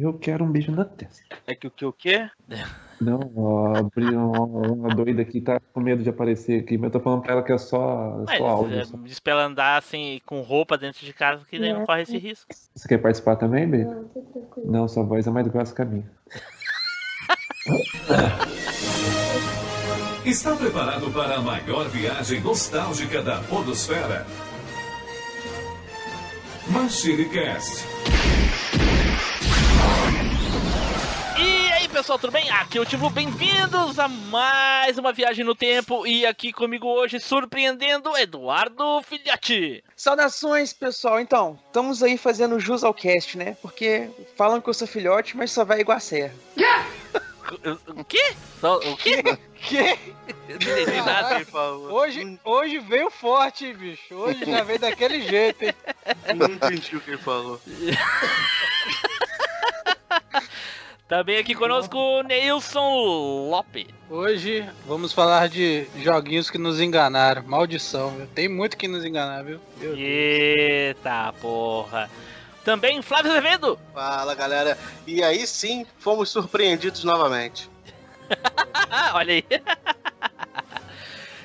Eu quero um beijo na testa. É que o que o quê? Não, ó, abri uma, uma doida aqui, tá com medo de aparecer aqui, mas eu tô falando pra ela que é só, Mas, só áudio. é, só. diz pra ela andar assim, com roupa dentro de casa, que daí não corre esse risco. Você quer participar também, Bê? Não, tô tranquilo. Não, sua voz é mais grossa que a minha. Está preparado para a maior viagem nostálgica da Podosfera? MachineCast. E pessoal, tudo bem? Aqui é o Tivo, bem-vindos a mais uma viagem no tempo. E aqui comigo hoje, surpreendendo, Eduardo Filhote. Saudações, pessoal. Então, estamos aí fazendo jus ao cast, né? Porque falam que eu sou filhote, mas só vai igual a serra. O quê? Só- O quê? Que? Eu não entendi nada. Hoje, hoje veio forte, bicho. Hoje já veio daquele jeito, hein? Não entendi o que ele falou. Também aqui conosco o Neilson Lope. Hoje vamos falar de joguinhos que nos enganaram. Maldição, viu? Tem muito que nos enganar, viu? Meu Deus. Eita porra. Também Flávio Azevedo. Fala galera, e aí sim fomos surpreendidos novamente. Olha aí.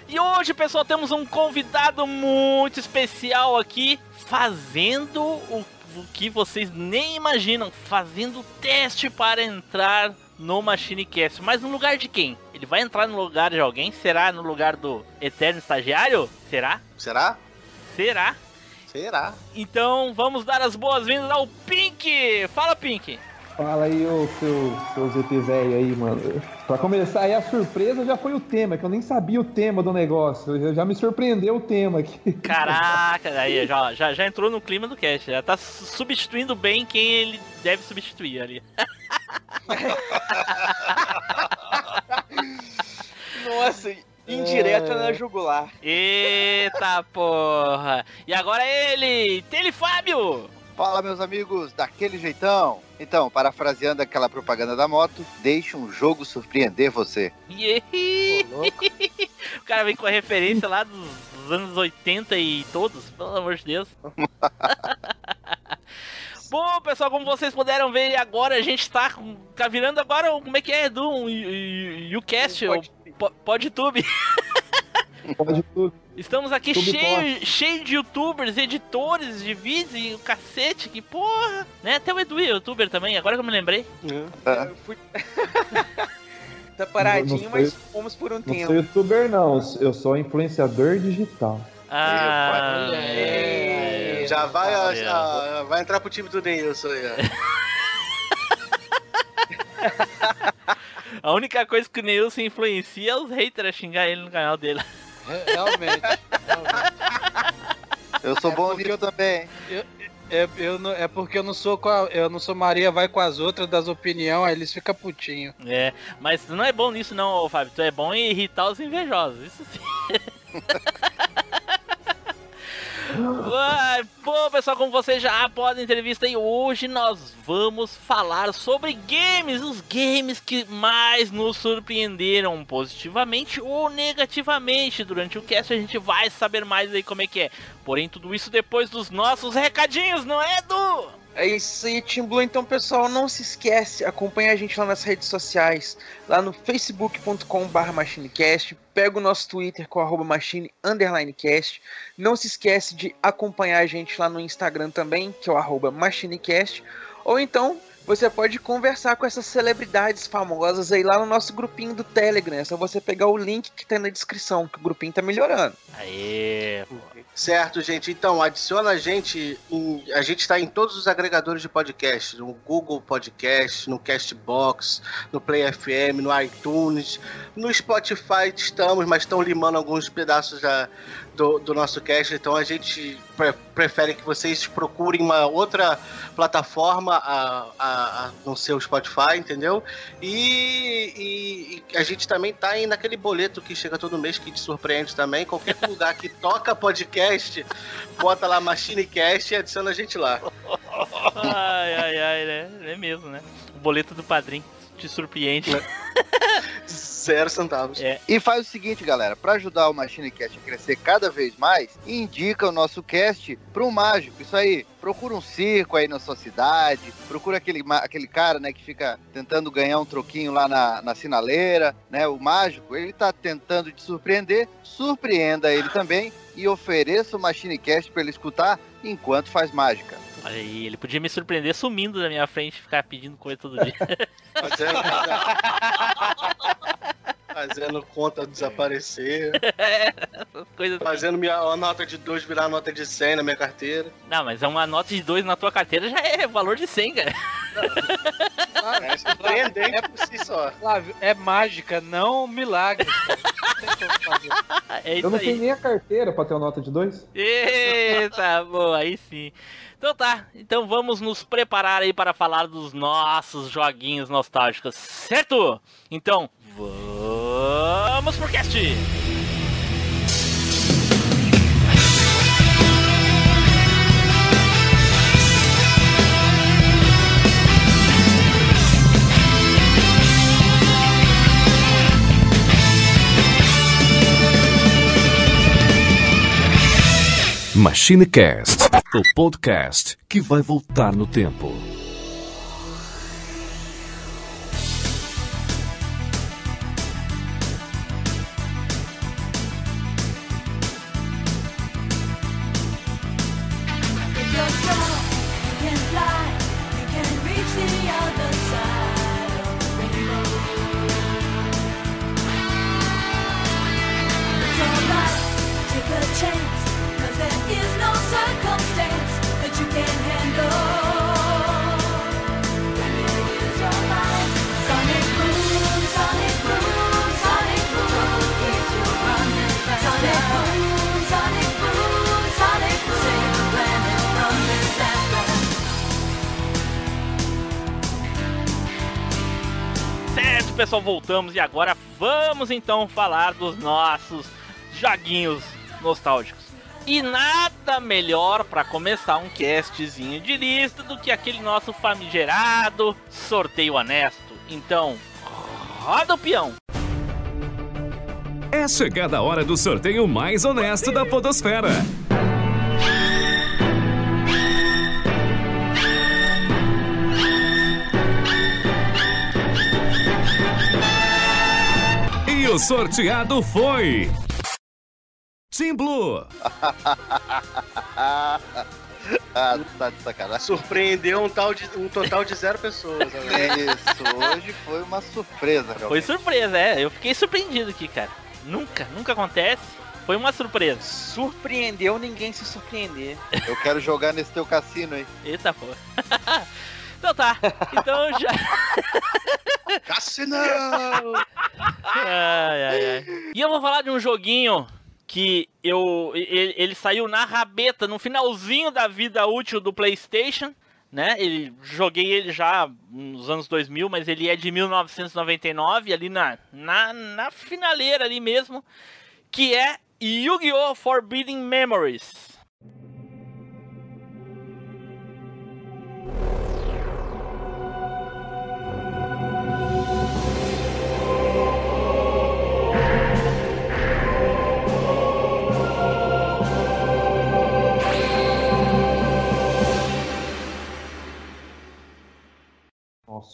E hoje, pessoal, temos um convidado muito especial aqui, fazendo o, o que vocês nem imaginam, fazendo teste para entrar no MachineCast. Mas no lugar de quem? Ele vai entrar no lugar de alguém? Será no lugar do Eterno Estagiário? Será? Será? Será? Será? Então vamos dar as boas-vindas ao Pink! Fala, Pink! Fala aí, ô seu, seu ZT velho aí, mano. Pra começar aí, a surpresa já foi o tema, que eu nem sabia o tema do negócio. Já, já me surpreendeu o tema aqui. Caraca, aí já, já, já entrou no clima do cast, já tá su- substituindo bem quem ele deve substituir ali. Nossa, indireta na jugular. Eita porra! E agora ele, Telefábio! Fala, meus amigos, daquele jeitão. Então, parafraseando aquela propaganda da moto, deixe um jogo surpreender você. Ô, louco. O cara vem com a referência lá dos, dos anos 80 e todos, pelo amor de Deus. Bom, pessoal, como vocês puderam ver agora, a gente tá, tá virando agora, um- como é que é, Edu? Um YouCast, Pode- o PodTube. Pode tudo. Estamos aqui cheio, cheio de youtubers, editores de vídeos e o cacete, que porra, né? Até o Edu é youtuber também, agora que eu me lembrei. Eu fui... tá paradinho, Não- não mas fomos por um Não tempo. sou youtuber, não. Eu sou influenciador digital. Ah, É. é. Já vai, a- vai entrar pro time do Neilson aí, ó. A única coisa que o Neilson influencia é os haters a xingar ele no canal dele. Re- Realmente. realmente. Eu sou É bom porque nisso também. É, eu não- é porque eu não sou com a- eu não sou Maria vai com as outras das opiniões, aí eles ficam putinho. É, mas tu não é bom nisso não, ô, Fábio. Tu é bom em irritar os invejosos, isso sim. Uai, Bom, pessoal, como vocês já podem visto aí, hoje nós vamos falar sobre games, os games que mais nos surpreenderam positivamente ou negativamente. Durante o cast a gente vai saber mais aí como é que é. Porém, tudo isso depois dos nossos recadinhos, não é, Edu? É isso aí, Team Blue. Então, pessoal, não se esquece, acompanha a gente lá nas redes sociais, lá no facebook.com.br machinecast, pega o nosso Twitter com arroba machine underline cast. Não se esquece de acompanhar a gente lá no Instagram também, que é o arroba machinecast. Ou então, você pode conversar com essas celebridades famosas aí lá no nosso grupinho do Telegram. É só você pegar o link que tá na descrição, que o grupinho tá melhorando. Aê, pô. Certo, gente. Então, adiciona a gente. Em, a gente está em todos os agregadores de podcast: no Google Podcast, no Castbox, no Play FM, no iTunes, no Spotify estamos, mas estão limando alguns pedaços da, do, do nosso cast. Então, a gente pre- prefere que vocês procurem uma outra plataforma a, a, a não ser o Spotify, entendeu? E, e- e a gente também tá aí naquele boleto que chega todo mês que te surpreende também. Qualquer lugar que toca podcast, bota lá MachineCast e adiciona a gente lá. Ai, ai, ai, né? É mesmo, né? O boleto do padrinho te surpreende. Zero centavos. É. E faz o seguinte, galera, para ajudar o Machine Cast a crescer cada vez mais, indica o nosso cast para um mágico. Isso aí, procura um circo aí na sua cidade, procura aquele, aquele cara, né, que fica tentando ganhar um troquinho lá na, na sinaleira, né? O mágico, ele tá tentando te surpreender, surpreenda ele também e ofereça o Machine Cast para ele escutar enquanto faz mágica. Olha aí, ele podia me surpreender sumindo da minha frente e ficar pedindo coisa todo dia. Fazendo, conta desaparecer. Essas coisas. Fazendo minha a nota de 2 virar nota de 100 na minha carteira. Não, mas é uma nota de dois na tua carteira já é valor de 100, cara. É surpreendente por si só. Flávio, é mágica, não milagre. Não. É Eu não tenho aí. nem a carteira pra ter uma nota de dois. Eita, boa, aí sim. Então tá, então vamos nos preparar aí para falar dos nossos joguinhos nostálgicos, certo? Então, vamos pro cast! O podcast que vai voltar no tempo. Voltamos e agora vamos então falar dos nossos joguinhos nostálgicos. E nada melhor para começar um castzinho de lista do que aquele nosso famigerado sorteio honesto. Então, roda o peão. É chegada a hora do sorteio mais honesto da Podosfera. O sorteado foi. Team Blue. ah, tá de sacanagem. Surpreendeu um, tal de, um total de zero pessoas. né? Isso, hoje foi uma surpresa, Foi realmente. surpresa, é. Eu fiquei surpreendido aqui, cara. Nunca, nunca acontece. Foi uma surpresa. Surpreendeu ninguém se surpreender. Eu quero jogar nesse teu cassino aí. Eita porra. então tá. Então já. Cassinão! Ai, ai, ai. E eu vou falar de um joguinho que eu ele, ele saiu na rabeta no finalzinho da vida útil do PlayStation, né? Ele joguei ele já nos anos 2000, mas ele é de 1999, ali na na, na finaleira ali mesmo, que é Yu-Gi-Oh! Forbidden Memories.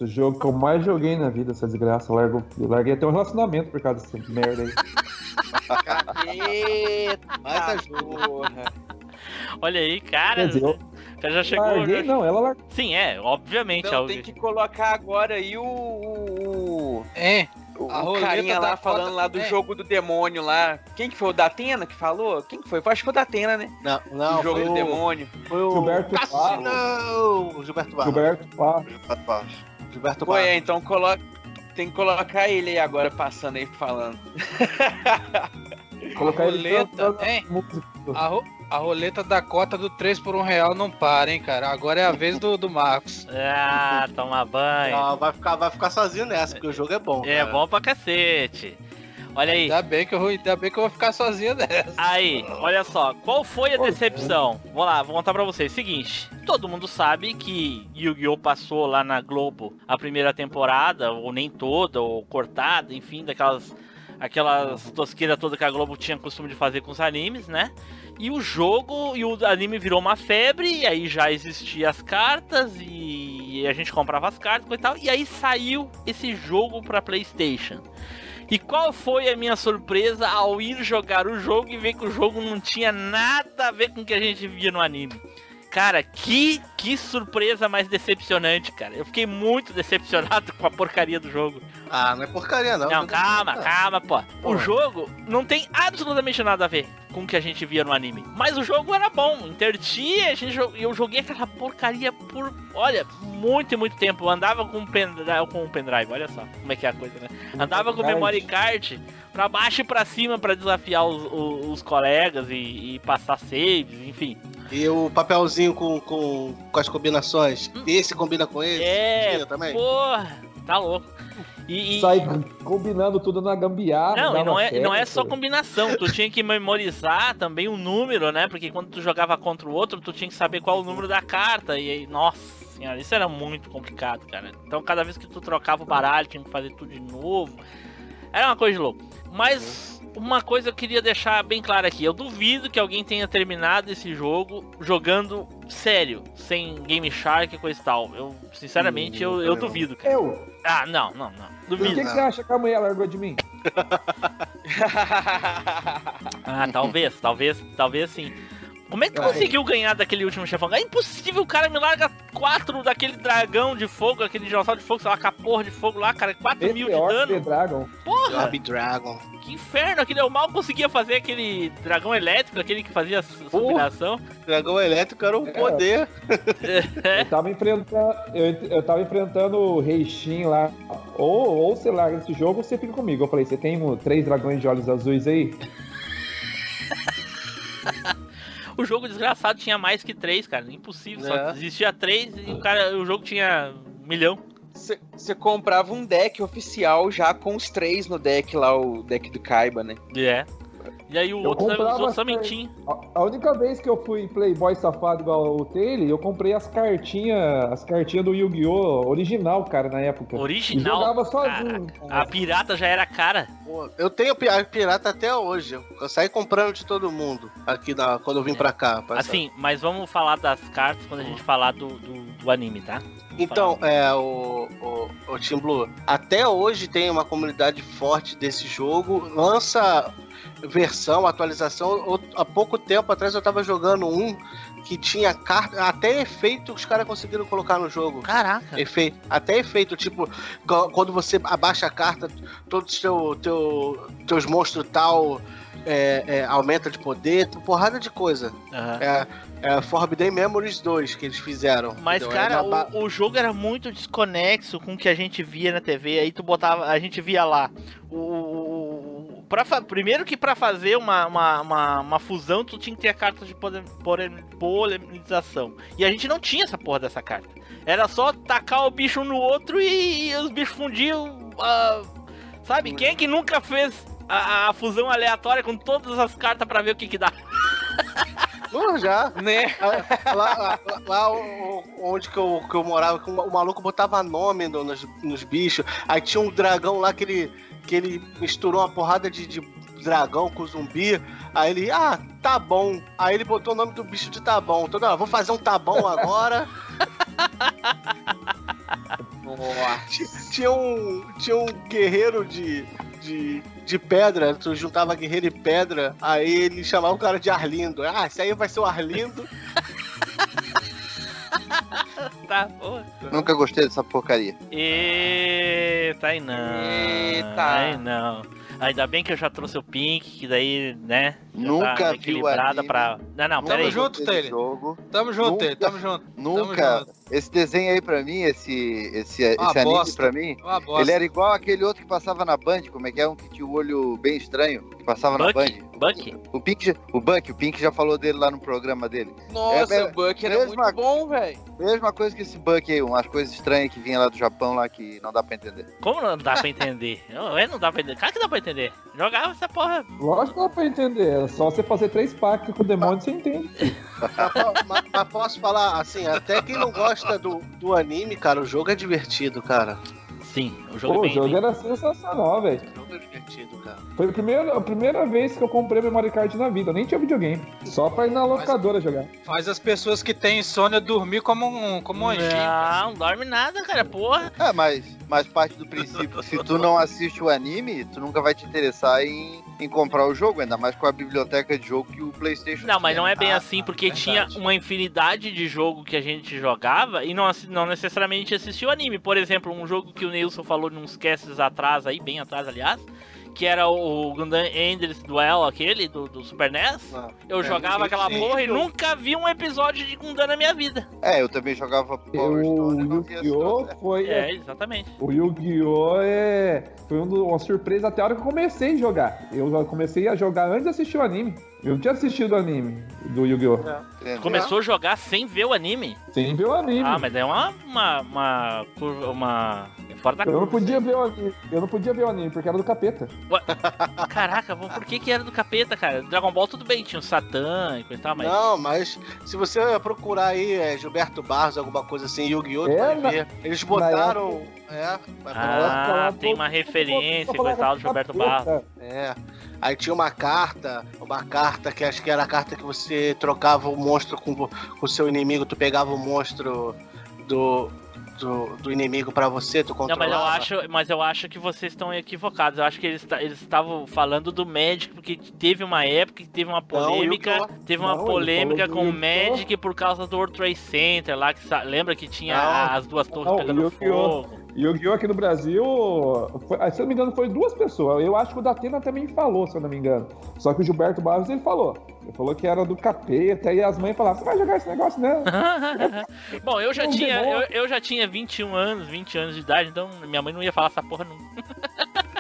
O jogo que eu mais joguei na vida, essa desgraça. Largo, eu larguei até um relacionamento por causa dessa merda aí. Eita, Mais porra. Olha aí, cara. Quer dizer, eu já, já chegou. larguei, já- não, ela largou. Sim, é, obviamente. Então alguém- tem que colocar agora aí o. o, Hein? o, A o carinha da lá falando lá do também. jogo do demônio lá. Quem que foi? O Datena que falou? Quem que foi? Eu acho que foi o Datena, né? Não, não, o jogo foi do o, demônio. foi o Gilberto Cassinão! O Gilberto Barros. Gilberto Pá. Gilberto Barros. Gilberto Foi, é, então coloca. Tem que colocar ele aí agora passando aí falando. Colocar ele roleta, hein? A, ro- a roleta da cota do 3 por 1 real não para, hein, cara. Agora é a vez do, do Marcos. Ah, toma banho. Não, vai ficar, vai ficar sozinho nessa, porque o jogo é bom. É cara. bom pra cacete. Olha aí. Ainda bem que eu, vou- ainda bem que eu vou ficar sozinho dessa. Aí, olha só, qual foi a decepção? Vou lá, vou contar pra vocês. Seguinte, todo mundo sabe que Yu-Gi-Oh! passou lá na Globo a primeira temporada, ou nem toda, ou cortada, enfim, daquelas aquelas tosqueiras todas que a Globo tinha costume de fazer com os animes, né? E o jogo e o anime virou uma febre, e aí já existiam as cartas, e a gente comprava as cartas e tal, e aí saiu esse jogo pra Playstation. E qual foi a minha surpresa ao ir jogar o jogo e ver que o jogo não tinha nada a ver com o que a gente via no anime? Cara, que, que surpresa mais decepcionante, cara. Eu fiquei muito decepcionado com a porcaria do jogo. Ah, não é porcaria, não. Não, calma, calma, pô. O jogo não tem absolutamente nada a ver com o que a gente via no anime. Mas o jogo era bom, intertia, a gente jo- eu joguei aquela porcaria por, olha, muito e muito tempo. Eu andava com um pendrive, com um pendrive, olha só como é que é a coisa, né? Andava com memory card pra baixo e pra cima pra desafiar os, os- os colegas e, e passar saves, enfim. E o papelzinho com, com, com as combinações. Esse combina com esse? É, também? porra, tá louco. E, e- Sai combinando tudo na gambiarra. Não, e dava não é, não é só combinação, tu tinha que memorizar também o número, né? Porque quando tu jogava contra o outro, tu tinha que saber qual o número da carta. E aí, nossa senhora, isso era muito complicado, cara. Então cada vez que tu trocava o baralho, tinha que fazer tudo de novo. Era uma coisa de louco. Mas uma coisa eu queria deixar bem claro aqui: eu duvido que alguém tenha terminado esse jogo jogando sério, sem Game Shark e coisa e tal. Eu, sinceramente, eu, eu duvido, cara. Eu? Ah, não, não, não. Por Duvido. que, que você acha que a mulher largou de mim? Ah, talvez, talvez, talvez sim. Como é que conseguiu ganhar daquele último chefão? É impossível, o cara me larga quatro daquele dragão de fogo, aquele dinossauro de fogo, sei lá, com a porra de fogo lá, cara, 4 mil de dano. Dragon. Porra, Orb Dragon. que inferno, aquele eu mal conseguia fazer aquele dragão elétrico, aquele que fazia a combinação. Dragão elétrico era um É. poder. É. Eu tava enfrentando. Eu, eu tava enfrentando o Rei Shin lá. Ou, ou você larga esse jogo ou você fica comigo. Eu falei, você tem um, três dragões de olhos azuis aí? O jogo desgraçado tinha mais que três, cara, impossível, só É. existia três e o, cara, o jogo tinha um milhão. Você comprava um deck oficial já com os três no deck lá, o deck do Kaiba, né? É. E aí o Eu outro, os comprava outros. A, única vez que eu fui playboy safado igual o Taylor, eu comprei as cartinhas. As cartinhas do Yu-Gi-Oh! original, cara, na época. E Original. jogava sozinho. A pirata já era cara. Pô, Eu tenho a pirata até hoje. Eu saí comprando de todo mundo aqui na, quando eu vim pra cá. pra essa- Assim, mas vamos falar das cartas quando a gente falar do, do, do anime, tá? Então, é, o, o, o Team Blue, até hoje tem uma comunidade forte desse jogo, lança versão, atualização. Há pouco tempo atrás eu tava jogando um que tinha carta, até efeito os caras conseguiram colocar no jogo. Caraca. Efeito, até efeito, tipo, quando você abaixa a carta, todos os teu, teu, teus monstros tal é, é, aumenta de poder, porrada de coisa. Aham. É, é Forbidden Memories 2 que eles fizeram. Mas, entendeu? cara, na ba- o, o jogo era muito desconexo com o que a gente via na TV. Aí tu botava, a gente via lá. O- pra primeiro que pra fazer uma, uma, uma, uma fusão, tu tinha que ter a carta de polemização. E a gente não tinha essa porra dessa carta. Era só tacar o bicho um no outro e, e os bichos fundiam. ah, sabe? Quem é que nunca fez a, a fusão aleatória com todas as cartas pra ver o que que dá? Não, já. Né? lá, lá- lá- lá o- onde que eu, que eu morava, que o maluco botava nome no- nos, nos bichos. Aí tinha um dragão lá que ele, que ele misturou uma porrada de, de dragão com zumbi. Aí ele, ah, tá bom. Aí ele botou o nome do bicho de tá bom. Então, não, vou fazer um tá bom agora. Ti- tinha, um, tinha um guerreiro de, de, de pedra, tu juntava guerreiro e pedra, aí ele chamava o cara de Arlindo. Ah, esse aí vai ser o Arlindo. Tá, porra. Nunca gostei dessa porcaria. Eita, aí não. Eita. Aí não. Ainda bem que eu já trouxe o Pink, que daí, né? já Nunca tá vi o equilibrada anime. pra. Não, não, pera aí. Tamo junto, jogo. Tamo junto, Nunca- Taylor, tamo junto. Nunca. Esse desenho aí pra mim, esse, esse, esse anime bosta. pra mim, ele era igual aquele outro que passava na Band, como é que é? Um que tinha o olho bem estranho, que passava na Buck? Band. Buck? O Pink, já- o Buck, o Pink já falou dele lá no programa dele. Nossa, É, o Buck era mesma- muito bom, velho. Mesma coisa que esse Buck aí, umas coisas estranhas que vinha lá do Japão lá que não dá pra entender. Como não dá pra entender? Não, é, não dá pra entender. Claro que dá pra entender. Jogava essa porra. Lógico que dá pra entender. É só você fazer três pactos com o demônio você entende. Mas, mas- mas posso falar, assim, até quem não gosta do, do anime, cara, o jogo é divertido, cara. Sim, o jogo Pô, é o bem. jogo bem- era sensacional, velho. O jogo é divertido, cara. Foi a primeira, a primeira vez que eu comprei memory card na vida. Eu nem tinha videogame. Só pra ir na locadora jogar. Faz as pessoas que têm insônia dormir como um, como um anjinho. cara. Não, dorme nada, cara, porra. É, mas, mas parte do princípio, se tu não assiste o anime, tu nunca vai te interessar em, em comprar o jogo, ainda mais com a biblioteca de jogo que o Playstation Não, mas não é bem Ah, assim, tá, porque verdade. tinha uma infinidade de jogo que a gente jogava e não, não necessariamente assistia o anime. Por exemplo, um jogo que o Nilson falou nos casts atrás aí, bem atrás, aliás, que era o Gundam Endless Duel, aquele do, do Super NES. Não. Eu É, jogava aquela sim. porra e nunca vi um episódio de Gundam na minha vida. É, eu também jogava Power O Stone. via Yu-Gi-Oh! essa- foi. É, exatamente. O Yu-Gi-Oh! É... foi um uma surpresa até a hora que eu comecei a jogar. Eu já comecei a jogar antes de assistir o anime. Eu não tinha assistido o anime do Yu-Gi-Oh! entendeu? Começou a jogar sem ver o anime. Sem ver o anime. Ah, mas é uma. uma. uma. curva- uma é fora da Eu não curva. podia ver o anime. Eu não podia ver o anime, porque era do capeta. Caraca, pô, por que que era do capeta, cara? Dragon Ball tudo bem, tinha o Satã e coisa e tal, mas. Não, mas se você procurar aí é, Gilberto Barros, alguma coisa assim, Yu-Gi-Oh! tu É, vai na- ver. Eles botaram. É, vai Ah, tem uma referência Só e coisa e tal do Gilberto. Barros. É. Aí tinha uma carta, uma carta que acho que era a carta que você trocava o monstro com com o seu inimigo, tu pegava o monstro do, do, do inimigo pra você, tu Não, controlava. mas eu acho, mas eu acho que vocês estão equivocados. Eu acho que eles ta- eles estavam falando do Magic porque teve uma época que teve uma polêmica, Yu-Gi-Oh! teve uma Não, polêmica com o! Magic por causa do World Trade Center lá que lembra que tinha Não. as duas torres Não, pegando fogo. Yu-Gi-Oh! aqui no Brasil, foi, ah, se eu não me engano, foi duas pessoas. Eu acho que o Datena também falou, se eu não me engano. Só que o Gilberto Barros, ele falou. Ele falou que era do capeta, e as mães falavam, você vai jogar esse negócio, não? Bom, eu já Um tinha eu, eu já tinha 21 anos, 20 anos de idade, então minha mãe não ia falar essa porra nunca.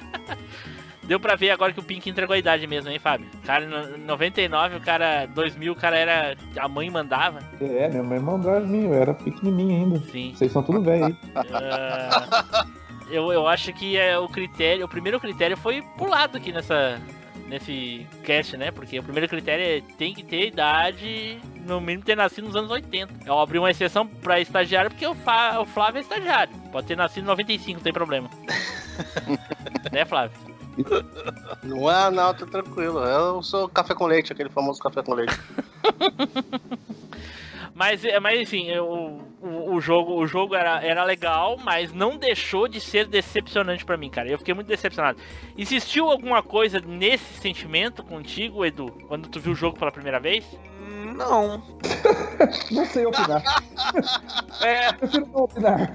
Deu pra ver agora que o Pink entregou a idade mesmo, hein, Fábio? Cara, em 99, o cara, 2000, o cara era. A mãe mandava. É, minha mãe mandou as minhas, eu era pequenininho ainda. Sim. Vocês são tudo velho aí. Ah, eu, eu acho que é o critério, o primeiro critério foi pulado aqui nessa nesse cast, né? Porque o primeiro critério é tem que ter idade, no mínimo ter nascido nos anos 80. Eu abri uma exceção pra estagiário porque o, o Flávio é estagiário. Pode ter nascido em 95, não tem problema. né, Flávio? Não é, não, tô tranquilo. Eu sou café com leite, aquele famoso café com leite. Mas, é, mas enfim, eu- o, o jogo, o jogo era, era legal, mas não deixou de ser decepcionante pra mim, cara. Eu fiquei muito decepcionado. Existiu alguma coisa nesse sentimento contigo, Edu, quando tu viu o jogo pela primeira vez? Não. Não sei opinar. É, Prefiro não opinar.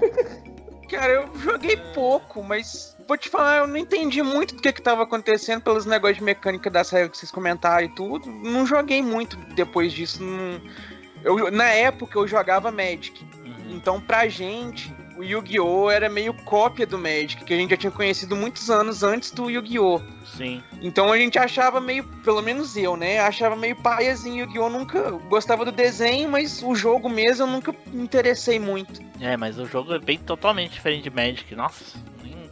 cara, eu joguei pouco, mas vou te falar, eu não entendi muito do que que tava acontecendo pelos negócios de mecânica da série que vocês comentaram e tudo. Não joguei muito depois disso. não- Eu, na época eu jogava Magic. Então, pra gente, o Yu-Gi-Oh! era meio cópia do Magic, que a gente já tinha conhecido muitos anos antes do Yu-Gi-Oh! Sim. Então a gente achava meio, pelo menos eu, né? Achava meio paiazinho Yu-Gi-Oh! Nunca gostava do desenho, mas o jogo mesmo eu nunca me interessei muito. É, mas o jogo é bem totalmente diferente de Magic. Nossa,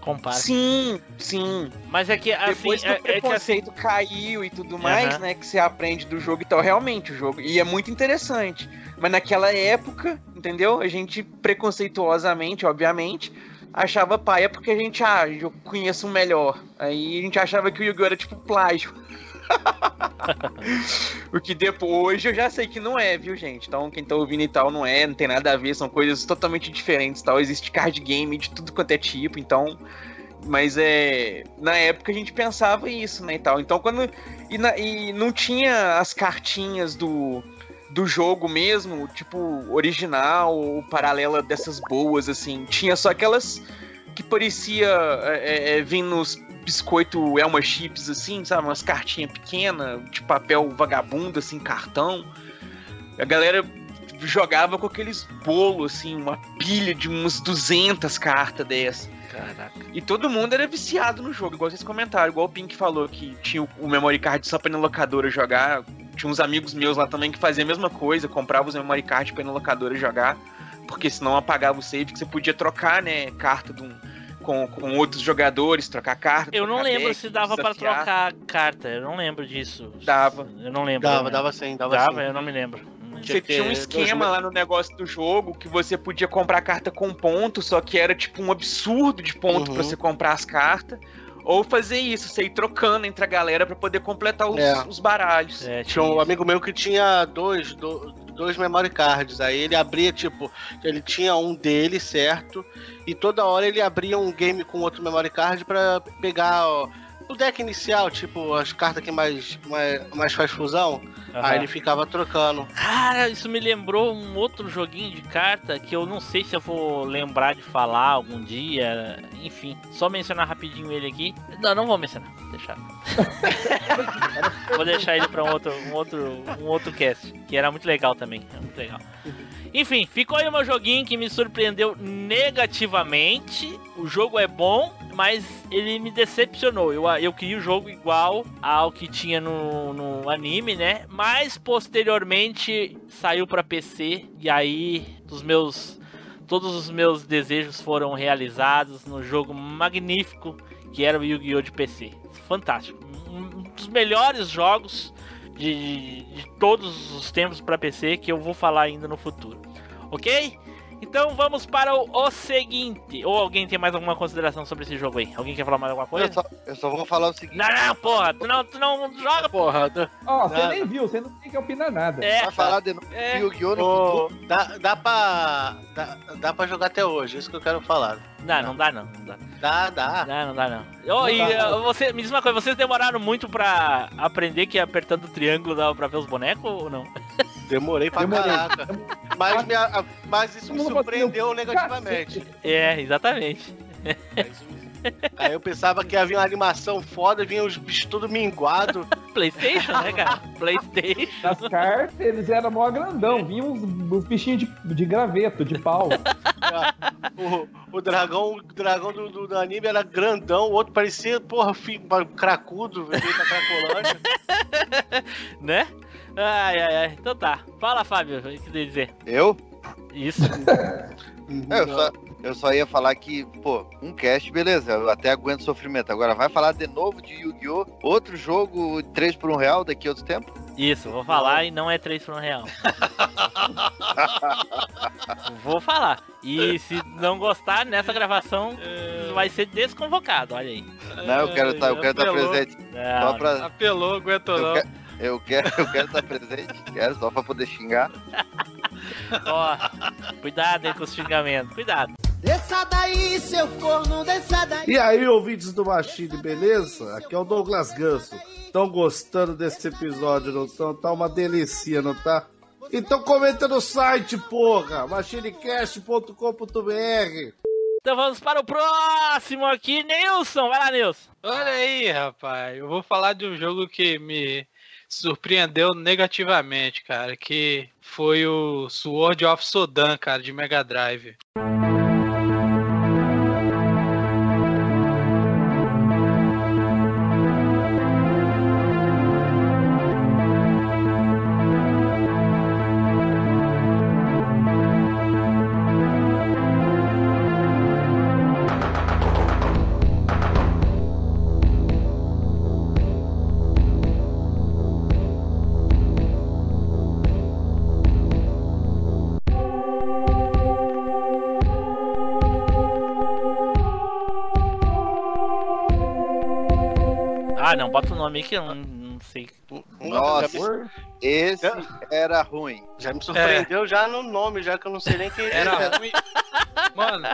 compara. Sim, sim. Mas é que assim, Depois que é, o é que assim, preconceito caiu e tudo mais, Aham. né? Que você aprende do jogo e tal, realmente o jogo. E é muito interessante. Mas naquela época, entendeu? A gente preconceituosamente, obviamente, achava paia porque a gente, ah, eu conheço o melhor. Aí a gente achava que o Yu-Gi-Oh! era tipo plágio. o que depois, eu já sei que não é, viu, gente? Então quem tá ouvindo e tal não é, não tem nada a ver, são coisas totalmente diferentes tal. Existe card game de tudo quanto é tipo, então. Mas é. Na época a gente pensava isso, né? E tal. Então quando. E, na- e não tinha as cartinhas do. Do jogo mesmo, tipo, original ou paralela dessas boas, assim. Tinha só aquelas que parecia é, é, vir nos biscoito Elma Chips, assim, sabe? Umas cartinhas pequenas, de papel vagabundo, assim, cartão. A galera jogava com aqueles bolos, assim, uma pilha de umas 200 cartas dessa. Caraca. E todo mundo era viciado no jogo, igual vocês comentaram, igual o Pink falou que tinha o- memory card só pra ir na locadora jogar. Tinha uns amigos meus lá também que faziam a mesma coisa, compravam os memory card pra ir na locadora jogar, porque senão apagava o save que você podia trocar, né, carta de um, com, com outros jogadores, trocar carta. Eu não trocar lembro deck, se dava pra desafiar. trocar carta. Eu não lembro disso. Dava. Eu não lembro. Dava, não dava sim, dava, Dava, sim. eu não me lembro. Você tinha um esquema lá no negócio do jogo que você podia comprar carta com ponto, só que era tipo um absurdo de ponto Uhum. pra você comprar as cartas. Ou fazer isso, você ir trocando entre a galera pra poder completar os, É. os baralhos. É, Tinha um amigo meu que tinha dois, do- dois memory cards. Aí ele abria, tipo, ele tinha um dele, certo? E toda hora ele abria um game com outro memory card pra pegar ó, o deck inicial, tipo, as cartas que mais, mais, mais faz fusão. Aham. Aí ele ficava trocando. Cara, isso me lembrou um outro joguinho de carta que eu não sei se eu vou lembrar de falar algum dia. Enfim, só mencionar rapidinho ele aqui. Não, não vou mencionar. Deixar. vou deixar ele pra um outro, um outro, um outro cast, que era muito legal também. Era muito legal. Enfim, ficou aí o meu joguinho que me surpreendeu negativamente. O jogo é bom, mas ele me decepcionou. Eu, eu queria o jogo igual ao que tinha no, no anime, né? Mas posteriormente saiu pra PC e aí os meus todos os meus desejos foram realizados no jogo magnífico que era o Yu-Gi-Oh de PC. Fantástico, um dos melhores jogos de, de todos os tempos pra PC que eu vou falar ainda no futuro. OK? Então vamos para o, o seguinte. Ou alguém tem mais alguma consideração sobre esse jogo aí? Alguém quer falar mais alguma coisa? Eu só, eu só vou falar o seguinte. Não, não, porra, tu não, tu não joga, Porra, Ó, você Nada. nem viu, você não tem que opinar nada. É, Vai falar de novo É. Yu-Gi-Oh! no futuro. dá, dá pra. Dá, dá pra jogar até hoje, isso que eu quero falar. Não, não dá não, não dá. Dá, dá. Não, não dá não. Ô, e você, me diz uma coisa, vocês demoraram muito pra aprender que apertando o triângulo dava pra ver os bonecos ou não? Demorei pra Demorei. caraca. Mas, mas isso me surpreendeu negativamente. É, exatamente. Aí eu pensava que havia uma animação foda, vinha os bichos tudo minguado. Playstation, né, cara? Playstation. Nas cartas, eles eram mó grandão. Vinha uns, uns bichinhos de, de graveto, de pau. O, o dragão, o dragão do, do- do anime era grandão, o outro parecia, porra, fi- cracudo, veio pra cracolândia. Né? Ai, ai, ai. Então tá. Fala, Fábio, o que você ia dizer? Eu? Isso. É, eu, só, eu só ia falar que, pô, um cast, beleza, eu até aguento sofrimento. Agora vai falar de novo de Yu-Gi-Oh! Outro jogo 3 por 1 real daqui a outro tempo? Isso, vou falar e não é 3 por 1 real. vou falar. E se não gostar, nessa gravação vai ser desconvocado, olha aí. Não, eu quero estar eu quero tá presente. Não, Só pra, Apelou, aguentou eu, não. quero, eu quero eu quero estar presente, quero, só pra poder xingar. Ó, cuidado aí com os xingamentos, cuidado. Desça daí, seu corno, desça daí. E aí, ouvintes do Machine, beleza? Aqui é o Douglas Ganso. Estão gostando desse episódio, não estão? Tá uma delícia, não tá? Então comenta no site, porra! machinecast.com.br Então vamos para o próximo aqui, Nilson. Vai lá, Nilson. Olha aí, rapaz. Eu vou falar de um jogo que me surpreendeu negativamente, cara. Que foi o Sword of Sodan, cara, de Mega Drive. Ah, não, bota o nome aí que eu não, não sei. Nossa, esse era ruim. Já me surpreendeu já no nome, já que eu não sei nem quem Era ruim. Mano,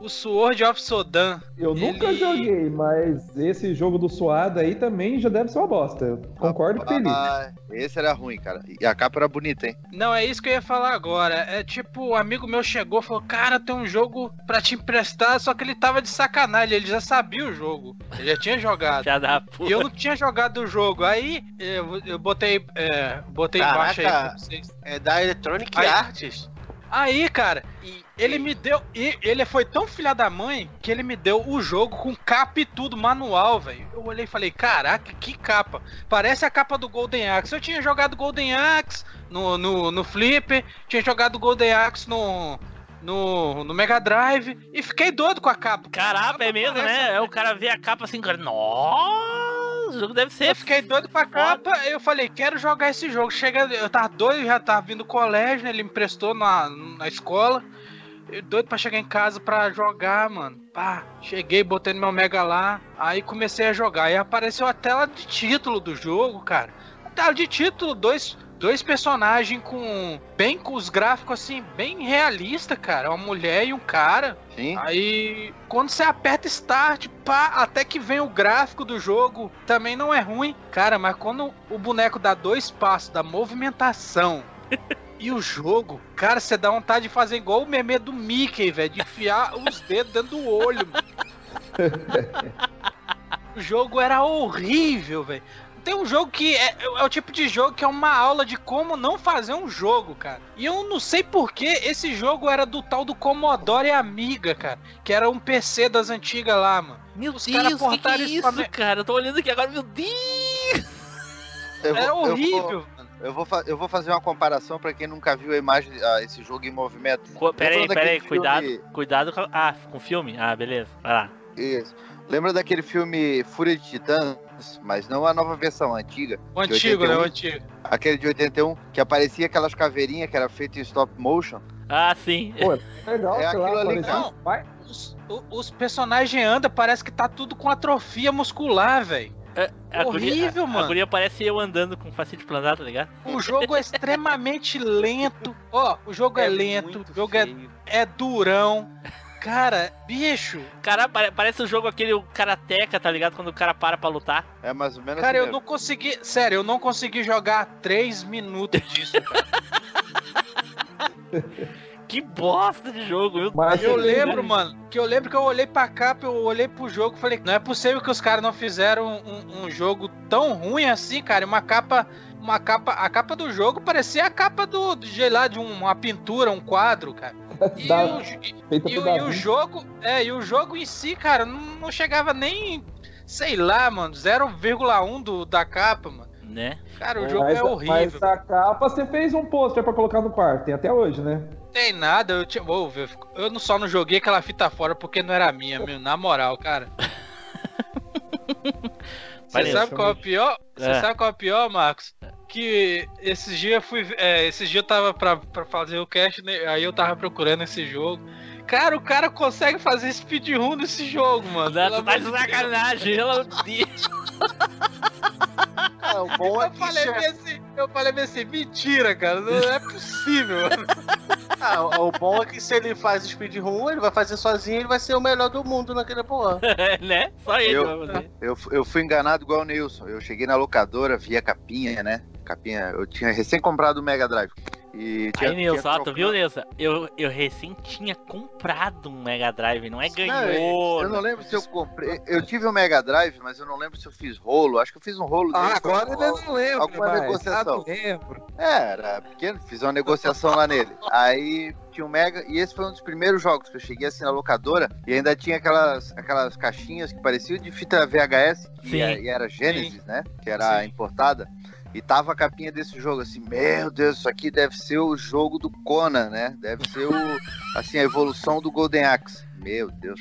o Sword of Sodan. Eu nunca Ele- joguei, mas esse jogo do suado aí também já deve ser uma bosta. Eu concordo com ele. Ah, esse era ruim, cara. E a capa era bonita, hein? Não, é isso que eu ia falar agora. É tipo, um amigo meu chegou e falou: Cara, tem um jogo pra te emprestar, só que ele tava de sacanagem, ele já sabia o jogo. Ele já tinha jogado. Já dá E eu não tinha jogado o jogo. Aí eu, eu botei, é, botei embaixo aí Caraca. pra vocês. É da Electronic Aí- Arts. Aí, cara, e ele me deu. E ele foi tão filha da mãe que ele me deu o jogo com capa e tudo, manual, velho. Eu olhei e falei, caraca, que capa. Parece a capa do Golden Axe. Eu tinha jogado Golden Axe no, no, no Flipper, tinha jogado Golden Axe no, no, no Mega Drive e fiquei doido com a capa. Caraca, é mesmo, né? É o cara vê a capa assim, cara. Nossa, o jogo deve ser. Eu fiquei doido com a capa, eu falei, quero jogar esse jogo. Chega, eu tava doido, já tava vindo do colégio, né? Ele me emprestou na, na escola. Doido pra chegar em casa pra jogar, mano. Pá, cheguei, botei no meu Mega lá, aí comecei a jogar. Aí apareceu a tela de título do jogo, cara. A tela de título, dois, dois personagens com. bem com os gráficos assim, bem realista, cara. Uma mulher e um cara. Sim. Aí, quando você aperta Start, pá, até que vem o gráfico do jogo, também não é ruim. Cara, mas quando o boneco dá dois passos da movimentação e o jogo, cara, você dá vontade de fazer igual o meme do Mickey, velho, de enfiar os dedos dentro do olho, mano. O jogo era horrível, velho. Tem um jogo que é, é o tipo de jogo que é uma aula de como não fazer um jogo, cara. E eu não sei porque esse jogo era do tal do Commodore Amiga, cara. Que era um PC das antigas lá, mano. Meu Os Deus, que, que é portaram isso pra cara? Eu tô olhando aqui agora, meu Deus! Eu Era vou- eu vou- horrível. Eu vou, fa- eu vou fazer uma comparação pra quem nunca viu a imagem, ah, esse jogo em movimento. Co- Peraí, Lembra peraí, daquele cuidado, filme- cuidado com. Ah, com o filme? Ah, beleza, vai lá. Isso. Lembra daquele filme Fúria de Titãs? Mas não a nova versão, a antiga. O antigo, né? O 81, antigo. Aquele de 81, que aparecia aquelas caveirinhas que era feito em stop motion. Ah, sim. Pô, legal, É sei lá, aquilo ali, parecia- não. Os, os personagens andam, parece que tá tudo com atrofia muscular, velho. A guria- horrível, a, mano. A guria parece eu andando com facete plantar, tá ligado? O jogo é extremamente lento. Ó, o jogo é, lento, muito o jogo é, é durão. Cara, bicho, Cara, pare- parece o jogo aquele o Karateka, tá ligado? Quando o cara para pra lutar. É mais ou menos cara, assim eu mesmo. não consegui. Sério, eu não consegui jogar 3 minutos disso, cara. Que bosta de jogo, meu Mas Eu lembro, mano, que eu lembro que eu olhei pra capa, eu olhei pro jogo e falei, não é possível que os caras não fizeram um, um jogo tão ruim assim, cara. Uma capa. Uma capa. A capa do jogo parecia a capa do, de, sei lá, de um- uma pintura, um quadro, cara. E, Da- o, E, o- e o jogo, é, e o jogo em si, cara, não, não chegava nem, sei lá, mano, 0,1 do, da capa, mano. Né? Cara, o jogo mas, é horrível. Mas a capa você fez um pôster pra colocar no quarto, tem até hoje, né? Tem nada, eu tinha. Ô, eu, eu não só não joguei aquela fita fora porque não era minha, meu, na moral, cara. Você sabe qual é o pior? Você É. sabe qual é o pior, Marcos? Que esses dias eu fui. É, esses dias eu tava pra, pra fazer o cast, né, aí eu tava procurando esse jogo. Cara, o cara consegue fazer speedrun nesse jogo, mano. Não, tu tá de sacanagem, pelo Deus. Ah, o bom é Eu falei isso bem é- assim, eu falei bem assim, mentira, cara, não é possível. ah, o bom é que se ele faz speedrun, ele vai fazer sozinho, ele vai ser o melhor do mundo naquele porra. né? Só ele Eu- vai fazer. Eu, eu fui enganado igual o Nilson. Eu cheguei na locadora, vi a capinha, né? Capinha, eu tinha recém comprado o Mega Drive. E tinha, Aí, Nilson, tinha ó, tu viu, Nilson? Eu, eu recém tinha comprado um Mega Drive, não é Não, ganhou. eu não lembro se eu comprei. Eu tive um Mega Drive, mas eu não lembro se eu fiz rolo. Acho que eu fiz um rolo. Ah, dele, agora ele não lembra, alguma mas- negociação. Ah, não lembro. É, era pequeno, fiz uma negociação lá nele. Aí tinha um Mega, e esse foi um dos primeiros jogos que eu cheguei assim na locadora, e ainda tinha aquelas, aquelas caixinhas que pareciam de fita VHS, que Sim. é- e era Genesis, né? Que era Sim. importada. E tava a capinha desse jogo assim, meu Deus, isso aqui deve ser o jogo do Conan, né? Deve ser o, assim, a evolução do Golden Axe. Meu Deus,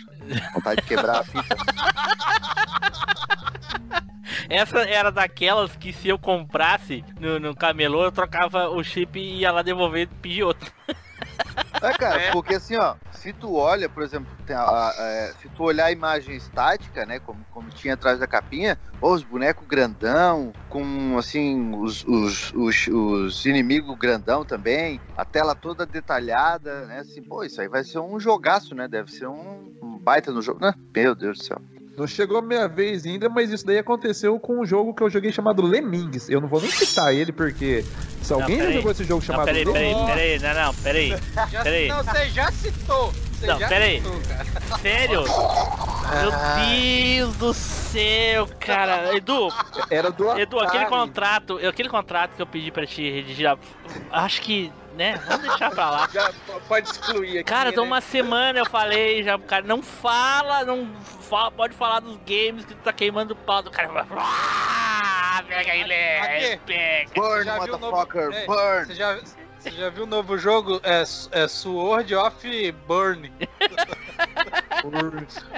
vontade de quebrar a fita. Essa era daquelas que se eu comprasse no, no camelô, eu trocava o chip e ia lá devolver e pedir outro. É, cara, porque assim, ó, se tu olha, por exemplo, a- a- é, se tu olhar a imagem estática, né, como, como tinha atrás da capinha, ó, os bonecos grandão, com, assim, os, os, os, os inimigos grandão também, a tela toda detalhada, né, assim, pô, isso aí vai ser um jogaço, né, deve ser um, um baita no jogo, né, meu Deus do céu. Não chegou a minha vez ainda, mas isso daí aconteceu com um jogo que eu joguei chamado Lemmings. Eu não vou nem citar ele, porque se alguém já peraí. jogou esse jogo Não, chamado peraí, peraí, Lemmings... peraí, não, não, peraí. Já, Peraí. Não, você já citou. Você Não, citou, cara. Sério? Meu Deus do céu, cara. Edu, Era do Edu, aquele contrato, aquele contrato que eu pedi pra te redigir, acho que, né, vamos deixar pra lá. Já pode excluir aqui. Cara, tô né? uma semana eu falei já pro cara, não fala, não fala, pode falar dos games que tu tá queimando o pau do cara. Ah, pega ele, pega. Burn, o novo- motherfucker, É, burn! Você já, Você já viu o novo jogo? É, é Sword of Burn.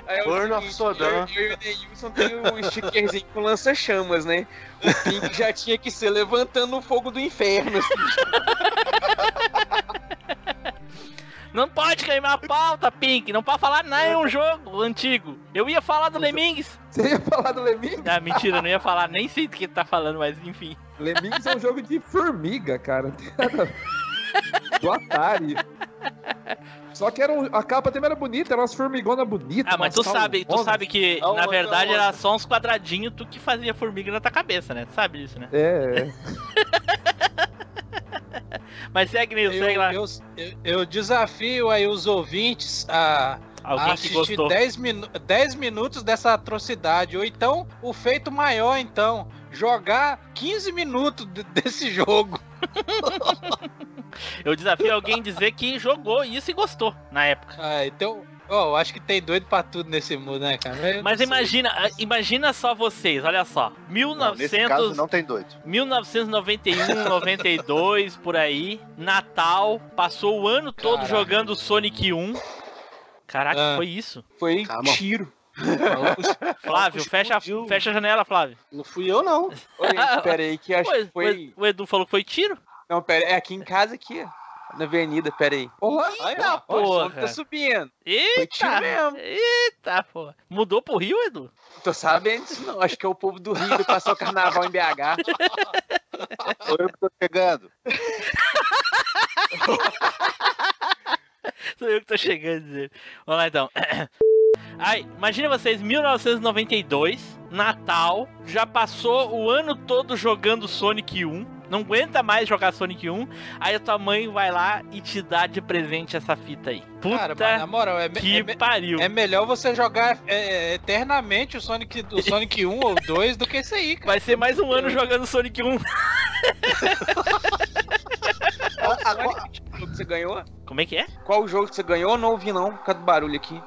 É Burn of Sodan. Eu, eu e o Neilson tem um stickerzinho com lança-chamas, né? O Pink já tinha que ser levantando o fogo do inferno. assim. Não pode queimar a pauta, Pink. Não pode falar nada em um jogo antigo. Eu ia falar do Lemmings. Você ia falar do Lemmings? Ah, mentira, não ia falar. Nem sei do que ele tá falando, mas enfim. Lemmings é um jogo de formiga, cara. Do Atari. Só que era um- a capa também era bonita, era umas formigonas bonitas. Ah, mas tu sabe, tu sabe que na verdade era só uns quadradinhos tu que fazia formiga na tua cabeça, né? Tu sabe disso, né? É, Mas segue nisso, segue lá. Eu, eu, eu- desafio aí os ouvintes a, Alguém assistir gostou. 10, minu 10 minutos dessa atrocidade. Ou então, o feito maior, então, jogar 15 minutos de- desse jogo. Eu desafio alguém dizer que jogou isso e gostou na época. Ah, então, ó, eu acho que tem doido pra tudo nesse mundo, né, cara? Eu Mas imagina, ah, imagina só vocês, olha só. Não, nesse 1900, caso não tem doido. 1991, 92, por aí. Natal, passou o ano todo Caraca. jogando Sonic 1. Caraca, Ah. foi isso. Foi Calma. tiro. Flávio, fecha, fecha a janela, Flávio. Não fui eu, não. Gente, pera aí, que acho que foi. O Edu falou que foi tiro? Não, pera é aqui em casa aqui, ó. Na avenida, pera aí. Olá, Eita, Ó, o som porra. tá subindo. Eita, mesmo. eita, porra. Mudou pro Rio, Edu? Tô sabendo disso não. Acho que é o povo do Rio que passou o carnaval em BH. Sou eu que tô chegando. Sou eu que tô chegando dizer. Vamos lá então. Ai, imagina vocês, 1992, Natal, já passou o ano todo jogando Sonic 1, não aguenta mais jogar Sonic 1, aí a tua mãe vai lá e te dá de presente essa fita aí. Puta Cara, mas na moral, é, que é, pariu. é melhor você jogar é, eternamente o Sonic, o Sonic 1 ou 2 do que esse aí, cara. Vai ser mais um ano jogando Sonic 1. Agora, que jogo que você ganhou? Como é que é? Qual o jogo que você ganhou? Não ouvi não, por causa do barulho aqui.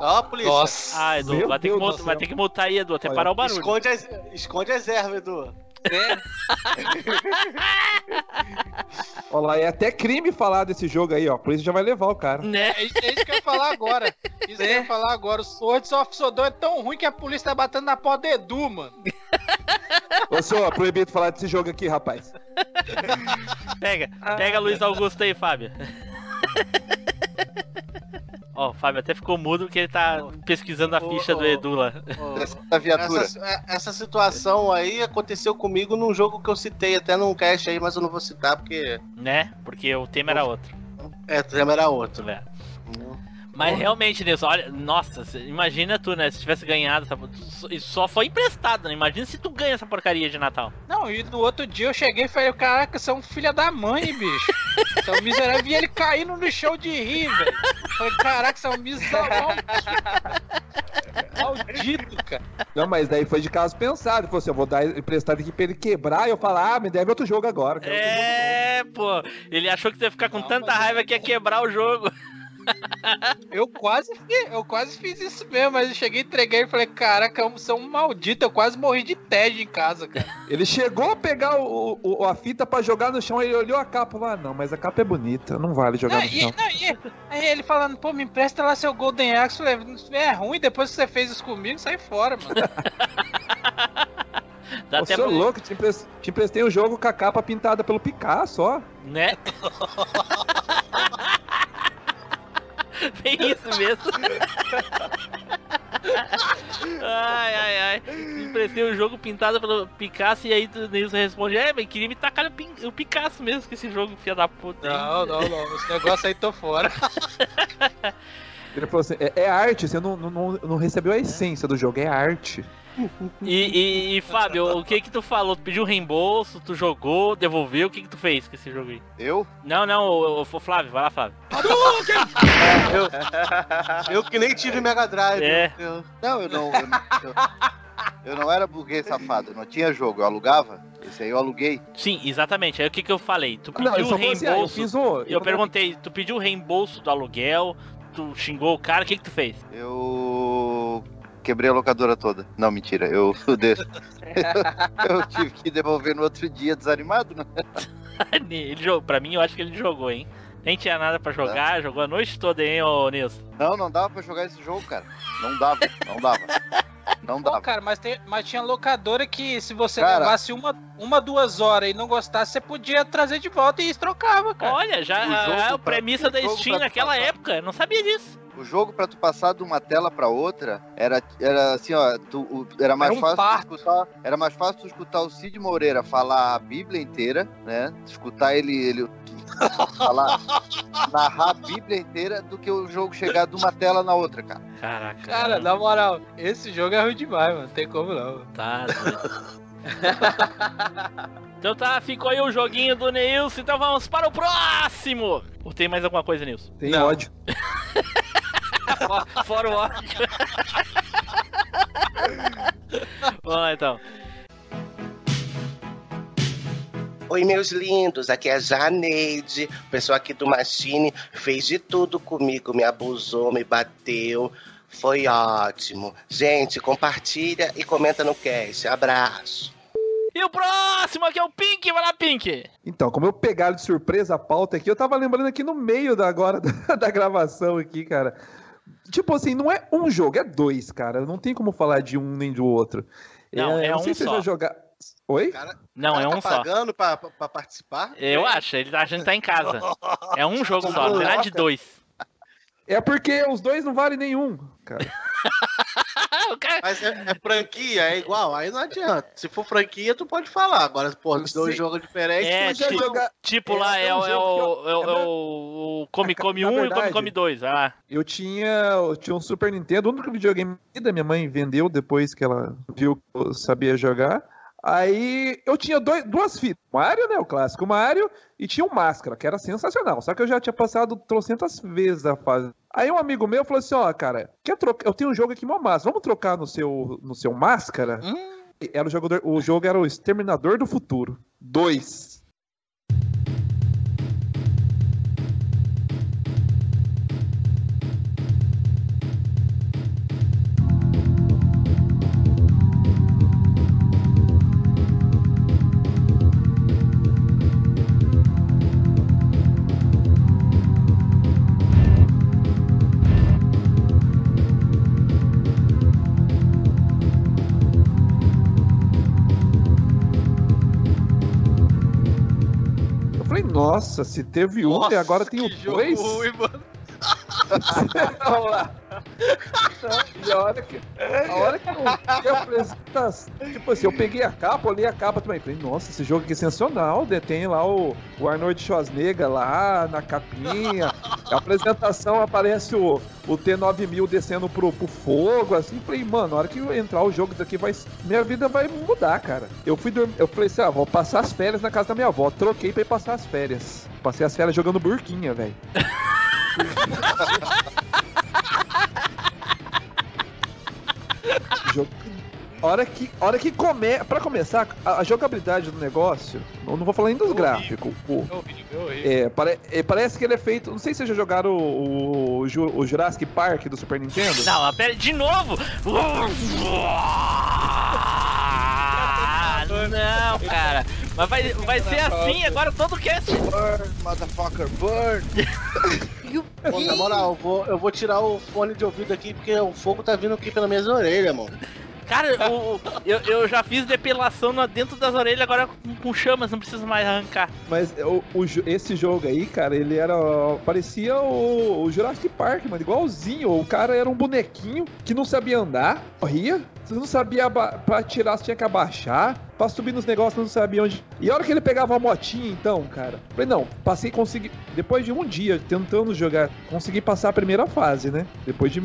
Ó, a polícia. Nossa. Ah, Edu, vai ter, que Deus céu. vai ter que mutar aí, Edu, até Olha, parar o barulho. Esconde as, esconde as ervas, Edu. Olha lá, é até crime falar desse jogo aí, ó. Por isso já vai levar o cara. Né? É isso, é isso que eu ia falar agora. Isso que eu ia falar agora. O Sword of Sodom é tão ruim que a polícia tá batendo na porta do Edu, mano. Ô, senhor, proibido falar desse jogo aqui, rapaz. Pega, pega Luiz Augusto aí, Fábio. Ó, o Fábio até ficou mudo porque ele tá pesquisando a ficha ô, do Edu lá. Da viatura. Essa, é, essa situação aí aconteceu comigo num jogo que eu citei até num cast aí, mas eu não vou citar porque Né? Porque o tema era outro. é, o tema era outro. né? Mas realmente, Nilson, olha, nossa, imagina tu, né? Se tivesse ganhado, essa- isso só foi emprestado, né? Imagina se tu ganha essa porcaria de Natal. Não, e no outro dia eu cheguei e falei, caraca, você é um filho da mãe, bicho. Você é um miserável. Vi ele caindo no chão de rir, velho. Falei, caraca, você é um miserável. Maldito, cara. Não, mas daí foi de caso pensado. Ele falou assim: eu vou dar emprestado aqui pra ele quebrar. E eu falar, ah, me deve outro jogo agora. quero outro jogo É, pô. Ele achou que tu ia ficar com Não, tanta raiva que ia quebrar o jogo. Eu quase fiz, eu quase fiz isso mesmo, mas eu cheguei, entreguei e falei, caraca, é um maldito. Eu quase morri de tédio em casa, cara. Ele chegou a pegar o, o- a fita pra jogar no chão. Ele olhou a capa lá, não, mas a capa é bonita. Não vale jogar Não, no e, chão. não, e- aí ele falando, pô, me empresta lá seu Golden Axe. Eu falei, é ruim, depois que você fez isso comigo, sai fora, mano. Dá Ô, até pra- louco, te, empres- te emprestei o jogo com a capa pintada pelo Picasso, ó. Né? Bem isso mesmo. ai, ai, ai. Emprestei o jogo pintado pelo Picasso e aí tu Nilson responde: É, mas queria me tacar o, o Picasso mesmo com esse jogo, filha da puta. hein?" Não, não, não. Esse negócio aí tô fora. Ele falou assim: é, é arte, você não, não, não- não recebeu a essência do jogo, é arte. E, e, e, Fábio, o que que tu falou? Tu pediu reembolso, tu jogou, devolveu, o que que tu fez com esse jogo aí? Eu? Não, não, o, o, Flávio, vai lá, Flávio. Eu que nem tive Mega Drive. É. Eu- Não, eu não. Eu não, eu- eu não era burguês safado, eu não tinha jogo, eu alugava. Esse aí eu aluguei. Sim, exatamente. Aí o que que eu falei? Tu Não, pediu eu falei assim, ah, eu reembolso. fiz o. Eu perguntei, tu pediu o reembolso do aluguel, tu xingou o cara, o que que tu fez? Eu quebrei a locadora toda. Não, mentira, eu, eu tive que devolver no outro dia desanimado, né? ele jogou, pra mim, eu acho que ele jogou, hein? Nem tinha nada pra jogar, jogou a noite toda, hein, ô Nilson? Não, não dava pra jogar esse jogo, cara. Não dava, não dava. Não Pô, dava. cara, mas, tem- mas tinha locadora que se você Cara. levasse uma, uma, duas horas e não gostasse, você podia trazer de volta e eles trocavam, cara. Olha, já O jogo a, premissa o da Steam naquela época, eu não sabia disso. O jogo pra tu passar de uma tela pra outra era, era assim, ó, tu, o- era mais Era um fácil escutar, era mais fácil tu escutar o Cid Moreira falar a Bíblia inteira, né? Escutar ele, ele falar, narrar a Bíblia inteira do que o jogo chegar de uma tela na outra, cara. Caraca. Cara, na moral, esse jogo é ruim demais, mano. Tem como não. Tá. então tá, ficou aí o joguinho do Nilson, então vamos para o próximo! Ou tem mais alguma coisa, Nilson? Tem ódio. Fora- Fora o ódio. Vamos lá então. Oi, meus lindos, aqui é a Janeide. O pessoal aqui do Machine fez de tudo comigo, me abusou, me bateu. Foi ótimo. Gente, compartilha e comenta no cast. Abraço. E o próximo aqui é o Pink, vai lá, Pink! Então, como eu pegaram de surpresa a pauta aqui, eu tava lembrando aqui no meio da agora da, da gravação aqui, cara. Tipo assim, não é um jogo, é dois, cara. Não tem como falar de um nem do outro. Não, é não um sei se só. você já jogar. Oi? Não, é tá um só. pagando pra, pra- pra participar? Eu acho, ele tá achando que tá em casa. É um jogo só, não nada de dois. É porque os dois não valem nenhum, cara. Ah, o cara... Mas é, é franquia, é igual, aí não adianta. Se for franquia, tu pode falar. Agora, pô, os dois jogos diferentes, É, mas já tipo, jogar- tipo é, lá é, é um o- é o, é eu- o, é é o Come Come Na 1 e Come verdade- Come 2, vai lá. Eu tinha, eu tinha um Super Nintendo, o único videogame da minha mãe vendeu depois que ela viu que eu sabia jogar. Aí eu tinha dois, duas fitas. Mario, né? O clássico Mario, e tinha um Máscara, que era sensacional. Só que eu já tinha passado trocentas vezes a fase. Aí um amigo meu falou assim: ó, cara, quer trocar? Eu tenho um jogo aqui mó massa, vamos trocar no seu, no seu Máscara? Era o, jogador, o jogo era o Exterminador do Futuro 2. Nossa, se teve um e agora tem o dois. ruim, mano. Vamos lá. E a hora que, a hora que eu vi a apresentação, tipo assim, eu peguei a capa, olhei a capa também. Falei, nossa, esse jogo aqui é sensacional. Tem lá o, o Arnold Schwarzenegger lá na capinha. A apresentação aparece o, o T9000 descendo pro, pro fogo, assim. Falei, mano, na hora que entrar o jogo daqui, vai, minha vida vai mudar, cara. Eu fui dormir, eu falei assim, ah, vou passar as férias na casa da minha avó. Troquei pra ir passar as férias. Passei as férias jogando burquinha, velho. Jogo- Hora que, hora que come, pra começar, a, a jogabilidade do negócio, eu não vou falar nem dos gráficos. O, É horrível, é é, pare- é, parece que ele é feito. Não sei se vocês já jogaram o, o, o Jurassic Park do Super Nintendo. Não, pera, de novo! Ah, Não, cara. Mas vai, vai ser assim agora todo cast. Burn, motherfucker, burn! Pô, na moral, eu vou, eu vou tirar o fone de ouvido aqui, porque o fogo tá vindo aqui pelas minhas orelhas, mano. Cara, o- o- eu, eu já fiz depilação dentro das orelhas, agora com, com chamas, não preciso mais arrancar. Mas o, o esse jogo aí, cara, ele era. Parecia o, o Jurassic Park, mano, igualzinho. O cara era um bonequinho que não sabia andar, corria. Você não sabia pra atirar, você tinha que abaixar. Pra subir nos negócios, não sabia onde. E a hora que ele pegava a motinha, então, cara. Falei, não, passei, consegui. Depois de um dia tentando jogar, consegui passar a primeira fase, né? Depois de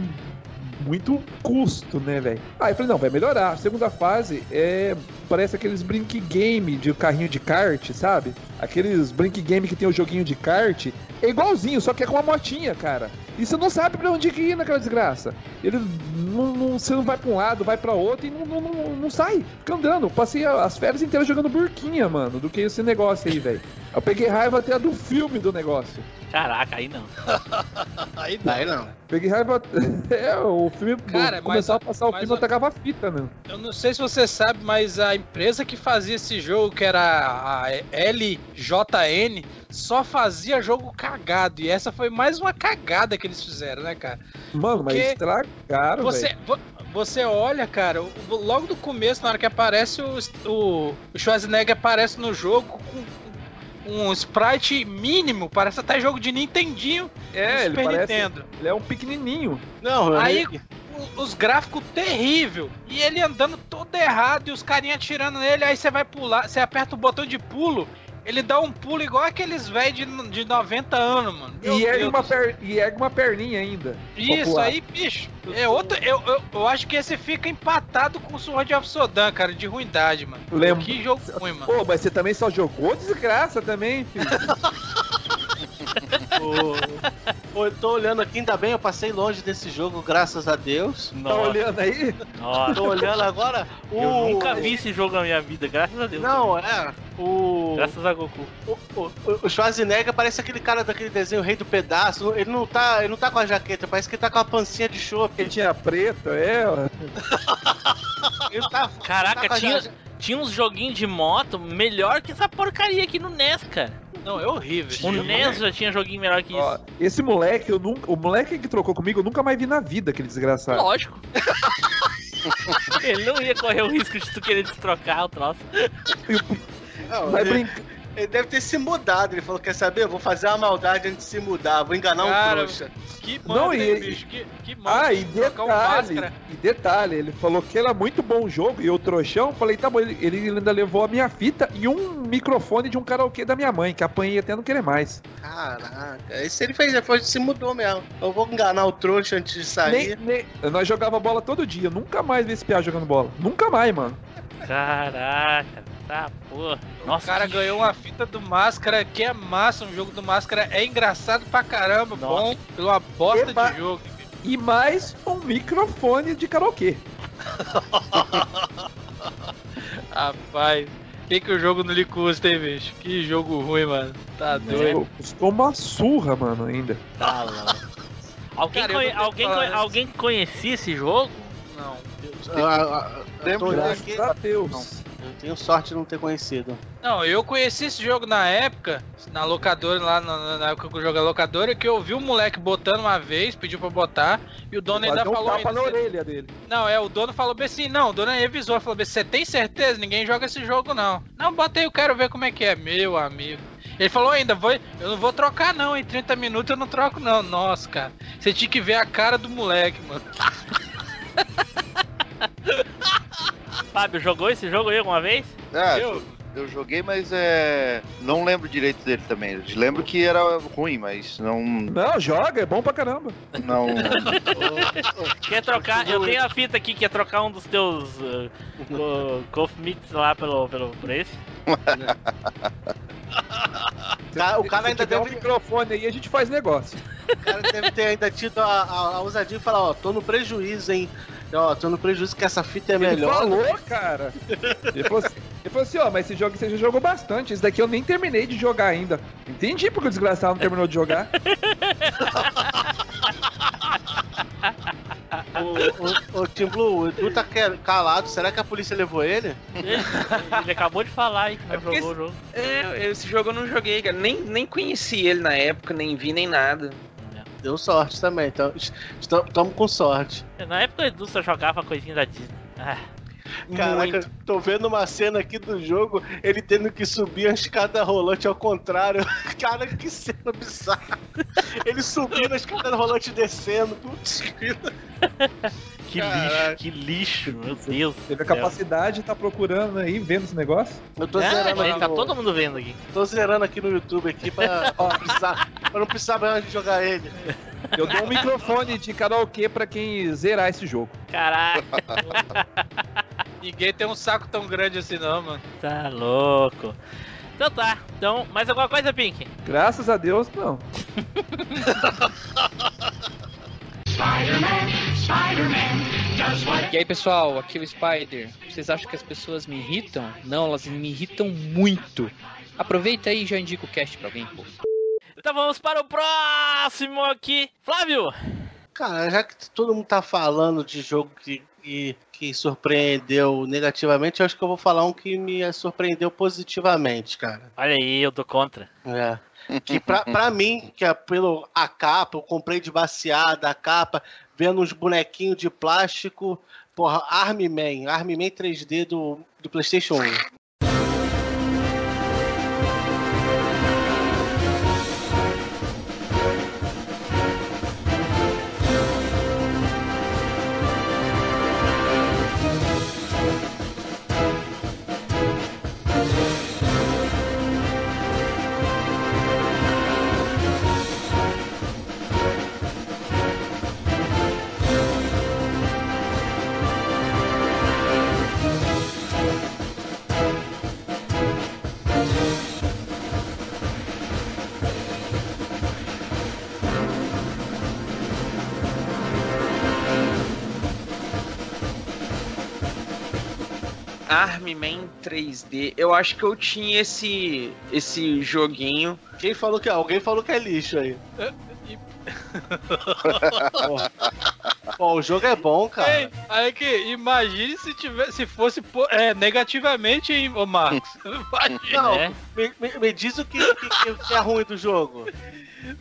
muito custo, né, velho? Aí eu falei, não, vai melhorar. A segunda fase é. Parece aqueles brink game de carrinho de kart, sabe? Aqueles brink game que tem o joguinho de kart. É igualzinho, só que é com a motinha, cara. E você não sabe pra onde ir naquela desgraça. Ele não, não- você não vai pra um lado, vai pra outro e não, não, não, não sai. Fica andando. Passei as férias inteiras jogando burquinha, mano, do que esse negócio aí, velho. Eu peguei raiva até do filme do negócio. Caraca, aí não. Aí Aí não. Peguei raiva. É, o filme Cara, começava mas- a passar o mas filme, eu tacava fita, né? Eu não sei se você sabe, mas a empresa que fazia esse jogo, que era a LJN, só fazia jogo cagado. E essa foi mais uma cagada que eles fizeram, né, cara? Mano, mas Porque estragaram, Você, vo- você olha, cara, logo do começo, na hora que aparece o, o, o Schwarzenegger aparece no jogo com um sprite mínimo, parece até jogo de Nintendinho É, ele Super parece. Nintendo. Ele é um pequenininho. Não, Aí o- os gráficos terrível e ele andando todo errado e os carinha atirando nele, aí você vai pular, você aperta o botão de pulo, ele dá um pulo igual aqueles velhos de, de 90 anos, mano. Meu E ergue, uma per... e ergue uma perninha ainda. Isso popular. aí, bicho. É outro. Eu, eu, eu acho que esse fica empatado com o Sword of Sodan, cara, de ruindade, mano. Lembro. Que jogo ruim, mano. Pô, mas você também só jogou desgraça também, filho. Pô, eu tô olhando aqui, ainda bem, eu passei longe desse jogo, graças a Deus. Tá Nossa, olhando aí? nossa. Tô olhando agora. O... Eu nunca vi esse jogo na minha vida, graças a Deus. Não, é. O... Graças a Goku. O, o, o Schwarzenegger parece aquele cara daquele desenho Rei do Pedaço. Ele não tá, ele não tá com a jaqueta, parece que ele tá com a pancinha de chope. Ele tinha preto, é. ó. Ele tá, Caraca, tá tinha, ja- tinha uns joguinhos de moto melhor que essa porcaria aqui no NES, cara. Não, é horrível. O jogo. NES já tinha joguinho melhor que Ó, isso. esse moleque, eu nunca, o moleque que trocou comigo, eu nunca mais vi na vida, aquele desgraçado. Lógico. Ele não ia correr o risco de tu querer destrocar o troço. Não, Vai ele, brincar. ele deve ter se mudado. Ele falou: Quer saber? Eu vou fazer uma maldade antes de se mudar. Vou enganar um Cara, trouxa. Que Não, mano, e- hein, bicho? Que, que mano. Ah, e um detalhe, máscara. e detalhe, ele falou que era muito bom o jogo, e eu trouxão, falei, tá bom, ele, ele ainda levou a minha fita e um microfone de um karaokê da minha mãe, que apanhei até não querer mais. Caraca, isso ele fez depois se mudou mesmo. Eu vou enganar o trouxa antes de sair. Nem, nem- nós jogava bola todo dia, nunca mais vi esse piá jogando bola. Nunca mais, mano. Caraca, tá porra. Nossa, o cara que ganhou uma fita do Máscara, que é massa. Um jogo do Máscara é engraçado pra caramba. Nossa. Bom, pela uma bosta Eba. de jogo. E mais um microfone de karaokê. Rapaz, o que, que o jogo não lhe custa, hein, bicho? Que jogo ruim, mano. Tá doido. Custou uma surra, mano, ainda. Tá. Alguém, Cara, conhe- alguém, conhe- alguém conhecia esse jogo? Não. Ah, ah, Lembro olhando Graças a Deus. eu tenho sorte de não ter conhecido. Não, eu conheci esse jogo na época, na locadora, lá na, na época que eu joguei locadora, que eu vi um moleque botando uma vez, pediu pra botar, e o dono ainda um falou. tapa ainda, na "Cê- orelha dele. Não, é, o dono falou bem assim, não, o dono revisou, falou bem, você tem certeza? Ninguém joga esse jogo, não. Não, bota aí, eu quero ver como é que é, meu amigo. Ele falou ainda, vou, eu não vou trocar não, em 30 minutos eu não troco não. Nossa, cara, você tinha que ver a cara do moleque, mano. Fábio, jogou esse jogo aí alguma vez? Ah, Eu- eu joguei, mas é. Não lembro direito dele também. Eu lembro que era ruim, mas não. Não, joga, é bom pra caramba. Não. Quer trocar? Eu tenho a fita aqui, quer trocar um dos teus uh, Coff Mix lá pelo, pelo, por esse? Ca- o cara ainda tiver um microfone aí, a gente faz negócio. O cara deve ter ainda tido a, a, a ousadia de falar, ó, tô no prejuízo, hein? Ó, tô no prejuízo que essa fita é Ele melhor. falou, cara. Ele falou assim, ele falou assim, ó, mas esse jogo você já jogou bastante. Esse daqui eu nem terminei de jogar ainda. Entendi porque o desgraçado não terminou de jogar. O, o, o Tim Blue, o Edu tá calado, será que a polícia levou ele? Ele, ele acabou de falar aí que não É jogou o jogo. É, esse jogo eu não joguei, cara. Nem, nem conheci ele na época, nem vi nem nada. Deu sorte também, então estamos com sorte. Na época o Edu só jogava coisinha da Disney. Ah, Caraca, tô vendo uma cena aqui do jogo, ele tendo que subir a escada rolante ao contrário. Cara, que cena bizarra. Ele subindo a escada rolante e descendo. Putz, que Caraca. lixo, que lixo, meu Deus. Teve a capacidade de tá procurando aí, vendo esse negócio. Eu tô É, zerando gente, aqui tá no- todo mundo vendo aqui. Tô zerando aqui no YouTube aqui pra, pra não precisar, pra não precisar mais de jogar ele. Eu dou um microfone de karaokê pra quem zerar esse jogo. Caraca, Ninguém tem um saco tão grande assim não, mano. tá louco. Então tá, então, mais alguma coisa, Pink? Graças a Deus, não. E aí pessoal, aqui é o Spider. Vocês acham que as pessoas me irritam? Não, elas me irritam muito. Aproveita aí e já indica o cast pra alguém, pô. então vamos para o próximo aqui. Flávio! Cara, já que todo mundo tá falando de jogo que, que, que surpreendeu negativamente, eu acho que eu vou falar um que me surpreendeu positivamente, cara. Olha aí, eu tô contra. É. Que pra, pra mim, que é pelo a capa, eu comprei de baseada a capa, vendo uns bonequinhos de plástico. Porra, Army Man, Army Man 3D do, do PlayStation 1. 3D. Eu acho que eu tinha esse esse joguinho. Quem falou que alguém falou que é lixo aí? Pô, o jogo é bom, cara. Ei, aí que imagine se tivesse, se fosse é, negativamente, hein, ô Marcos. Imagina. Não, É. me, me- me diz o que, que- que é ruim do jogo.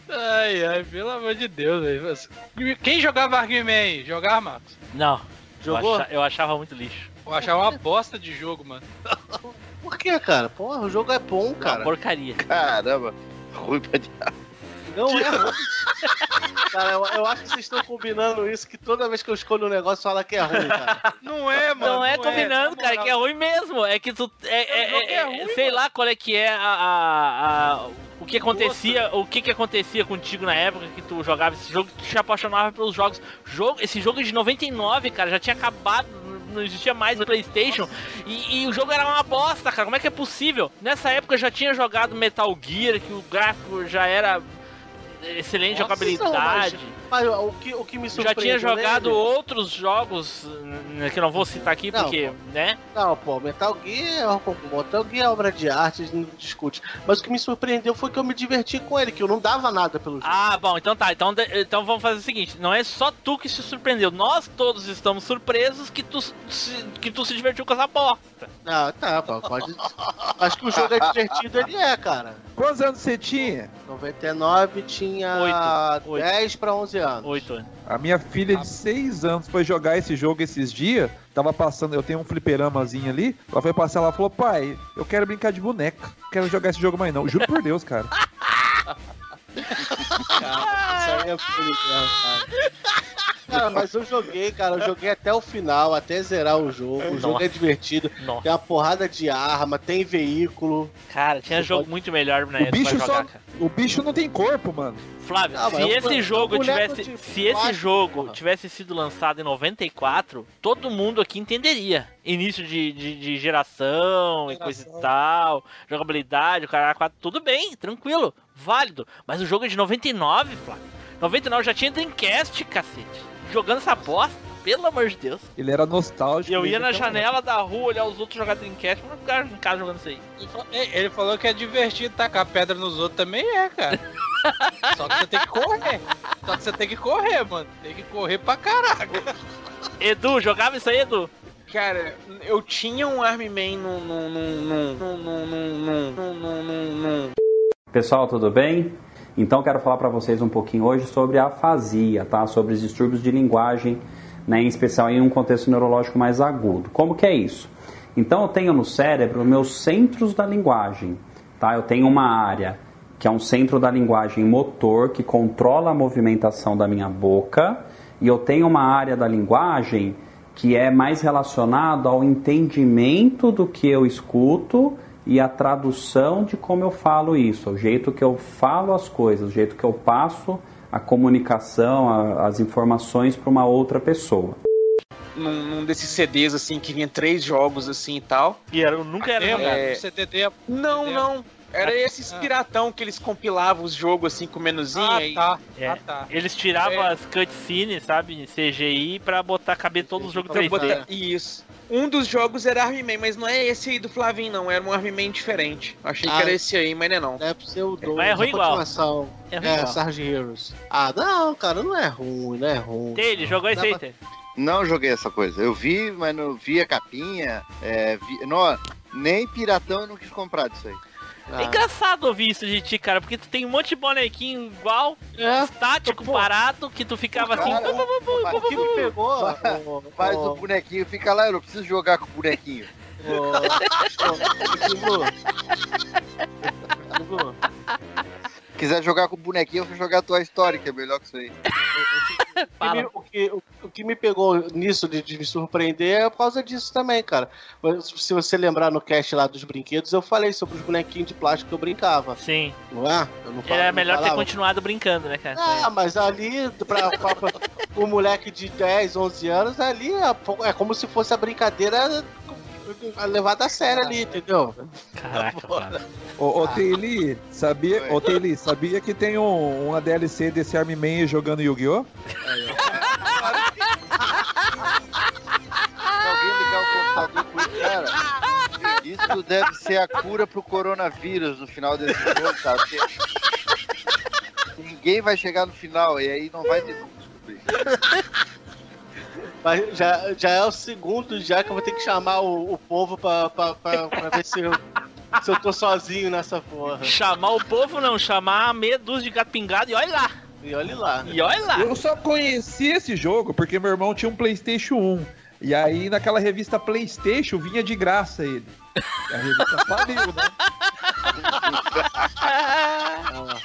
Ai, ai, pelo amor de Deus, velho. Quem jogava Army Man? Jogava, Marcos? Não. Jogou? Eu, acha- eu achava muito lixo. Eu achava uma bosta de jogo, mano. Por que, cara? Porra, o jogo é bom, Uma cara. porcaria. Caramba, ruim pra diabo. Não é ruim. Cara, eu, eu acho que vocês estão combinando isso, que toda vez que eu escolho um negócio, fala que é ruim, cara. Não é, mano. Não é combinando, na cara, que é ruim mesmo. É que tu. É, é- é- é ruim, sei mano. lá qual é que é a. a- a- o que acontecia, o que que acontecia contigo na época que tu jogava esse jogo, tu te apaixonava pelos jogos. Jogo, esse jogo é de 99, cara, já tinha acabado, não existia mais o PlayStation e, e o jogo era uma bosta, cara. Como é que é possível? Nessa época eu já tinha jogado Metal Gear, que o gráfico já era excelente Nossa, jogabilidade. Mas o que, o que me Já surpreendeu tinha jogado nele- outros jogos n- que eu não vou citar aqui Não, porque, né? Não, pô, Metal Gear, Metal Gear é obra de arte, a gente não discute. Mas o que me surpreendeu foi que eu me diverti com ele, que eu não dava nada pelo jogo. Ah, bom, então tá. Então, então vamos fazer o seguinte: não é só tu que se surpreendeu, nós todos estamos surpresos que tu se, que tu se divertiu com essa bosta. Ah, tá, pô, pode. Acho que o jogo é divertido, ele é, cara. Quantos anos você tinha? 99 tinha Oito, oito. 10 pra 11 anos. Oito anos. A minha filha de 6 anos foi jogar esse jogo esses dias. Tava passando, eu tenho um fliperamazinho ali. Ela foi passar, ela falou: pai, eu quero brincar de boneca. Não quero jogar esse jogo mais não. Juro por Deus, cara. Isso aí é bonito, cara. Cara, mas eu joguei, cara. Eu joguei até o final, até zerar o jogo. O jogo Nossa. é divertido. Nossa. Tem uma porrada de arma, tem veículo. Cara, tinha Você jogo pode- muito melhor na O época bicho só. jogar, cara. O bicho não tem corpo, mano. Flávio, mas se é um esse jogo tivesse. de Se esse jogo porra. tivesse sido lançado em 94, todo mundo aqui entenderia. Início de, de, de geração, e coisa e tal, jogabilidade, o cara 4, tudo bem, tranquilo, válido. Mas o jogo é de 99, Flávio. 99 já tinha Dreamcast, cacete. Jogando essa bosta, pelo amor de Deus. Ele era nostálgico. E eu ia na então- janela da rua olhar os outros jogar Dreamcast, mas ficar em casa jogando isso aí. Ele falou- que é divertido tacar pedra nos outros também é, cara. Só que você tem que correr. Só que você tem que correr, mano. Tem que correr pra caraca. Edu, jogava isso aí, Edu? Cara, eu tinha um Army Man no. no. no. no. no. no. no. no. no. no. Pessoal, tudo bem? Então quero falar para vocês um pouquinho hoje sobre a afasia, tá? Sobre os distúrbios de linguagem, né? em especial em um contexto neurológico mais agudo. Como que é isso? Então eu tenho no cérebro meus centros da linguagem, tá? Eu tenho uma área que é um centro da linguagem motor que controla a movimentação da minha boca e eu tenho uma área da linguagem que é mais relacionado ao entendimento do que eu escuto e a tradução de como eu falo isso, o jeito que eu falo as coisas, o jeito que eu passo a comunicação, a- as informações para uma outra pessoa. num, num desses CDs assim que vinha três jogos assim e tal. E era, nunca era. É. CDD é Não, não. Era esses piratão que eles compilavam os jogos assim com menuzinho Ah, aí. tá. É, Ah, tá. Eles tiravam É. as cutscenes, sabe, em CGI, pra botar caber todos os jogos Pra 3D. botar- Isso. Um dos jogos era Army Man, mas não é esse aí do Flavinho, não. Era um Army Man diferente. Achei que Ah. era esse aí, mas não é não. Deve ser o 2. Mas é ruim igual. continuação. É ruim É, igual. Sarge Heroes. Ah, não, cara, não é ruim, não é ruim. Ele jogou esse aí, pra-? Não joguei essa coisa. Eu vi, mas não vi a capinha. É, vi- não, nem piratão eu não quis comprar disso aí. Ah. É engraçado ouvir isso de ti, cara, porque tu tem um monte de bonequinho igual, É. estático, parado, que tu ficava assim. Cara, O que me bu. pegou? Faz o bonequinho, fica lá, eu não preciso jogar com o bonequinho. ô, ô, Gugu. Quiser jogar com o bonequinho, eu vou jogar a tua história, que é melhor que isso aí. o que o, que, o, o que me pegou nisso de, de me surpreender é por causa disso também, cara. Se você lembrar no cast lá dos brinquedos, eu falei sobre os bonequinhos de plástico que eu brincava. Sim. Não é? Eu não falo- Era não melhor ter continuado brincando, né, cara? Ah, mas ali, pra, pra, pra um moleque de 10, 11 anos, ali é, é como se fosse a brincadeira levada a sério ali, entendeu? Caraca, cara. Ô, ô Teili, sabia, ô, Teili, sabia que tem um, uma DLC desse Army Man jogando Yu-Gi-Oh? Se alguém ligar o computador com isso, cara, isso deve ser a cura pro coronavírus no final desse jogo, tá? Porque Ninguém vai chegar no final e aí não vai ter como descobrir. Mas já, já é o segundo já que eu vou ter que chamar o, o povo pra, pra, pra, pra ver se eu, se eu tô sozinho nessa porra. Chamar o povo não, chamar a meia dúzia de gato pingado e olha lá. E olhe lá. E olha lá. Eu só conheci esse jogo porque meu irmão tinha um PlayStation 1. E aí naquela revista PlayStation vinha de graça ele. E a revista faliu, né?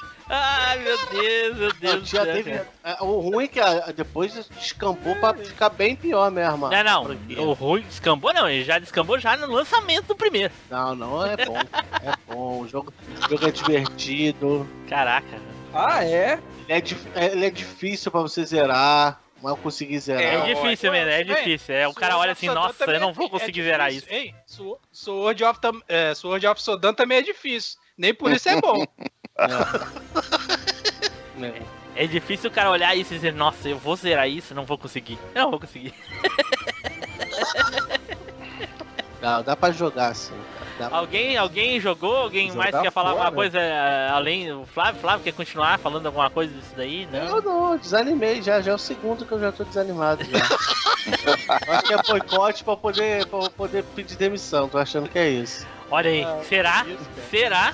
Ai, meu Deus, meu Deus Já céu. teve, cara. é, o ruim é que ah, depois descampou pra ficar bem pior mesmo. Não, não. O ruim descambou, não. Ele já descambou já no lançamento do primeiro. Não, não, é bom. É bom. O jogo, o jogo é divertido. Caraca. Ah, é? Ele é, dif- ele é difícil pra você zerar. Mas eu consegui zerar. É, difícil, mesmo, é difícil. É, o cara olha assim, Sodan nossa, também eu não é vou conseguir é zerar difícil. isso. Ei, Su- Sword of, é, Sword of Sodan também é difícil. Nem por isso é bom. É. É difícil o cara olhar isso e dizer, nossa, eu vou zerar isso, não vou conseguir. Eu não vou conseguir. Dá, dá pra jogar assim. Alguém, alguém jogou? Alguém Jogar mais quer falar fora. alguma coisa é, além? O Flávio, Flávio quer continuar falando alguma coisa disso daí? Não? Eu não, desanimei já. Já é o segundo que eu já tô desanimado já. Acho que é boicote pra poder, pra poder pedir demissão. Tô achando que é isso. Olha aí, será? Será?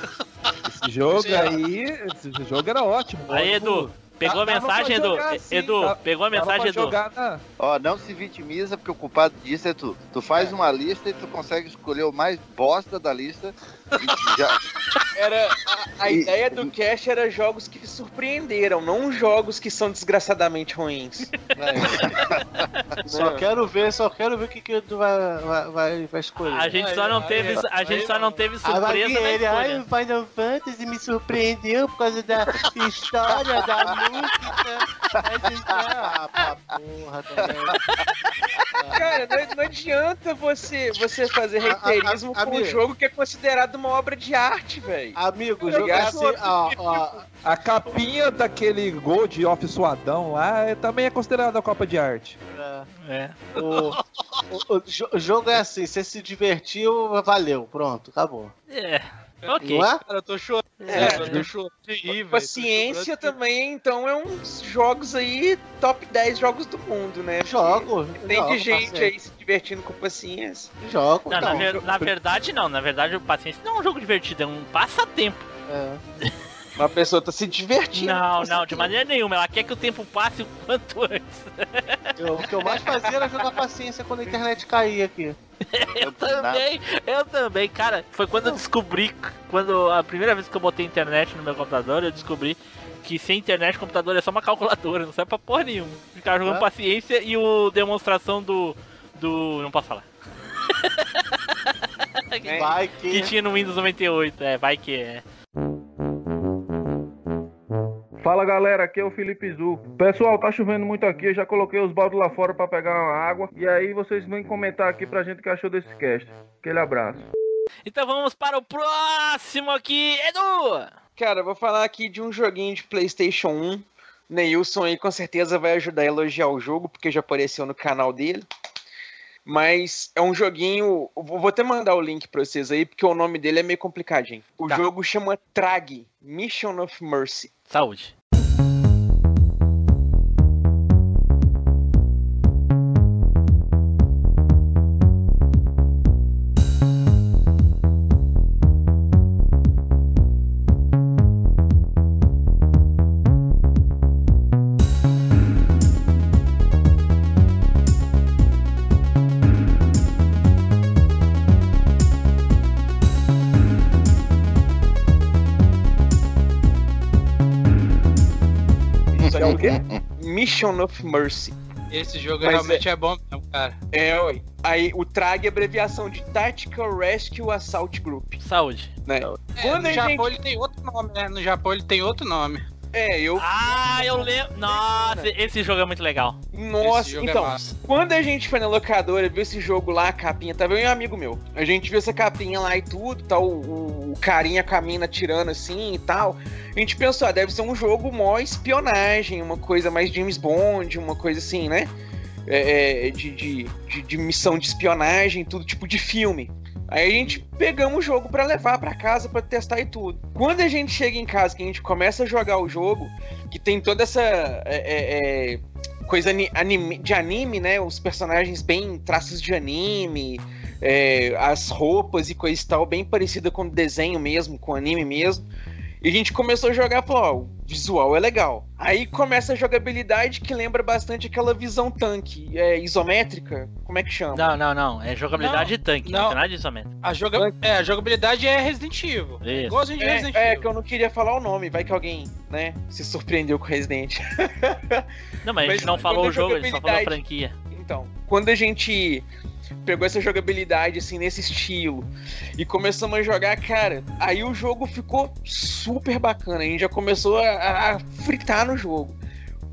Esse jogo aí, esse jogo era ótimo. Aí, ótimo. Edu, pegou a mensagem, Edu? Edu, pegou a mensagem, Edu? na... Ó, não se vitimiza, porque o culpado disso é tu. Tu faz uma lista e tu consegue escolher o mais bosta da lista. Já, Era, a, a E- ideia do cast era jogos que surpreenderam, não jogos que são desgraçadamente ruins. Só quero ver, só quero ver o que, que tu vai, vai, vai, escolher. A gente só não teve, a gente só não teve surpresa ele, ai, o Final Fantasy me surpreendeu por causa da história, da música. Ah, pra porra também. Cara, não, não adianta você, você fazer A- a- reiterismo a- com um jogo que é considerado uma obra de arte, velho. Amigo, assim, ó, ó, A capinha daquele Gold Off Suadão lá é- também é considerada a Copa de Arte. É. o, o- o jo- o jogo é assim, você se divertiu, valeu, pronto, acabou. É. Ok. Não é? Cara, eu tô chorando. É. eu tô chorando de rir. Paciência Tô chorando também, então, é uns jogos aí, top 10 jogos do mundo, né? Jogo. Tem jogo, de gente parceiro. aí se divertindo com paciência. Jogo. Não, na, então. ver- na verdade não, na verdade o paciência não é um jogo divertido, é um passatempo. É. Uma pessoa tá se divertindo. Não, não, de maneira nenhuma, ela quer que o tempo passe o quanto antes. Eu- o que eu mais fazia era jogar paciência quando a internet caía aqui. Eu também, eu também, cara, foi quando eu descobri, quando a primeira vez que eu botei internet no meu computador, eu descobri que sem internet o computador é só uma calculadora, não serve pra porra nenhuma. Ficar jogando paciência e o demonstração do. do. não posso falar. Vai Que que. tinha no Windows 98, é, vai que é. Fala galera, aqui é o Felipe Zu. Pessoal, tá chovendo muito aqui, eu já coloquei os baldes lá fora pra pegar uma água. E aí vocês vêm comentar aqui pra gente o que achou desse cast. Aquele abraço. Então vamos para o próximo aqui, Edu! Cara, eu vou falar aqui de um joguinho de PlayStation 1. Neilson aí com certeza vai ajudar a elogiar o jogo, porque já apareceu no canal dele. Mas é um joguinho. Vou até mandar o link pra vocês aí, porque o nome dele é meio complicadinho. O jogo chama Trag Mission of Mercy. Saúde. Isso é o quê? Mission of Mercy. Esse jogo Mas realmente é... bom mesmo, cara. É, ué. Aí o TRAG é abreviação de Tactical Rescue Assault Group. Saúde. Né? É, Quando no Japão gente- ele tem outro nome, né? No Japão ele tem outro nome. É, eu. Ah, eu lembro. Nossa, esse jogo é muito legal. Nossa, é então, massa. quando a gente foi na locadora, viu esse jogo lá, a capinha, tava eu e um amigo meu. A gente viu essa capinha lá e tudo, tá o, o, o carinha com a mina tirando assim e tal. A gente pensou, ah, deve ser um jogo mó espionagem, uma coisa mais James Bond, uma coisa assim, né? É, é, de, de, de, de missão de espionagem, tudo tipo de filme. Aí a gente pegamos o jogo pra levar pra casa pra testar e tudo. Quando a gente chega em casa, que a gente começa a jogar o jogo, que tem toda essa é, é, é, coisa ani- anime- de anime, né? Os personagens bem traços de anime, é, as roupas e coisa e tal, bem parecida com o desenho mesmo, com o anime mesmo. E a gente começou a jogar, falou, ó, o visual é legal. Aí começa a jogabilidade que lembra bastante aquela visão tanque, é, isométrica, como é que chama? Não, não, não. É jogabilidade Não, de tanque, não, não. tem nada disso mesmo. A, joga... é, a jogabilidade é Resident Evil. Isso. Igualzinho de Resident É, é, Evil. que eu não queria falar o nome, vai que alguém, né, se surpreendeu com Resident. Não, mas a gente Mas não falou o jogo, a gente só falou a franquia. Então, quando a gente pegou essa jogabilidade assim nesse estilo e começamos a jogar, cara, aí o jogo ficou super bacana. A gente já começou a, a fritar no jogo.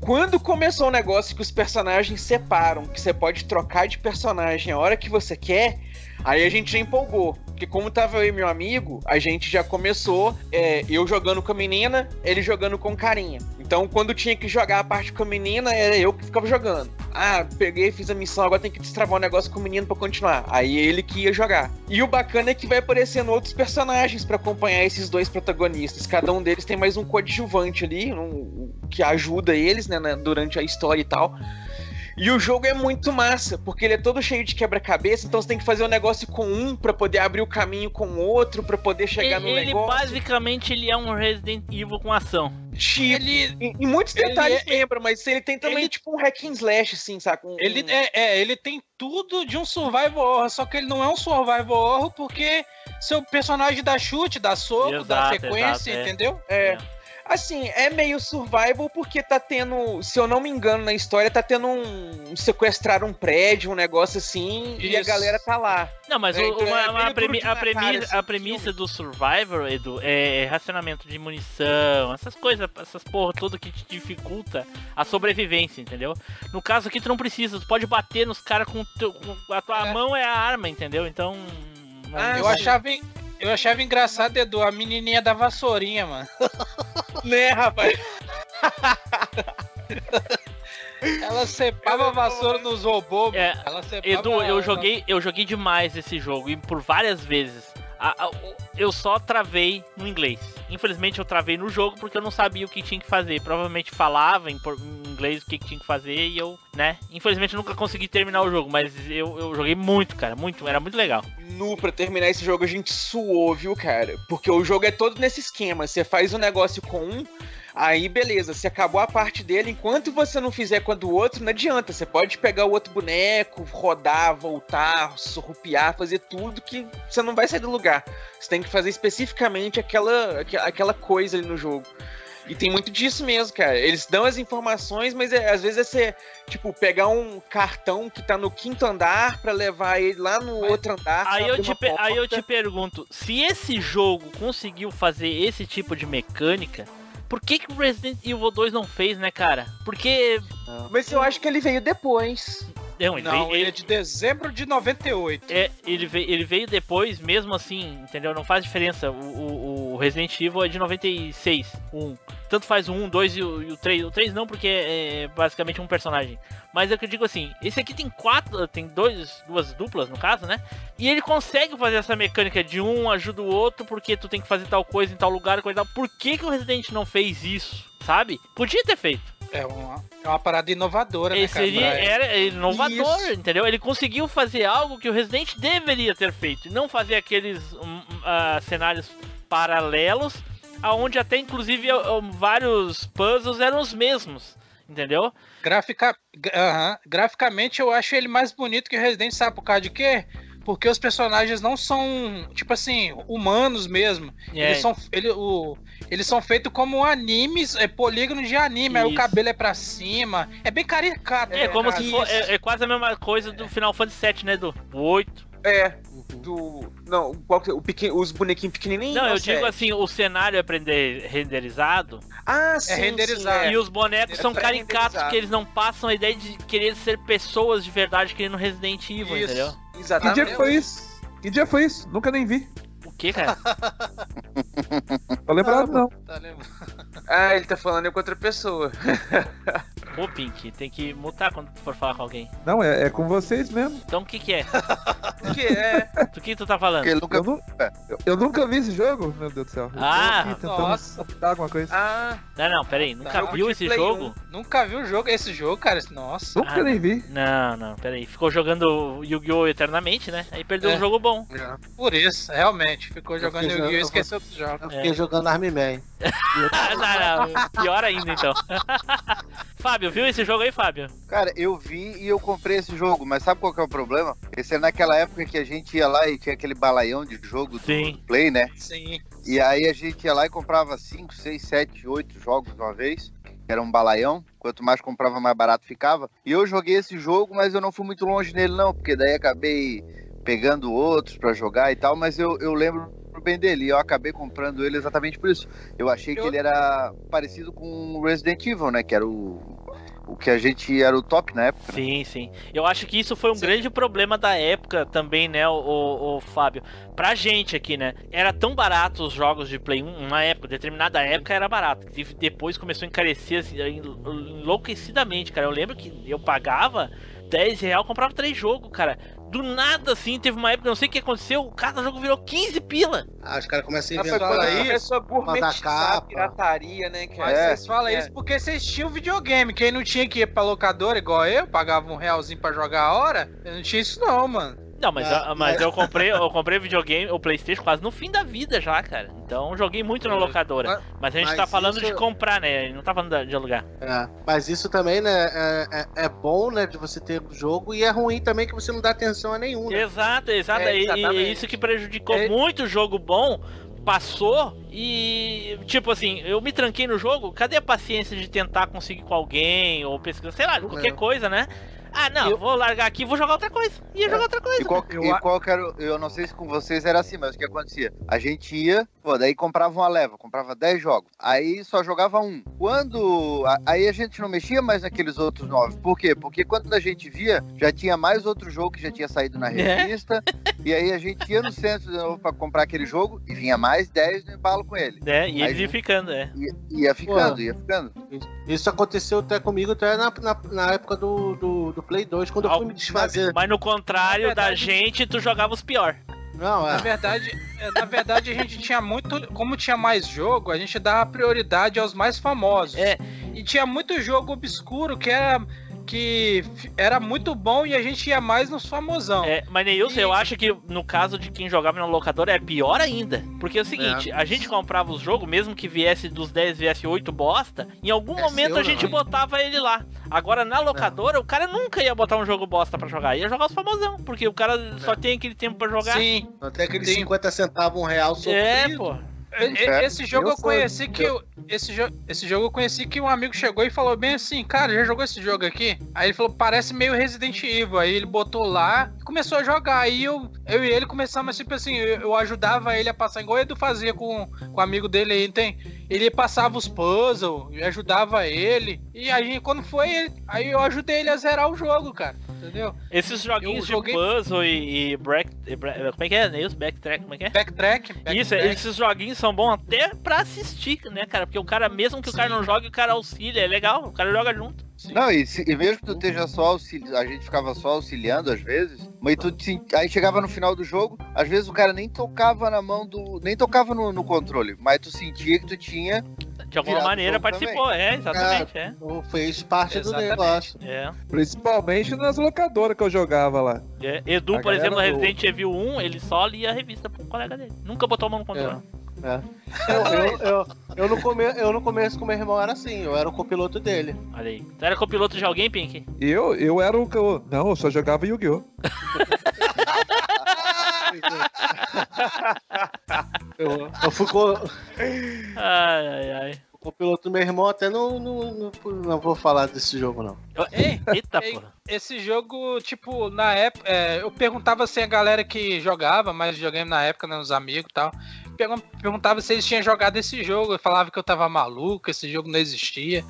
Quando começou o negócio que os personagens separam, que você pode trocar de personagem a hora que você quer, aí a gente já empolgou. Porque como tava eu e meu amigo, a gente já começou, é, eu jogando com a menina, ele jogando com carinha. Então quando tinha que jogar a parte com a menina, era eu que ficava jogando. Ah, peguei, fiz a missão, agora tem que destravar o negócio com o menino pra continuar. Aí ele que ia jogar. E o bacana é que vai aparecendo outros personagens pra acompanhar esses dois protagonistas. Cada um deles tem mais um coadjuvante ali, um- que ajuda eles, né, na- durante a história e tal. E o jogo é muito massa, porque ele é todo cheio de quebra-cabeça, então você tem que fazer um negócio com um pra poder abrir o caminho com o outro, pra poder chegar no ele negócio. basicamente ele é um Resident Evil com ação. Tipo, Ele, em, em muitos ele detalhes é- lembra, mas ele tem também ele- tipo um hack and slash, assim, saca? Um- ele, um- é, é, ele tem tudo de um survival horror, só que ele não é um survival horror porque seu personagem dá chute, dá soco, dá Exato, sequência, exato, é. entendeu? É. Assim, é meio survival porque tá tendo, se eu não me engano na história, tá tendo um, um sequestrar um prédio, um negócio assim, e a Isso. galera tá lá. Não, mas É, o- então uma- é uma premi- a, premissa, a no premissa do Survivor, Edu, é racionamento de munição, essas coisas, essas porra tudo que te dificulta a sobrevivência, entendeu? No caso aqui tu não precisa, tu pode bater nos caras com, teu- com a tua É. mão é a arma, entendeu? Então. Ah, eu, achava, eu achava engraçado, Edu, a menininha da vassourinha, mano. Né, rapaz? Ela cepava a vassoura nos robôs, É, mano. Ela cepava Edu, eu joguei, eu joguei demais esse jogo e por várias vezes. A- a- eu só travei no inglês. Infelizmente eu travei no jogo porque eu não sabia o que tinha que fazer. Provavelmente falava em, em inglês o que, que tinha que fazer e eu, né? Infelizmente eu nunca consegui terminar o jogo, mas eu, eu joguei muito, cara, muito, era muito legal. Nu, pra terminar esse jogo, a gente suou, viu, cara? Porque o jogo é todo nesse esquema. Você faz um negócio com um, aí beleza, você acabou a parte dele. Enquanto você não fizer com a do outro, não adianta. Você pode pegar o outro boneco, rodar, voltar, surrupiar, fazer tudo que você não vai sair do lugar. Você tem que fazer especificamente aquela, aque- aquela coisa ali no jogo. E tem muito disso mesmo, cara. Eles dão as informações, mas é- às vezes é você, tipo, pegar um cartão que tá no quinto andar pra levar ele lá no outro andar. Aí eu, te, aí eu te pergunto, se esse jogo conseguiu fazer esse tipo de mecânica, por que que Resident Evil 2 não fez, né, cara? Porque Mas eu acho que ele veio depois. Não, ele Não, veio, ele é de dezembro de 98. É, ele veio, ele veio depois, mesmo assim, entendeu? Não faz diferença. O, o- o Resident Evil é de 96, o 1. Tanto faz o 1, o 2 e o, e o 3. O 3 não, porque é, é basicamente um personagem. Mas é que eu digo assim, esse aqui tem quatro, tem dois, duas duplas no caso, né? E ele consegue fazer essa mecânica de um ajuda o outro, porque tu tem que fazer tal coisa em tal lugar, coisa tal. Por que, que o Resident não fez isso? Sabe? Podia ter feito. É uma, é uma parada inovadora, né, Ele cara? pra- era inovador, entendeu? Ele conseguiu fazer algo que o Resident deveria ter feito. Não fazer aqueles ah, cenários paralelos, aonde até inclusive ah, vários puzzles eram os mesmos. Entendeu? Grafica... aham. Graficamente eu acho ele mais bonito que o Resident, sabe por causa de quê? Porque os personagens não são, tipo assim, humanos mesmo. É. Eles, são, ele, o, eles são feitos como animes, é polígono de anime, aí o Isso. cabelo é pra cima. É bem caricato. É né, como cara? se for, Isso. é, é quase a mesma coisa do Final Fantasy VII, né? Do 8. É, do. Não, qual que é? o pequeno, os bonequinhos pequenininhos. Não, eu digo é. assim, o cenário é prender- renderizado. Ah, sim. renderizado. sim, é. E os bonecos É são caricatos, porque eles não passam a ideia de querer ser pessoas de verdade que nem no Resident Evil, Isso. entendeu? Que Exatamente. dia que foi isso? Que dia foi isso? Nunca nem vi. O que, cara? Tô lembrado, não. Tá lembrando? Ah, ele tá falando com outra pessoa. Ô, Pink, tem que mutar quando tu for falar com alguém. Não, é, é com vocês mesmo. Então o que que é? O que é? Do que tu tá falando? Ele nunca. Eu, nu- eu- eu nunca vi esse jogo, meu Deus do céu. Eu Ah, tentando nossa. alguma coisa. Ah, Não, não, peraí. Nunca Jogo viu esse jogo? Nunca viu o jogo, esse jogo, cara? Nossa. Nunca ah, nem vi. Não, não, peraí. Ficou jogando Yu-Gi-Oh! eternamente, né? Aí perdeu É. um jogo bom. Por isso, realmente. Ficou jogando Yu-Gi-Oh! e esqueceu dos jogos. Eu fiquei jogando Army Man. Ah, não, não. Pior ainda, então. Fábio, viu esse jogo aí, Fábio? Cara, eu vi e eu comprei esse jogo, mas sabe qual que é o problema? Esse é naquela época que a gente ia lá e tinha aquele balaião de jogo do Sim. Play, né? Sim. E aí a gente ia lá e comprava 5, 6, 7, 8 jogos de uma vez. Era um balaião. Quanto mais comprava, mais barato ficava. E eu joguei esse jogo, mas eu não fui muito longe nele, não, porque daí acabei pegando outros pra jogar e tal, mas eu, eu lembro bem dele. E eu acabei comprando ele exatamente por isso. Eu achei que ele era parecido com o Resident Evil, né? Que era o, o que a gente era o top na época. né? Sim, sim. Eu acho que isso foi um grande problema da época também, né, o, o, o Fábio? Pra gente aqui, né? Era tão barato os jogos de Play 1, uma época, determinada época era barato. Depois começou a encarecer assim, enlou- enlouquecidamente, cara. Eu lembro que eu pagava 10 real, comprava três jogos, cara. Do nada, assim, teve uma época, não sei o que aconteceu, cada jogo virou 15 pila. Ah, os caras começam a inventar quando aí, começou a gourmetizar a pirataria, né, cara? Mas É, vocês falam é. isso porque vocês tinham videogame. Quem não tinha que ir pra locadora igual eu, pagava um realzinho pra jogar a hora, eu não tinha isso não, mano. Não, mas, Ah, eu, mas eu comprei, eu comprei videogame, o Playstation quase no fim da vida já, cara. Então joguei muito na locadora. Mas- a gente mas tá falando de isso- comprar, né? Não tá falando de alugar. É, mas isso também, né, é, é, é bom, né, de você ter o jogo e é ruim também que você não dá atenção a nenhum, né? Exato, exato. É, E- isso que prejudicou É. muito jogo bom. Passou e, tipo assim, eu me tranquei no jogo. Cadê a paciência de tentar conseguir com alguém ou pesquisar, sei lá, qualquer É. coisa, né? Ah, não, Eu- vou largar aqui e vou jogar outra coisa. Ia jogar outra coisa. E qual, Eu e qual que era, eu não sei se com vocês era assim, mas o que acontecia? A gente ia, pô, daí comprava uma leva, comprava 10 jogos. Aí só jogava um. Quando. aí a gente não mexia mais naqueles outros nove. Por quê? Porque quando a gente via, já tinha mais outro jogo que já tinha saído na É. revista. e aí a gente ia no centro de novo pra comprar aquele jogo e vinha mais 10 no embalo com ele. É, e Aí eles iam ficando, é. Ia, ia ficando, ia ficando. Isso aconteceu até comigo até na, na, na época do, do, do Play 2, quando eu fui me desfazer. Mas no contrário Na da verdade- gente, tu jogava os pior. Não, Na é. verdade, é, na verdade a gente tinha muito, como tinha mais jogo, a gente dava prioridade aos mais famosos. É. E tinha muito jogo obscuro que era que era muito bom e a gente ia mais nos famosão. É, mas Neilson, E- eu acho que no caso de quem jogava na locadora é pior ainda. Porque é o seguinte, a gente comprava os jogos, mesmo que viesse dos 10, viesse 8 bosta, em algum É momento a gente né? botava ele lá. Agora na locadora, o cara nunca ia botar um jogo bosta pra jogar, ia jogar os famosão, porque o cara só tem aquele tempo pra jogar. Sim. Até aqueles Sim. 50 centavos, um real sofrido. É, pô. É, Esse jogo eu eu sou- conheci que eu, esse, jo esse jogo eu conheci que um amigo chegou e falou bem assim, cara, já jogou esse jogo aqui? Aí ele falou, parece meio Resident Evil. Aí ele botou lá e começou a jogar. Aí eu, eu e ele começamos, tipo assim, eu, eu ajudava ele a passar, igual o Edu fazia com, com o amigo dele aí, tem. Ele passava os puzzles, eu ajudava ele. E aí, quando foi, ele- aí eu ajudei ele a zerar o jogo, cara. Entendeu? Esses joguinhos Eu joguei- de puzzle e, e break, e bre- Como é que é? Neils? Backtrack, como é que é? Backtrack. Isso, backtrack. esses joguinhos são bons até pra assistir, né, cara? Porque o cara, mesmo que o cara não jogue, o cara auxilia, é legal, o cara joga junto. Não, e, se- e mesmo que tu esteja só auxiliando, a gente ficava só auxiliando às vezes, mas tu te- aí chegava no final do jogo, às vezes o cara nem tocava na mão do. nem tocava no, no controle, mas tu sentia que tu tinha. De alguma maneira participou, também. é, exatamente, é. Ou fez parte Exatamente. do negócio. É. Principalmente nas locadoras que eu jogava lá. É, Edu, A por exemplo, no Resident Evil 1, ele só lia a revista um colega dele. Nunca botou a mão no controle. É. Eu, eu, eu, eu, no come, eu no começo com meu irmão era assim, eu era o copiloto dele. Olha aí. Tu era copiloto de alguém, Pink? Eu, eu era o que eu. Não, eu só jogava Yu-Gi-Oh! Eu, eu fui com Ai, ai, ai. o copiloto do meu irmão até não, não, não, não vou falar desse jogo, não. Ei, Eita, ei, porra. esse jogo, tipo, na época, é, eu perguntava assim a galera que jogava mais videogame na época, né, os amigos e tal, perguntava se eles tinham jogado esse jogo, eu falava que eu tava maluco, esse jogo não existia.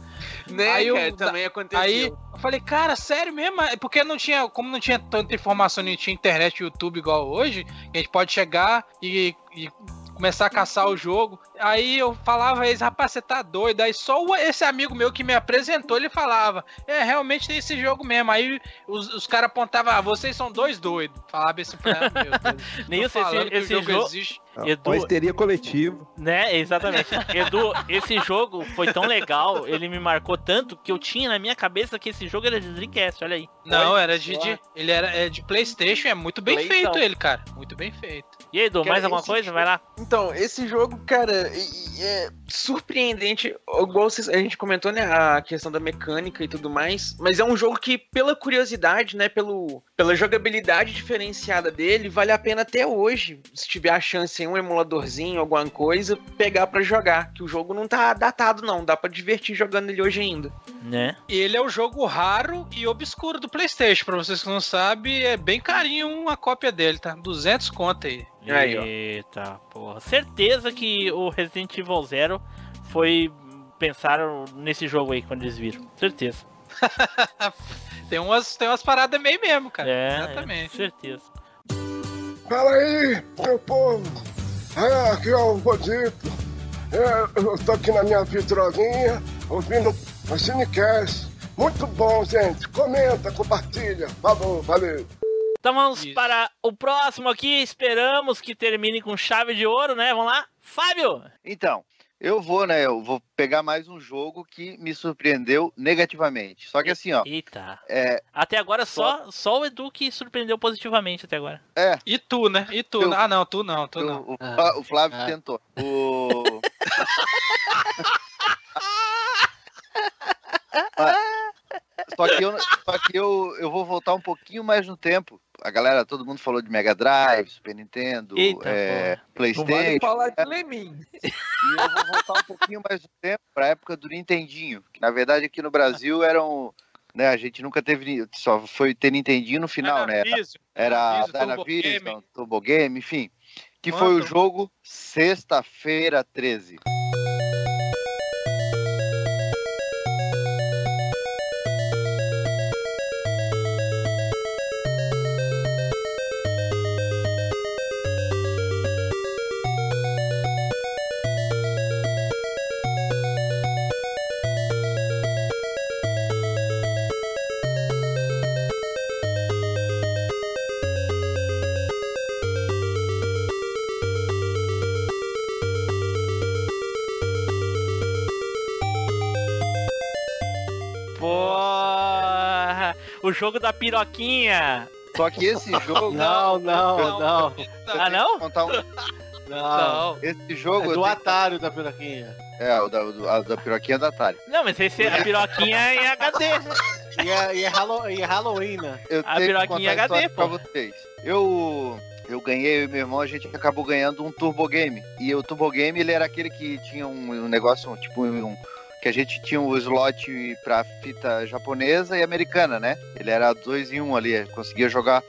Né, Aí eu- cara, também aconteceu. Aí eu falei, cara, sério mesmo? É Porque não tinha, como não tinha tanta informação, não tinha internet e YouTube igual hoje, que a gente pode chegar e, e começar a caçar o jogo. Aí eu falava a eles, rapaz, você tá doido. Aí só esse amigo meu que me apresentou, ele falava, é, realmente tem esse jogo mesmo. Aí os, os caras apontavam, ah, vocês são dois doidos. Falava assim pra ela, meu Deus. Nem esse, esse, falando que o esse jogo jogo. existe. Edu, Uma histeria coletiva. Né, exatamente. Edu, esse jogo foi tão legal, ele me marcou tanto que eu tinha na minha cabeça que esse jogo era de Dreamcast, olha aí. Não, era de, de- ele era é de Playstation, é muito bem feito ele, cara. Muito bem feito. E aí, Edu, Cara, mais alguma esse coisa? Vai lá. Então, esse jogo, cara, e- e é surpreendente. Igual a gente comentou, né, a questão da mecânica e tudo mais. Mas é um jogo que, pela curiosidade, né, pelo, pela jogabilidade diferenciada dele, vale a pena até hoje, se tiver a chance em um emuladorzinho, alguma coisa, pegar pra jogar. Que o jogo não tá datado, não. Dá pra divertir jogando ele hoje ainda. Né? E ele é o jogo raro e obscuro do PlayStation. Pra vocês que não sabem, é bem carinho uma cópia dele, tá? 200 conto aí. Aí. Eita, porra. Certeza que o Resident Evil Zero foi. Pensaram nesse jogo aí quando eles viram. Certeza. Tem umas, tem umas paradas meio mesmo, cara. É, Exatamente. é, certeza. Fala aí, meu povo. É, aqui é o Godito. É, eu tô aqui na minha vitrolinha, ouvindo o Cinecast. Muito bom, gente. Comenta, compartilha. Falou, valeu. Então vamos para o próximo aqui. Esperamos que termine com chave de ouro, né? Vamos lá. Fábio! Então, eu vou, né? Eu vou pegar mais um jogo que me surpreendeu negativamente. Só que assim, ó. Eita. É, Até agora só, só o Edu que surpreendeu positivamente até agora. é. E tu, né? E tu? Eu- Ah, não, tu não, tu não. o Flá- o Flávio Ah. tentou. O... Ah, Só que, eu, só que eu, eu vou voltar um pouquinho mais no tempo. A galera, todo mundo falou de Mega Drive, Super Nintendo, Eita, é, Não vale Playstation. falar de Lemin. E eu vou voltar um pouquinho mais no tempo, pra época do Nintendinho. Que na verdade aqui no Brasil eram. Né, a gente nunca teve. Só foi ter Nintendinho no final, né? Era, era a Dynavision, Turbo Game. Enfim. Que Mano, foi o jogo Sexta-feira 13. Jogo da piroquinha! Só que esse jogo. Não, não, não. Ah, não? Contar um- Não. Esse jogo. É do Atari da Piraquinha. É, o da, o a da piroquinha da Atari. Não, mas esse é a piroquinha em HD. E é, e é e é Halloween, né? Eu A tenho que piroquinha a HD, história pra pô. vocês. Eu, eu ganhei, eu e meu irmão, a gente acabou ganhando um Turbo Game. E o Turbo Game, ele era aquele que tinha um, um negócio, um, tipo um... Que a gente tinha o slot pra fita japonesa e americana, né? Ele era dois em um ali, conseguia jogar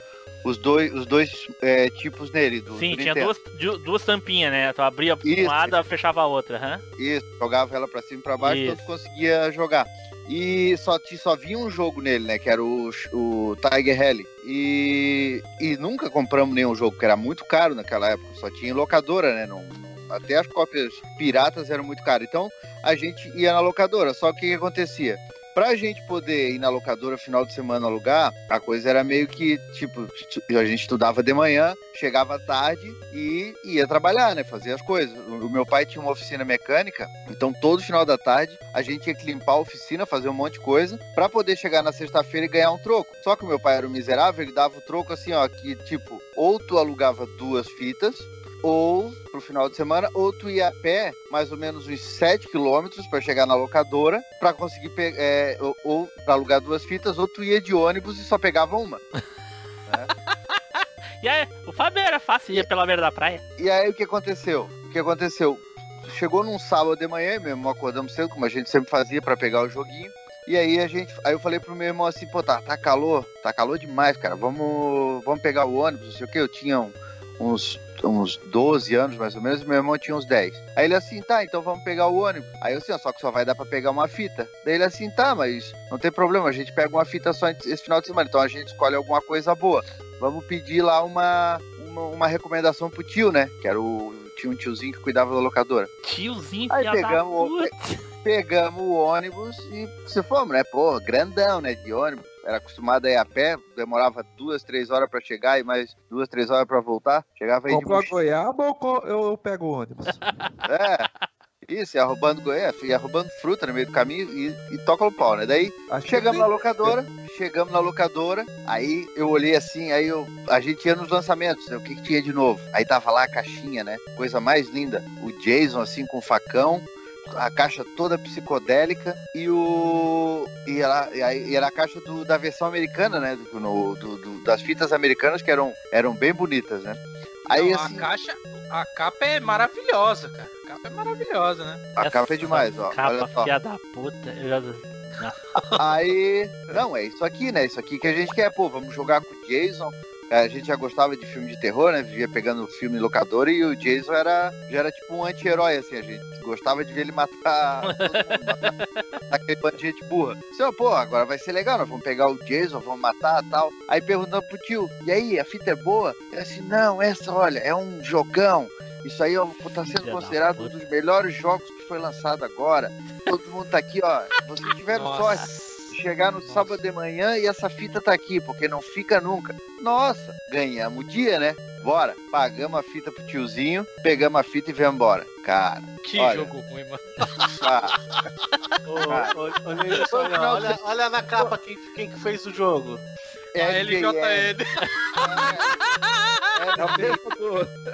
os dois, os dois é, tipos nele. Do, Sim, do tinha duas, du- duas tampinhas, né? Tu abria Isso. um lado, fechava a outra. hã? Isso, jogava ela pra cima e pra baixo, Isso. todo conseguia jogar. E só, só vinha um jogo nele, né? Que era o, o Tiger Rally. E, e nunca compramos nenhum jogo, porque era muito caro naquela época. Só tinha locadora, né? Não, até as cópias piratas eram muito caras. Então a gente ia na locadora. Só que o que acontecia? Pra gente poder ir na locadora final de semana alugar, a coisa era meio que, tipo, a gente estudava de manhã, chegava à tarde e ia trabalhar, né? Fazer as coisas. O meu pai tinha uma oficina mecânica, então todo final da tarde a gente que limpar a oficina, fazer um monte de coisa, pra poder chegar na sexta-feira e ganhar um troco. Só que o meu pai era um miserável, ele dava o troco assim, ó, que tipo, ou tu alugava duas fitas, ou pro final de semana, ou tu ia a pé mais ou menos uns 7 quilômetros para chegar na locadora para conseguir pegar, ou, ou para alugar duas fitas, ou tu ia de ônibus e só pegava uma. E aí, o Fábio era fácil, ia pela beira da praia. E aí o que aconteceu? O que aconteceu? Chegou num sábado de manhã, meu irmão acordamos cedo, como a gente sempre fazia para pegar o joguinho. E aí a gente, aí eu falei pro meu irmão assim, pô, tá, tá calor, tá calor demais, cara. Vamos, vamos pegar o ônibus, não sei o que. Eu tinha um- uns uns 12 anos mais ou menos, meu irmão tinha uns 10. Aí ele assim, tá, então vamos pegar o ônibus. Aí eu assim, ó, só que só vai dar pra pegar uma fita. Daí ele assim, tá, mas não tem problema, a gente pega uma fita só esse final de semana, então a gente escolhe alguma coisa boa. Vamos pedir lá uma, uma, uma recomendação pro tio, né? Que era o. Tinha um tiozinho que cuidava da locadora. Tiozinho, Aí pegamos, o- pegamos o ônibus e se fomos, né? Pô, grandão, né? De ônibus. Era acostumado a ir a pé, demorava duas, três horas pra chegar e mais duas, três horas pra voltar. Chegava aí de a mochila. goiaba ou eu, pego o ônibus? É. Isso, ia roubando goiaba, ia roubando fruta no meio do caminho e, e toca no pau, né? Daí chegamos na locadora, chegamos na locadora, aí eu olhei assim, aí eu, a gente ia nos lançamentos, né? O que, que tinha de novo? Aí tava lá a caixinha, né? Coisa mais linda. O Jason, assim, com o facão, a caixa toda psicodélica e o. E, ela, e, e era a caixa do- da versão americana, né? Do, no- do- do- das fitas americanas que eram, eram bem bonitas, né? Aí Não, assim. a caixa, a capa é maravilhosa, cara. A capa é maravilhosa, né? A capa é demais, ó. Capa, olha só. filha da puta. Eu já... Aí, não, é isso aqui, né? Isso aqui que a gente quer, pô, vamos jogar com o Jason. A gente já gostava de filme de terror, né? Vivia pegando filme em locadora e o Jason era, já era tipo um anti-herói, assim. A gente gostava de ver ele matar todo mundo, matar, aquele bando de gente burra. Então, pô, agora vai ser legal, nós vamos pegar o Jason, vamos matar tal. Aí perguntando pro tio, e aí, a fita é boa? Ele assim, não, essa, olha, é um jogão. Isso aí ó, tá sendo considerado um dos melhores jogos que foi lançado agora. Todo mundo tá aqui, ó. Vocês tiveram Nossa. sorte chegar no sábado de manhã e essa fita tá aqui, porque não fica nunca. Nossa, ganhamos o dia, né? Bora. Pagamos a fita pro tiozinho, pegamos a fita e viemos embora. Cara, Que olha, jogo ruim, mano. cara, Ô, ô, ô, Nilson, olha, olha, olha na capa quem, quem que fez o jogo. é A LJN. É o mesmo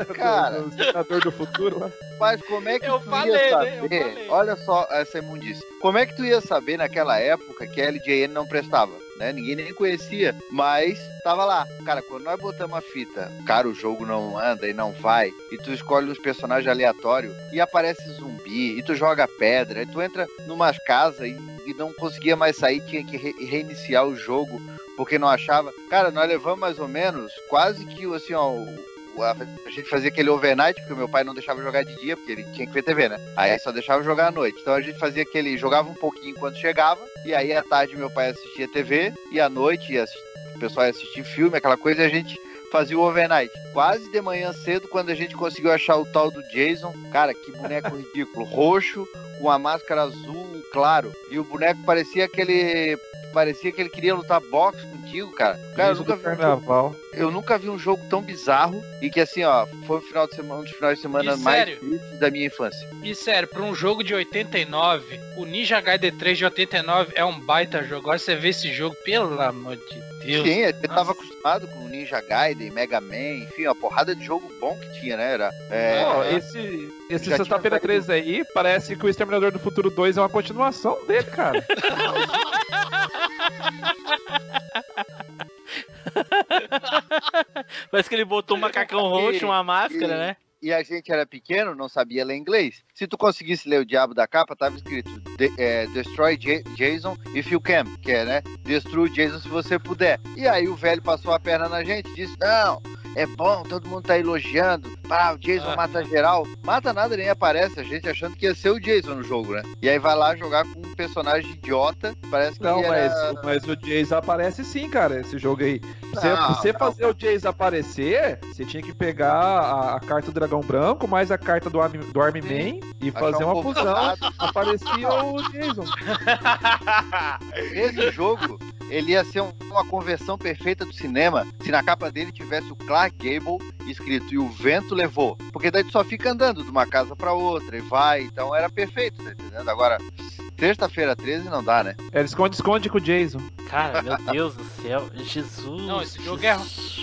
do, Cara. do, do Senador do Futuro lá. Mas como é que Eu tu falei, ia né? Eu saber? falei. Olha só essa imundice. Como é que tu ia saber naquela época que a LJN não prestava? Né? Ninguém nem conhecia, mas tava lá. Cara, quando nós botamos a fita, cara, o jogo não anda e não vai, e tu escolhe uns personagens aleatórios e aparece zumbi, e tu joga pedra, e tu entra numas casas e, e não conseguia mais sair, tinha que re- reiniciar o jogo porque não achava. Cara, nós levamos mais ou menos quase que assim, ó, a, gente fazia aquele overnight, porque o meu pai não deixava jogar de dia, porque ele tinha que ver TV, né? Aí só deixava jogar à noite. Então a gente fazia aquele, jogava um pouquinho quando chegava, e aí à tarde meu pai assistia TV, e à noite ia o pessoal ia assistir filme, aquela coisa, e a gente fazia o overnight. Quase de manhã cedo, quando a gente conseguiu achar o tal do Jason, cara, que boneco ridículo, roxo, com a máscara azul claro, e o boneco parecia aquele parecia que ele queria lutar boxe contigo, cara. Cara, eu nunca vi um jogo eu nunca vi um jogo tão bizarro e que assim, ó, foi um final de semana, um dos finais de semana E mais tristes da minha infância. E sério, pra um jogo de 89, o Ninja Gaiden 3 de 89 é um baita jogo. Agora você vê esse jogo, pelo amor de Deus. Sim, eu tava acostumado com Ninja Gaiden, Mega Man, enfim, uma porrada de jogo bom que tinha, né? Era, é, Pô, esse esse Já Sexta-feira tinha 13 aí parece que o Exterminador do Futuro 2 é uma continuação dele, cara. Parece que ele botou um macacão roxo, uma máscara, né? E a gente era pequeno, não sabia ler inglês. Se tu conseguisse ler o diabo da capa, tava escrito de- é, Destroy Ja- Jason if you can, que é, né? Destrua Jason se você puder. E aí o velho passou a perna na gente e disse: Não, é bom, todo mundo tá elogiando. Pá, o Jason Ah. mata geral. Mata nada, nem aparece. A gente achando que ia ser o Jason no jogo, né? E aí vai lá jogar com um personagem idiota. Parece que Não, era... mas, mas o Jason aparece sim, cara, esse jogo aí. Você, Não, você não, fazer o Jason aparecer, você tinha que pegar a, a carta do Dragão Branco, mais a carta do Army, do Army Man e Achar fazer um uma fusão. Aparecia o Jason. Esse jogo, ele ia ser um- uma conversão perfeita do cinema se na capa dele tivesse o Clark Gable escrito e o vento levou. Porque daí tu só fica andando de uma casa pra outra e vai, então era perfeito, tá entendendo? Agora, sexta-feira 13 não dá, né? Era esconde-esconde com o Jason. Cara, meu Deus do céu. Jesus. Não, esse jogo é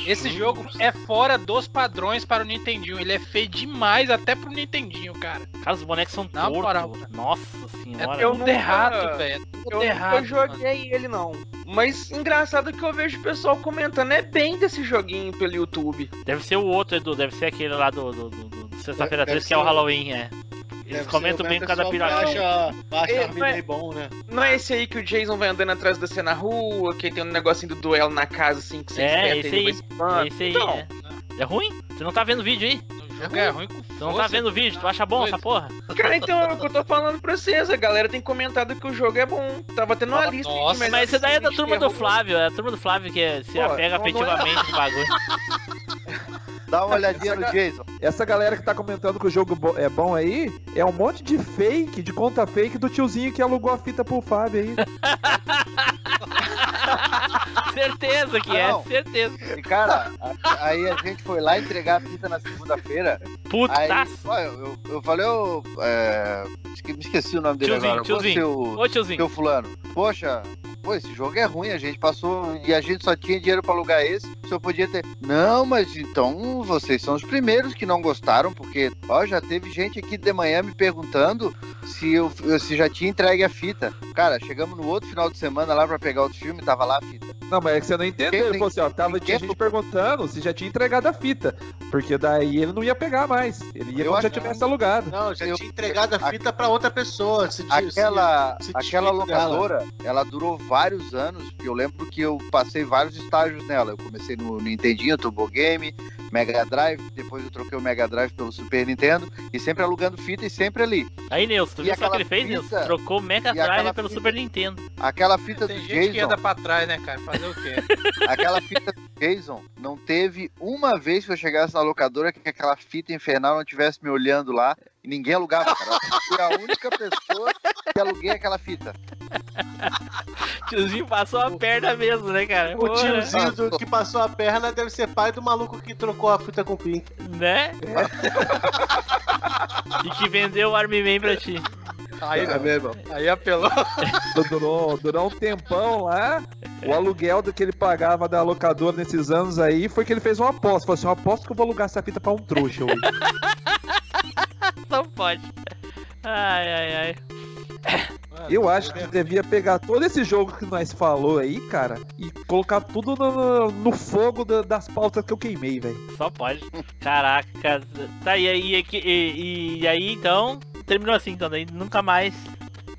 esse jogo é fora dos padrões para o Nintendinho. Ele é feio demais até pro Nintendinho, cara. Cara, os bonecos são Na moral, tortos. Nossa É senhora. tudo nunca- errado, velho. É Eu errado. nunca joguei ele, não. Mas engraçado que eu vejo o pessoal comentando é bem desse joguinho pelo YouTube. Deve ser o outro, Edu. Deve ser aquele lá do, do, do- do Sexta-feira Deve 13, que é o ser o- Halloween, é. Eles comentam bem o por causa da pessoal que piratinha. Acha, acha É, mas- Day bom, né? Não é esse aí que o Jason vai andando atrás de você na rua, que tem um negocinho do duelo na casa, assim, que você É, esse aí. É esse aí, Então, é. É ruim? Tu não tá vendo o vídeo aí? O jogo é ruim com Tu não tá vendo o vídeo? Tu acha bom essa porra? Cara, então é o que eu tô falando pra vocês. A galera tem comentado que o jogo é bom. Tava tendo uma lista. de melhores Mas esse daí é da turma do terror. Flávio, é a turma do Flávio que é- se Pô, apega não- não é- afetivamente no bagulho. Dá uma olhadinha no Jason. Essa galera que tá comentando que o jogo bo- é bom aí, é um monte de fake, de conta fake do tiozinho que alugou a fita pro Fábio aí. certeza que é, Não. certeza. E cara, a- aí a gente foi lá entregar a fita na segunda-feira. Puta. Aí, ó, eu, eu, eu falei, ô. é, esque- me esqueci o nome dele Tiozinho, agora. Ô, tiozinho. Seu, Ô, tiozinho. seu fulano. Poxa, pô, esse jogo é ruim, a gente passou e a gente só tinha dinheiro pra alugar esse. O senhor podia ter. Não, mas então vocês são os primeiros que não gostaram, porque, ó, já teve gente aqui de manhã me perguntando se eu se já tinha entregue a fita. Cara, chegamos no outro final de semana lá pra pegar outro filme, tava lá a fita. Não, mas é que você não entendeu. Ele falou assim, ó, tava, tinha gente perguntando se já tinha entregado a fita. Porque daí ele não ia pegar mais. Ele ia Eu quando já que tivesse alugado. Não, já tinha entregado a fita pra outra pessoa. Se, Aquela, se- se aquela locadora, ela durou vários anos. Eu lembro que eu passei vários estágios nela. Eu comecei no Nintendinho, Turbo Game, Mega Drive. Depois eu troquei o Mega Drive pelo Super Nintendo. E sempre alugando fita e sempre ali. Aí, Nilson, tu E viu só o que ele fez, Nilson? fita- Trocou o Mega Drive pelo fita- Super Nintendo. Aquela fita Tem do gente que Jason. anda pra trás, né, cara? Fazer o quê? Aquela fita do Jason não teve uma vez que eu chegasse na locadora que aquela fita infernal não tivesse me olhando lá e ninguém alugava, cara. Eu fui a única pessoa que aluguei aquela fita. Tiozinho passou a perna mesmo, né, cara? O Porra. tiozinho do- que passou a perna deve ser pai do maluco que trocou a fita com o Pink. Né? e que vendeu o Army Man pra ti. Aí, É mesmo. aí apelou. Durou, durou um tempão lá. O aluguel do que ele pagava da locadora nesses anos aí foi que ele fez uma aposta. Falou assim: eu aposto que eu vou alugar essa fita pra um trouxa hoje. Não pode. Ai, ai, ai. Eu acho que devia pegar todo esse jogo que nós falou aí, cara, e colocar tudo no, no fogo da- das pautas que eu queimei, velho. Só pode. Caraca, cara. Tá, e aí, e, e- e aí então, terminou assim, então, daí nunca mais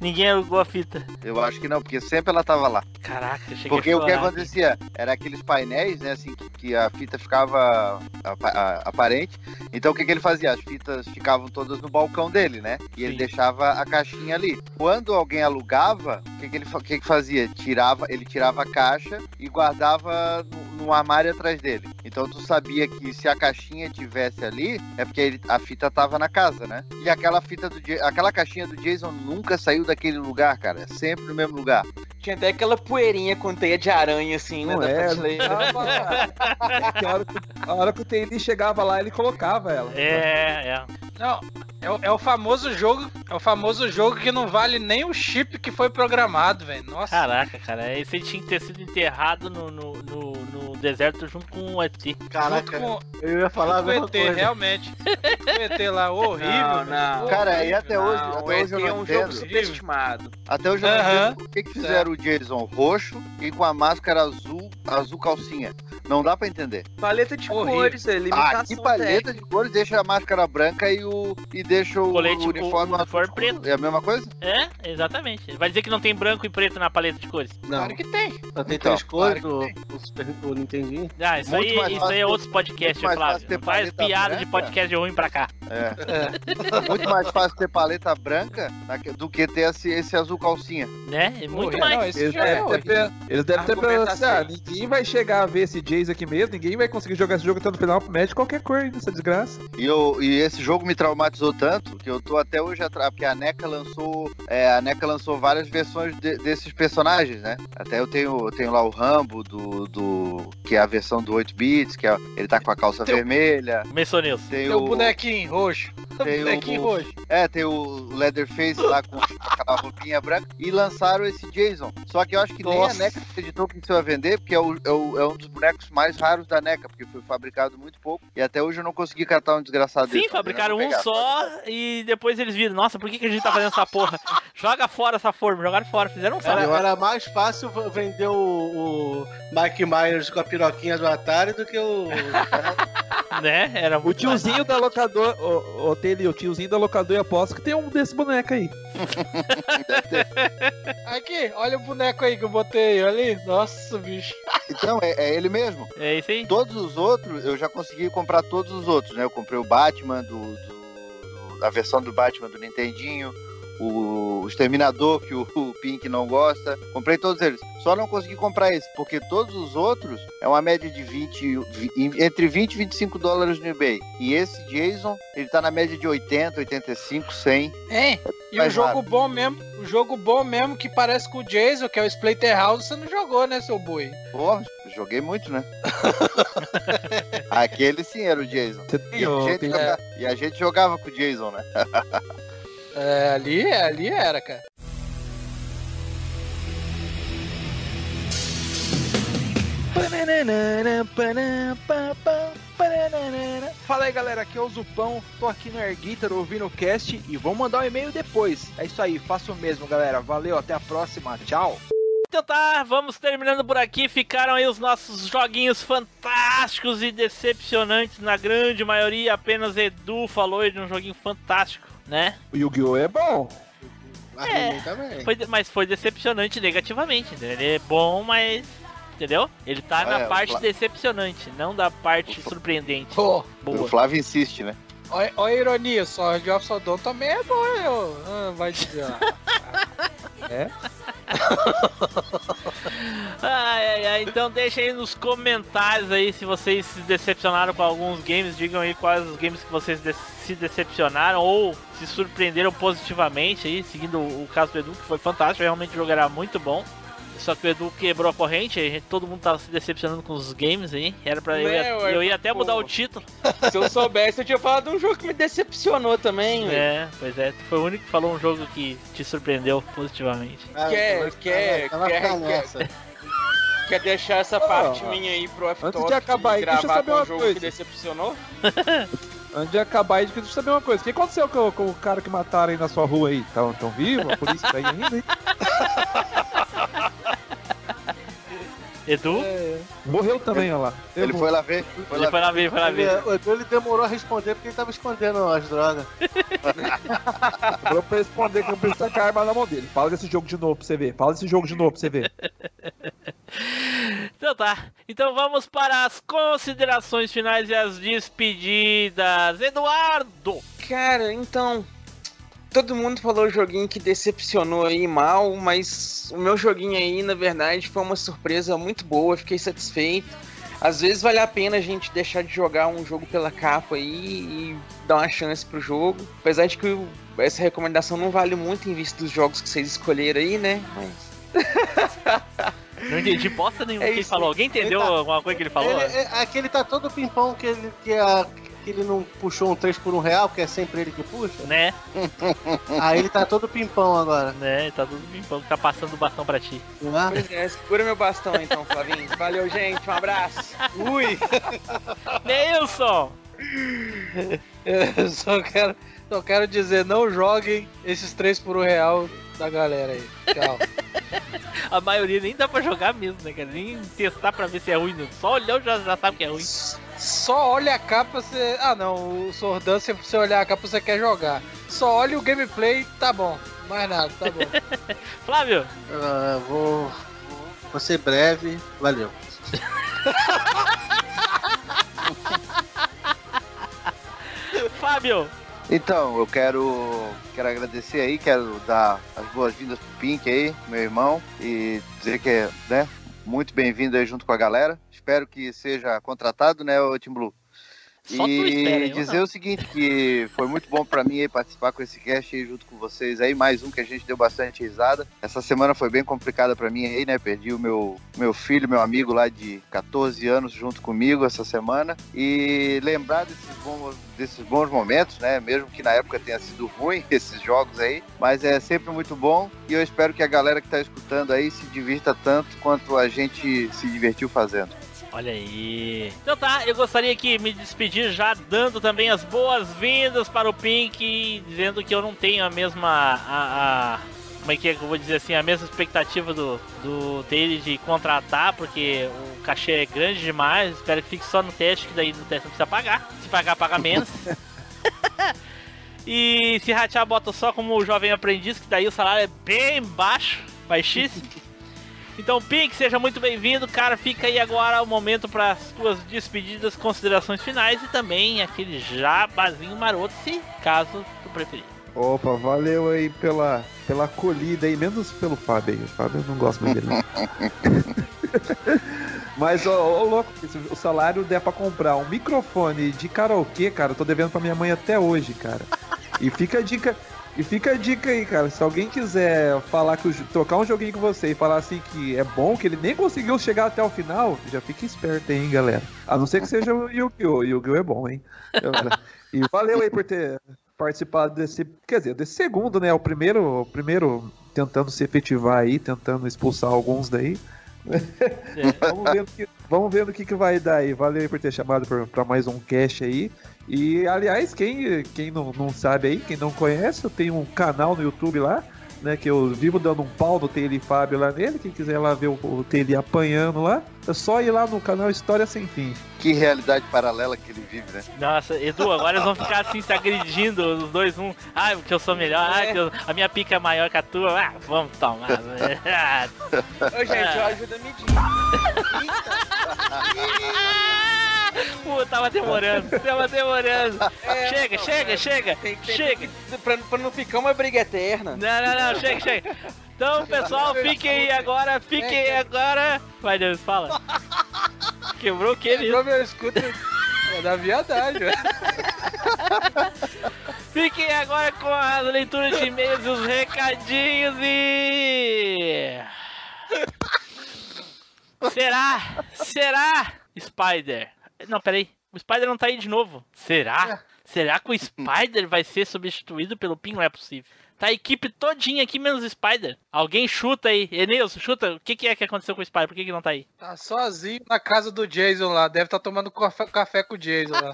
ninguém alugou a fita. Eu acho que não, porque sempre ela tava lá. Caraca, eu cheguei Porque a o que chorar. acontecia? Era aqueles painéis, né, assim, que, que a fita ficava apa- a- aparente. Então o que, que ele fazia? As fitas ficavam todas no balcão dele, né? E ele Sim. deixava a caixinha ali. Quando alguém alugava, o que, que ele que, que fazia? Tirava, ele tirava a caixa e guardava no, no armário atrás dele. Então tu sabia que se a caixinha tivesse ali, é porque ele- a fita tava na casa, né? E aquela fita do aquela caixinha do Jason nunca saiu daquele lugar, cara. É sempre no mesmo lugar. Tinha até aquela poeirinha com teia de aranha, assim, né? Não da é, prateleira. É que a hora que, a hora que o TNI chegava lá, ele colocava ela. É, é. Não, é, o- é o famoso jogo. É o famoso jogo que não vale nem o chip que foi programado, velho. Nossa. Caraca, cara, esse tinha que ter sido enterrado no, no, no, no- deserto junto com o ET. Caraca, com- eu ia falar a Junto mesma o ET, coisa. realmente. O ET lá, horrível. Não, não. Cara, e até hoje, Não, até o hoje eu é um jogo entendo. superestimado. Até hoje eu não entendo por que, que fizeram o Jason roxo e com a máscara azul, azul calcinha. Não dá pra entender. Paleta de Horrível. cores, é limitação Ah, que palheta de cores, deixa a máscara branca e o e deixa o, Colete, o uniforme, o uniforme preto. É a mesma coisa? É, exatamente. Vai dizer que não tem branco e preto na paleta de cores. Não, Claro que tem. só tem Então, três cores claro do, do Super do Nintendinho. Ah, isso Muito aí, mais isso aí é ter- outros podcasts, Flávio. ter faz piada de branca. podcast ruim pra cá. É. Muito mais fácil ter paleta branca do que ter esse, esse azul calcinha. Né? É Muito Horrível. mais. Não, Eles é devem ter, eles devem ter Argumenta pensado, ah, ninguém vai chegar a ver esse Jason aqui mesmo, ninguém vai conseguir jogar esse jogo até no final, mete qualquer cor aí nessa desgraça. E, eu, e esse jogo me traumatizou tanto que eu tô até hoje atrás, porque a NECA lançou. é, a NECA lançou várias versões de- desses personagens, né? Até eu tenho, eu tenho lá o Rambo, do, do. Que é a versão do 8 bits, que é, ele tá com a calça Tem o- vermelha. Começou nisso. Tem Tem o o. bonequinho roxo. O Tem o- bonequinho roxo. É, tem o Leatherface lá com aquela roupinha branca e lançaram esse Jason. Só que eu acho que nem a Nossa. NECA acreditou que isso ia vender, porque é, o- é o- é um dos bonecos mais raros da NECA, porque foi fabricado muito pouco. E até hoje eu não consegui catar um desgraçado Sim, desse. fabricaram um só e depois eles viram. Nossa, por que, que a gente tá fazendo essa porra? Joga fora essa forma, jogaram fora, fizeram só. Era, era mais fácil vender o, o Mike Myers com a piroquinha do Atari do que o. Né? Era O muito tiozinho da locadora, o, o, Tele, o tiozinho da locadora eu aposto que tem um desse boneco aí. Aqui, olha o boneco aí que eu botei ali. Nossa, bicho. Então, é, é ele mesmo. É isso aí. Todos os outros, eu já consegui comprar todos os outros, né? Eu comprei o Batman, do, do- do- a versão do Batman do Nintendinho, o, o Exterminador, que o, o Pink não gosta. Comprei todos eles. Só não consegui comprar esse, porque todos os outros é uma média de 20, vi- entre 20 e 25 dólares no eBay. E esse Jason, ele tá na média de 80, 85, 100. Hein? E o jogo rápido. bom mesmo, o jogo bom mesmo que parece com o Jason, que é o Splatterhouse, você não jogou, né, seu boi? Pô, joguei muito, né? Aquele sim era o Jason. E a, ô, gente Tele? joga- e a gente jogava com o Jason, né? É, ali, ali era, cara. Fala aí galera, aqui é o Zupão, tô aqui no Air Guitar ouvindo o cast e vou mandar um e-mail depois. É isso aí, faço o mesmo galera, valeu, até a próxima, tchau. Então tá, vamos terminando por aqui. Ficaram aí os nossos joguinhos fantásticos e decepcionantes. Na grande maioria, apenas Edu falou aí de um joguinho fantástico, né? O Yu-Gi-Oh! é bom. É. também. Foi mas foi decepcionante negativamente. entendeu? Ele é bom, mas. Entendeu? Ele tá É, na o parte decepcionante, não da parte surpreendente. Pô, O Boa. Flávio insiste, né? olha a ironia, só de of Sodom também é bom, eu. Ah, vai dizer. É? Ai, ai, ai, então deixa aí nos comentários aí se vocês se decepcionaram com alguns games. Digam aí quais os games que vocês de- se decepcionaram ou se surpreenderam positivamente aí, seguindo o caso do Edu, que foi fantástico, realmente era muito bom. Só que o Edu quebrou a corrente, a gente- todo mundo tava se decepcionando com os games aí. Era pra eu, ia, é, eu ia até pô. mudar o título. Se eu soubesse, eu tinha falado de um jogo que me decepcionou também. É, pois é, tu foi o único que falou um jogo que te surpreendeu positivamente. Quer, quer, Ela quer, quer, nessa. quer deixar essa Ô, parte minha aí pro F antes de acabar aí, deixa eu gravar saber com um uma jogo coisa. que decepcionou? Antes de acabar aí, deixa eu saber uma coisa. O que aconteceu com, com o cara que mataram aí na sua rua aí? Tão, tão vivo? A polícia tá aí ainda, hein? Edu? Morreu também, olha lá. Ele foi lá ver. Foi Ele lá foi lá ver, foi lá Ele, ver. o Edu ele demorou a responder porque ele tava escondendo as drogas. Falou pra responder que não precisa com a arma na mão dele. Fala desse jogo de novo pra você ver. Fala desse jogo de novo pra você ver. Então tá. Então vamos para as considerações finais e as despedidas. Eduardo! Cara, então. Todo mundo falou joguinho que decepcionou aí mal, mas o meu joguinho aí, na verdade, foi uma surpresa muito boa, fiquei satisfeito. Às vezes vale a pena a gente deixar de jogar um jogo pela capa aí e dar uma chance pro jogo. Apesar de que o- essa recomendação não vale muito em vista dos jogos que vocês escolheram aí, né? Mas. Não entendi bosta nenhuma É que ele falou. Alguém entendeu tá- alguma coisa que ele falou? Ele, é, aquele tá todo pimpão que ele que a, que ele não puxou um 3 por 1 real, que é sempre ele que puxa? Né? Aí ele tá todo pimpão agora. Né, tá tudo pimpão, tá passando o bastão pra ti. Ah, Pois é, segura meu bastão então, Flavinho. Valeu, gente. Um abraço. Ui! Neilson! Eu só quero, só quero dizer, não joguem esses 3 por 1 real da galera aí. Tchau. A maioria nem dá pra jogar mesmo, né, cara? Nem testar pra ver se é ruim. não. Só olhar já, já sabe que é ruim. Só olha a capa, você. Ah não, o Sordan, se você olhar a capa, você quer jogar. Só olha o gameplay, tá bom. Mais nada, tá bom. Flávio! ah, vou, vou ser breve. Valeu. Fábio! Então, eu quero, quero agradecer aí, quero dar as boas-vindas pro Pink aí, meu irmão, e dizer que é, né, muito bem-vindo aí junto com a galera. Espero que seja contratado, né, o Tim Blue. Só tu e espera, dizer o seguinte, que foi muito bom pra mim participar com esse cast aí junto com vocês aí, mais um que a gente deu bastante risada. Essa semana foi bem complicada pra mim aí, né? Perdi o meu, meu filho, meu amigo lá de 14 anos junto comigo essa semana. E lembrar desses bons, desses bons momentos, né? Mesmo que na época tenha sido ruim esses jogos aí, mas é sempre muito bom e eu espero que a galera que tá escutando aí se divirta tanto quanto a gente se divertiu fazendo. Olha aí. Então tá, eu gostaria que me despedir já dando também as boas-vindas para o Pink, dizendo que eu não tenho a mesma. A, a- como é que é que eu vou dizer assim? A mesma expectativa do, do dele de contratar, porque o cachê é grande demais. Espero que fique só no teste, que daí no teste não precisa pagar. Se pagar, paga menos. e se ratear, bota só como jovem aprendiz, que daí o salário é bem baixo, baixíssimo. Então, Pink, seja muito bem-vindo, cara. Fica aí agora o momento para as tuas despedidas, considerações finais e também aquele jabazinho maroto, se caso tu preferir. Opa, valeu aí pela, pela acolhida aí, menos pelo Fábio aí. O Fábio eu não gosto muito dele. Mas, ô, ô, louco, se o salário der pra comprar um microfone de karaokê, cara, eu tô devendo pra minha mãe até hoje, cara. E fica a dica. E fica a dica aí, cara. Se alguém quiser falar que o trocar um joguinho com você e falar assim que é bom, que ele nem conseguiu chegar até o final, já fica esperto aí, hein, galera. A não ser que seja o Yu-Gi-Oh! O Yu-Gi-Oh! é bom, hein? E valeu aí por ter participado desse. Quer dizer, desse segundo, né? O primeiro, o primeiro tentando se efetivar aí, tentando expulsar alguns daí. vamos ver no que, vamos no que, que vai dar aí. Valeu aí por ter chamado pra mais um cast aí. E aliás, quem, quem não, não sabe aí, quem não conhece, eu tenho um canal no YouTube lá, né? Que eu vivo dando um pau no Taylor e Fábio lá nele. Quem quiser lá ver o, o Taylor apanhando lá, é só ir lá no canal História Sem Fim. Que realidade paralela que ele vive, né? Nossa, Edu, agora eles vão ficar assim se agredindo, os dois, um. Ai, porque eu sou melhor, ai, que eu- a minha pica é maior que a tua. Ah, vamos tomar. Ah, Ô, gente, ajuda a medir. Pô, tava demorando, tava demorando. É, chega, não, chega, é, chega, tem- chega. Pra, pra não ficar uma briga eterna. Não, não, não, chega, chega. Então, pessoal, fiquem aí agora, fiquem aí agora. Vai, Deus, fala. Quebrou o que, Quebrou meu escudo. É da viadagem. Fiquem agora com a leitura de e-mails os recadinhos e. Será? Será? Spider. Não, peraí. O Spider não tá aí de novo. Será? Será que o Spider vai ser substituído pelo Pin? Não é possível. Tá a equipe todinha aqui, menos o Spider. Alguém chuta aí. Enilson, chuta. O que, que é que aconteceu com o Spider? Por que, que não tá aí? Tá sozinho na casa do Jason lá. Deve estar tomando café, café com o Jason lá.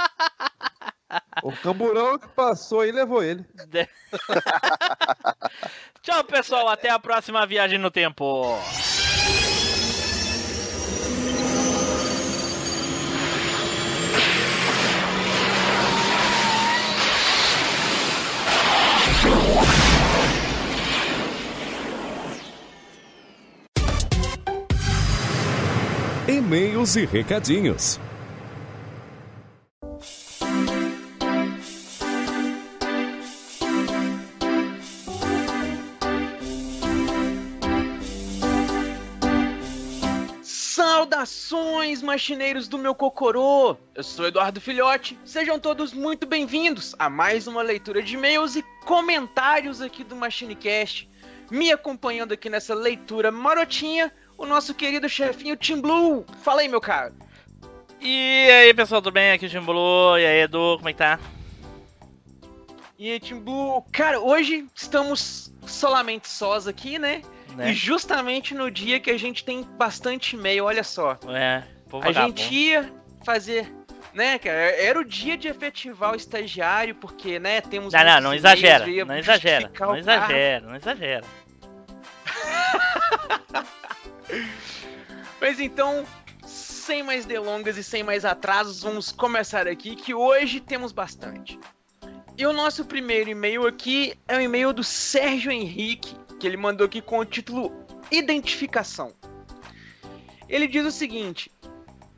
O camburão que passou aí levou ele. Tchau, pessoal. Até a próxima viagem no tempo. E-mails e recadinhos. Saudações, machineiros do meu cocorô! Eu sou Eduardo Filhote, sejam todos muito bem-vindos a mais uma leitura de e-mails e comentários aqui do MachineCast. Me acompanhando aqui nessa leitura marotinha, o nosso querido chefinho Tim Blue. Fala aí, meu caro. E aí, pessoal, tudo bem? Aqui é o Timbulu. E aí, Edu, como é que tá? E aí, Timbu, cara, hoje estamos solamente sós aqui, né? Né? E justamente no dia que a gente tem bastante e-mail, olha só. É, pô, A gente ia fazer, né, cara? Era o dia de efetivar o estagiário, porque, né, temos. Não, não, não exagera. Não exagera. Não exagera, não exagera. Mas então, sem mais delongas e sem mais atrasos, vamos começar aqui, que hoje temos bastante. E o nosso primeiro e-mail aqui é o e-mail do Sérgio Henrique, que ele mandou aqui com o título Identificação. Ele diz o seguinte: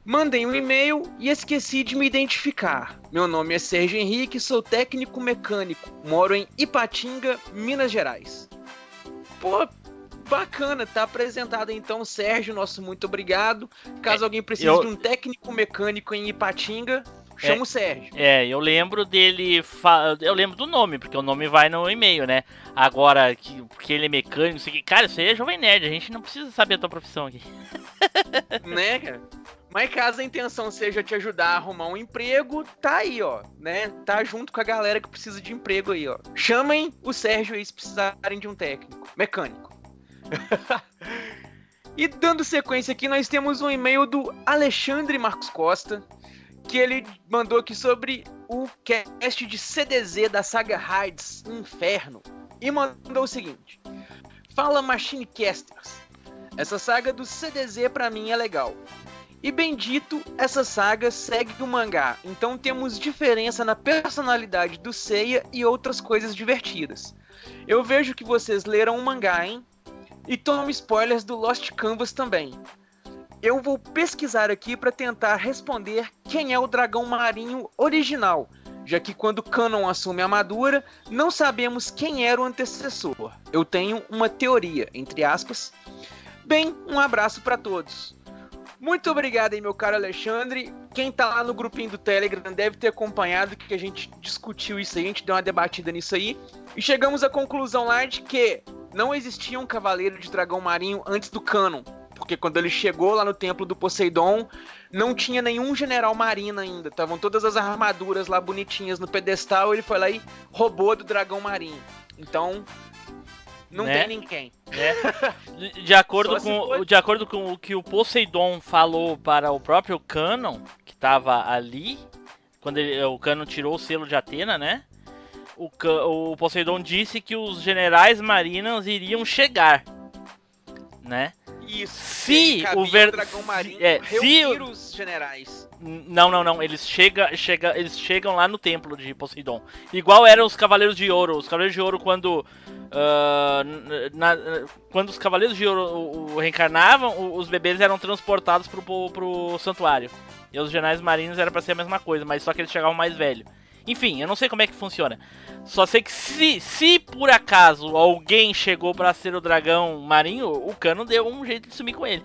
Mandei um e-mail e esqueci de me identificar. Meu nome é Sérgio Henrique, sou técnico mecânico, moro em Ipatinga, Minas Gerais. Pô, bacana, tá apresentado então, Sérgio, nosso muito obrigado. Caso alguém precise eu- de um técnico mecânico em Ipatinga, chama É. o Sérgio. É, eu lembro dele. Eu lembro do nome, porque o nome vai no e-mail, né? Agora, que, porque ele é mecânico, sei o que. Cara, isso aí é Jovem Nerd, a gente não precisa saber a tua profissão aqui. né, cara? Mas caso a intenção seja te ajudar a arrumar um emprego, tá aí, ó, né? Tá junto com a galera que precisa de emprego aí, ó. Chamem o Sérgio aí se precisarem de um técnico, mecânico. e dando sequência aqui, nós temos um e-mail do Alexandre Marcos Costa, que ele mandou aqui sobre o cast de CDZ da saga Raids Inferno. E mandou o seguinte: Fala Machine Casters. Essa saga do CDZ pra mim é legal. E bendito, essa saga segue o mangá, então temos diferença na personalidade do Seiya e outras coisas divertidas. Eu vejo que vocês leram o mangá, hein? E tomo spoilers do Lost Canvas também. Eu vou pesquisar aqui para tentar responder quem é o dragão marinho original, já que quando Canon assume a armadura, não sabemos quem era o antecessor. Eu tenho uma teoria, entre aspas. Bem, um abraço para todos. Muito obrigado aí, meu caro Alexandre. Quem tá lá no grupinho do Telegram deve ter acompanhado que a gente discutiu isso aí, a gente deu uma debatida nisso aí. E chegamos à conclusão lá de que não existia um cavaleiro de dragão marinho antes do canon. Porque quando ele chegou lá no templo do Poseidon, não tinha nenhum general marinho ainda. Estavam todas as armaduras lá bonitinhas no pedestal. Ele foi lá e roubou do dragão marinho. Então, não Né? tem ninguém. De- De acordo, com, de acordo com o que o Poseidon falou para o próprio Canon, que tava ali, quando ele- o Canon tirou o selo de Atena, né? O, o Poseidon disse que os generais marinos iriam chegar, né? Isso. Se cabia o ver- dragão marinho é, se o- os generais. Não, não, não. Eles, chega, chega, eles chegam lá no templo de Poseidon. Igual eram os Cavaleiros de Ouro. Os Cavaleiros de Ouro, quando. ah, n- na- quando os Cavaleiros de Ouro o- o reencarnavam, os bebês eram transportados pro, pro, pro santuário. E os generais marinhos era pra ser a mesma coisa, mas só que eles chegavam mais velho. Enfim, eu não sei como é que funciona. Só sei que se, se por acaso alguém chegou pra ser o dragão marinho, o Cano deu um jeito de sumir com ele.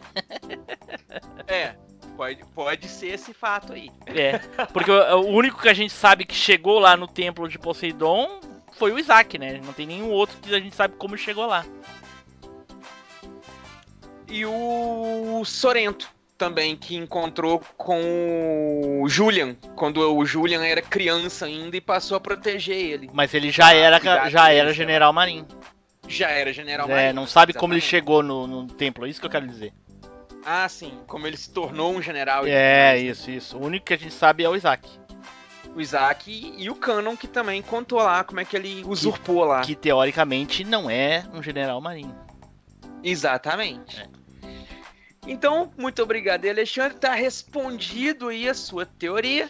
É, pode, pode ser esse fato aí. É, porque o, o único que a gente sabe que chegou lá no templo de Poseidon foi o Isaac, né? Não tem nenhum outro que a gente sabe como chegou lá. E o Sorento também, que encontrou com o Julian, quando o Julian era criança ainda e passou a proteger ele. Mas ele já era já era general marinho. Já era general É, marinho, não sabe como ele exatamente. chegou no, no templo, é isso que eu quero dizer. Ah, sim, como ele se tornou um general. É, mais, isso, isso. O único que a gente sabe é o Isaac. O Isaac e, o Canon, que também contou lá como é que ele usurpou lá. Que teoricamente não é um general marinho. Exatamente. É. Então, muito obrigado, Alexandre. Tá respondido aí a sua teoria.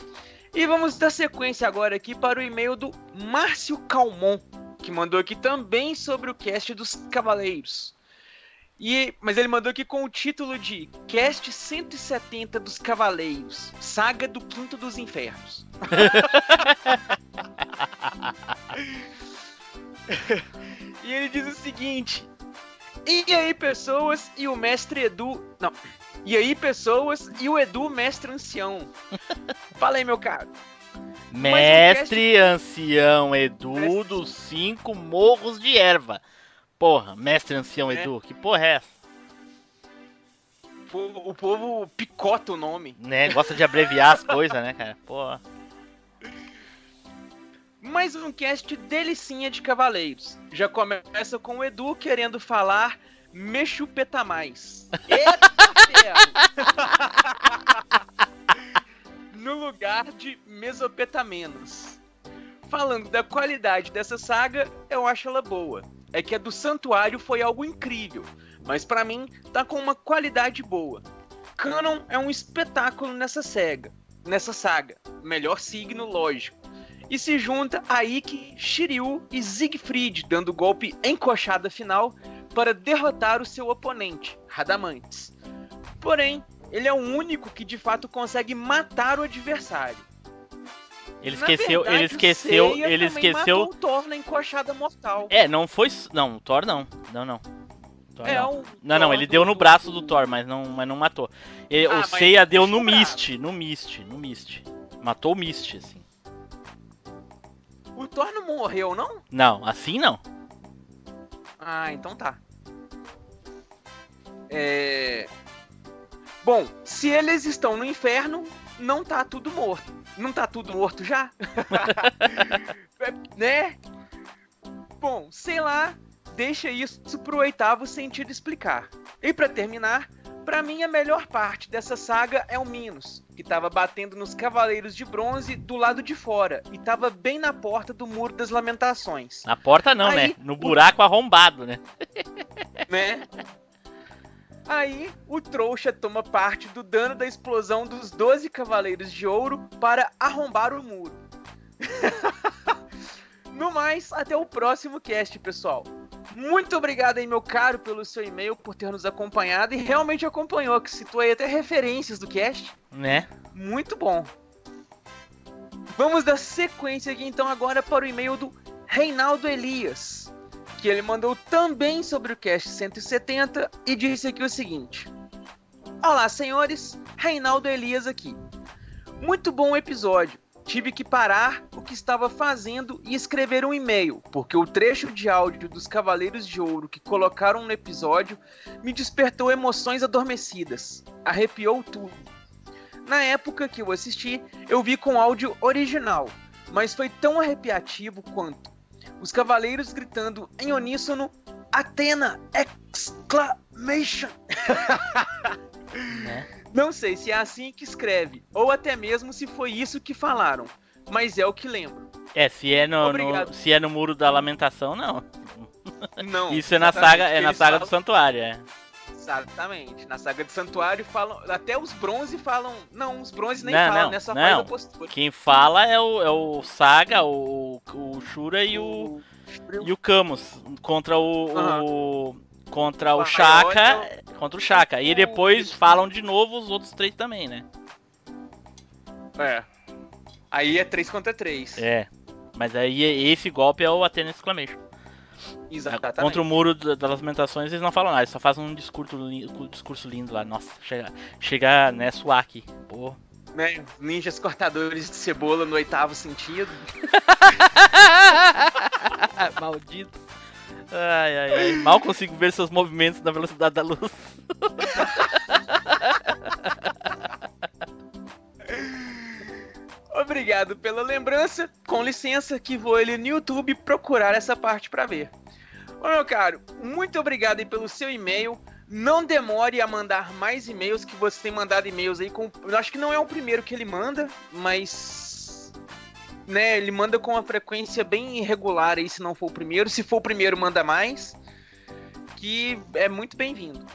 E vamos dar sequência agora aqui para o e-mail do Márcio Calmon, que mandou aqui também sobre o cast dos Cavaleiros. E, mas ele mandou aqui com o título de Cast 170 dos Cavaleiros, Saga do Quinto dos Infernos. e ele diz o seguinte: E aí, pessoas, e o mestre Edu. Não. E aí, pessoas, e o Edu, mestre ancião. Fala aí, meu caro. Mestre ancião Edu dos cinco morros de erva. Porra, mestre ancião É. Edu, que porra é essa? o povo picota o nome. Né? Gosta de abreviar as coisas, né, cara? Pô. Mais um cast delicinha de cavaleiros. Já começa com o Edu querendo falar Mexupeta mais. Eita ferro! no lugar de Mesopeta menos. Falando da qualidade dessa saga, eu acho ela boa. É que a do Santuário foi algo incrível, mas pra mim tá com uma qualidade boa. Canon é um espetáculo nessa saga, nessa saga. Melhor signo, lógico. E se junta a Ikki, Shiryu e Siegfried, dando golpe encoxada final para derrotar o seu oponente, Radamantes. Porém, ele é o único que de fato consegue matar o adversário. Ele Na esqueceu, verdade, ele o esqueceu, ele esqueceu. matou o Thor na encoxada mortal. É, não foi. Não, Thor não. Não, não. Thor É, não. o não, não, ele do- deu no braço do Thor, mas não, mas não matou. Ele- Ah, o Seiya deu no Mist, no Mist, no Mist. Matou o Mist, assim. O Thor não morreu, não? Não, assim não. Ah, então tá. É. Bom, se eles estão no inferno, não tá tudo morto. Não tá tudo morto já? né? Bom, sei lá, deixa isso pro oitavo sentido explicar. E pra terminar, pra mim a melhor parte dessa saga é o Minos, que tava batendo nos Cavaleiros de Bronze do lado de fora e tava bem na porta do Muro das Lamentações. Na porta não, Aí, né? No buraco arrombado, né? né? Aí, o trouxa toma parte do dano da explosão dos 12 Cavaleiros de Ouro para arrombar o muro. no mais, até o próximo cast, pessoal. Muito obrigado aí, meu caro, pelo seu e-mail, por ter nos acompanhado e realmente acompanhou, que citou aí até referências do cast. Né? Muito bom. Vamos dar sequência aqui então agora para o e-mail do Reinaldo Elias, que ele mandou também sobre o cast 170 e disse aqui o seguinte: Olá, senhores, Reinaldo Elias aqui. Muito bom episódio. Tive que parar o que estava fazendo e escrever um e-mail, porque o trecho de áudio dos Cavaleiros de Ouro que colocaram no episódio me despertou emoções adormecidas. Arrepiou tudo. Na época que eu assisti, eu vi com áudio original, mas foi tão arrepiativo quanto os cavaleiros gritando em uníssono Atena! Exclamation! Não sei se é assim que escreve, ou até mesmo se foi isso que falaram, mas é o que lembro. É, se é no, no- se é no muro da lamentação, não. Não. Isso é na saga, é na saga do falam- santuário, é. Exatamente. Na saga do santuário falam. Até os bronze falam. Não, os bronze nem não, falam, não, né? Só não. postura. Quem fala é o, é o Saga, o, o Shura e o e o Camus contra o, o- contra o Shaka, contra o Shaka. E depois falam de novo os outros três também, né? É. Aí é 3 contra 3. É. Mas aí esse golpe é o Athena Exclamation. Exatamente. Contra o muro da- das lamentações eles não falam nada, eles só fazem um discurso, um discurso lindo lá. Nossa, chega, chega né, suar aqui. Pô. Né? Ninjas cortadores de cebola no oitavo sentido. Maldito. Ai, ai, ai. Mal consigo ver seus movimentos na velocidade da luz. Obrigado pela lembrança. Com licença, que vou ele no YouTube procurar essa parte pra ver. Ô meu caro, muito obrigado pelo seu e-mail. Não demore a mandar mais e-mails que você tem mandado e-mails aí com. Eu acho que não é o primeiro que ele manda, mas. Né, ele manda com uma frequência bem irregular aí, se não for o primeiro. Se for o primeiro, manda mais. Que é muito bem-vindo.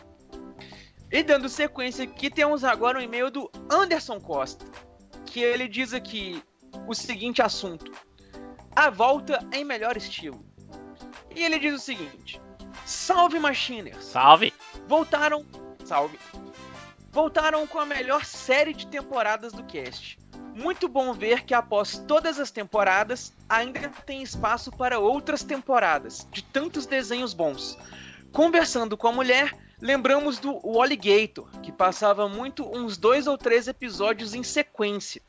E dando sequência aqui, temos agora um e-mail do Anderson Costa que ele diz aqui o seguinte assunto: A volta em melhor estilo. E ele diz o seguinte: Salve Machiners! Salve! Voltaram. Salve! Voltaram com a melhor série de temporadas do cast. Muito bom ver que após todas as temporadas ainda tem espaço para outras temporadas, de tantos desenhos bons. Conversando com a mulher, lembramos do Alligator, que passava muito uns dois ou três episódios em sequência.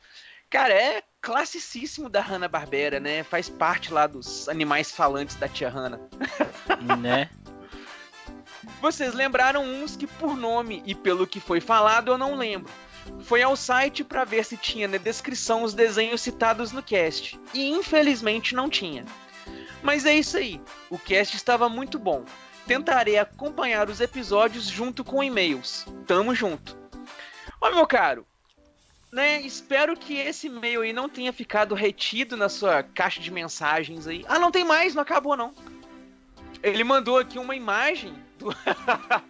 Cara, é classicíssimo da Hanna-Barbera, né? Faz parte lá dos animais falantes da tia Hanna. né? Vocês lembraram uns que por nome e pelo que foi falado eu não lembro. Foi ao site para ver se tinha na descrição os desenhos citados no cast. E infelizmente não tinha. Mas é isso aí. O cast estava muito bom. Tentarei acompanhar os episódios junto com e-mails. Tamo junto. Ó, meu caro, né? Espero que esse e-mail aí não tenha ficado retido na sua caixa de mensagens aí. Ah, não tem mais, não acabou não. Ele mandou aqui uma imagem do,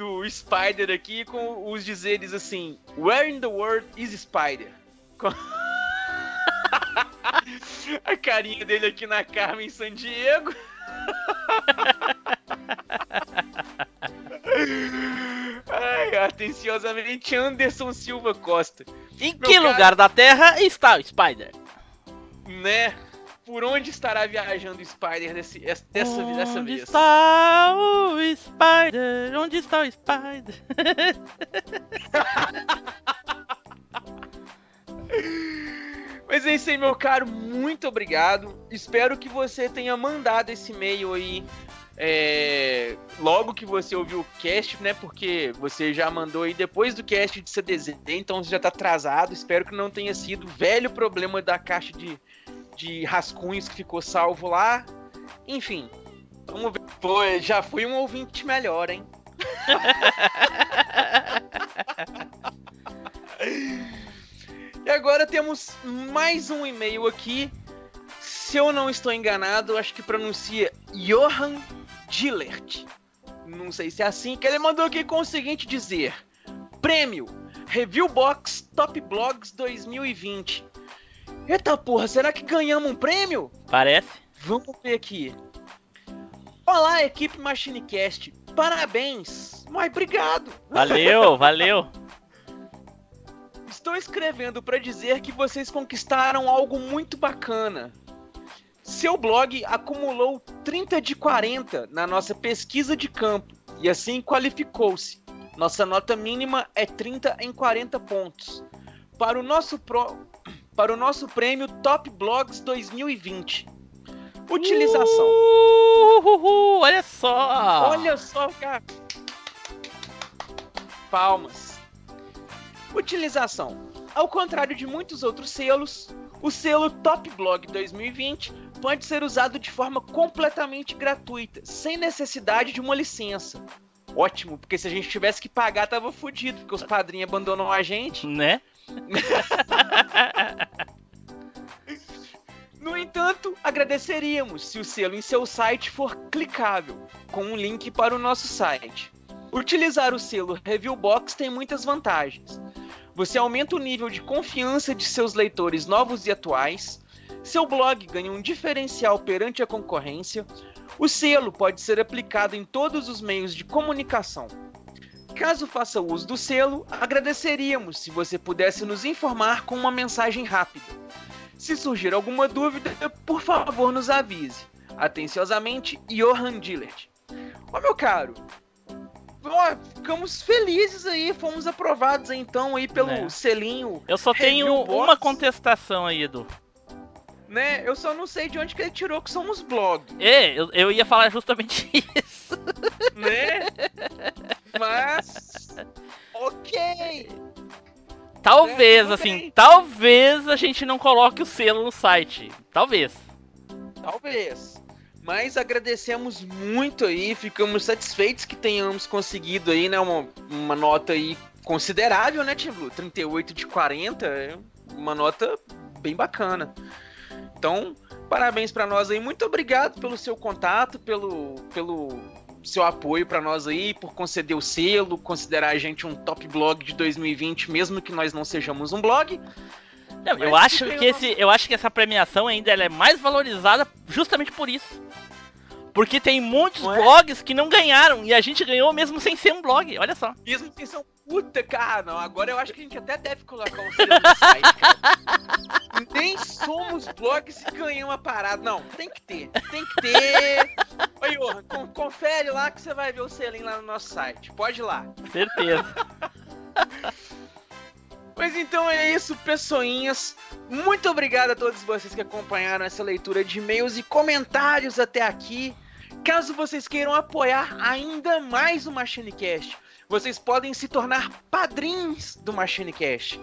do Spider aqui com os dizeres assim: Where in the world is Spider? Com- A carinha dele aqui na Carmen San Diego. Ai, atenciosamente Anderson Silva Costa. Em Meu que cara- lugar da Terra está o Spider? né? Por onde estará viajando o Spider desse, es- dessa, dessa Onde vez? está o Spider? Onde está o Spider? Mas é isso aí, meu caro. Muito obrigado. Espero que você tenha mandado esse e-mail aí. é, logo que você ouviu o cast, né? Porque você já mandou aí depois do cast de CDZ, então você já tá atrasado. Espero que não tenha sido o velho problema da caixa de, de rascunhos que ficou salvo lá. Enfim, vamos ver. Pô, já fui um ouvinte melhor, hein? E agora temos mais um e-mail aqui. Se eu não estou enganado, acho que pronuncia Johan Gillert. Não sei se é assim que ele mandou aqui com o seguinte dizer: Prêmio Review Box Top Blogs 2020. Eita porra, será que ganhamos um prêmio? Parece. Vamos ver aqui. Olá, equipe MachineCast. Parabéns. Mas obrigado. Valeu, valeu. Estou escrevendo para dizer que vocês conquistaram algo muito bacana. Seu blog acumulou 30 de 40 na nossa pesquisa de campo e assim qualificou-se. Nossa nota mínima é 30 em 40 pontos. Para o nosso, pro... para o nosso prêmio Top Blogs 2020. Utilização. Uhul, olha só. Olha só, cara. Palmas. Utilização. Ao contrário de muitos outros selos, o selo Top Blog 2020 pode ser usado de forma completamente gratuita, sem necessidade de uma licença. Ótimo, porque se a gente tivesse que pagar, tava fudido, porque os padrinhos abandonam a gente. Né? No entanto, agradeceríamos se o selo em seu site for clicável, com um link para o nosso site. Utilizar o selo Review Box tem muitas vantagens. Você aumenta o nível de confiança de seus leitores novos e atuais, seu blog ganha um diferencial perante a concorrência, o selo pode ser aplicado em todos os meios de comunicação. Caso faça uso do selo, agradeceríamos se você pudesse nos informar com uma mensagem rápida. Se surgir alguma dúvida, por favor nos avise. Atenciosamente, Johan Dillert. Ó meu caro, ó, ficamos felizes aí, fomos aprovados então aí pelo É. selinho. Eu só tenho uma contestação aí, Edu. Né? Eu só não sei de onde que ele tirou que somos blog, É, eu, eu ia falar justamente isso. né? Mas ok. Talvez, É, assim, talvez a gente não coloque o selo no site. Talvez. Talvez. Mas agradecemos muito aí, ficamos satisfeitos que tenhamos conseguido aí, né, uma, uma nota aí considerável, né, Tim Blue? 38 de 40 é uma nota bem bacana. Então, parabéns pra nós aí. Muito obrigado pelo seu contato, pelo, pelo seu apoio pra nós aí, por conceder o selo, considerar a gente um top blog de 2020, mesmo que nós não sejamos um blog. Não, eu acho que o esse, eu acho que essa premiação ainda é mais valorizada justamente por isso. Porque tem muitos Não é? blogs que não ganharam e a gente ganhou mesmo sem ser um blog. Olha só. Mesmo que são puta, cara, não. Agora eu acho que a gente até deve colocar um selo no site, cara. Nem somos blogs e ganhamos a parada. Não, tem que ter. Tem que ter. Oi, Johan, con- confere lá que você vai ver o selinho lá no nosso site. Pode ir lá. Certeza. Mas então é isso, pessoinhas. Muito obrigado a todos vocês que acompanharam essa leitura de e-mails e comentários até aqui. Caso vocês queiram apoiar ainda mais o MachineCast, vocês podem se tornar padrinhos do MachineCast.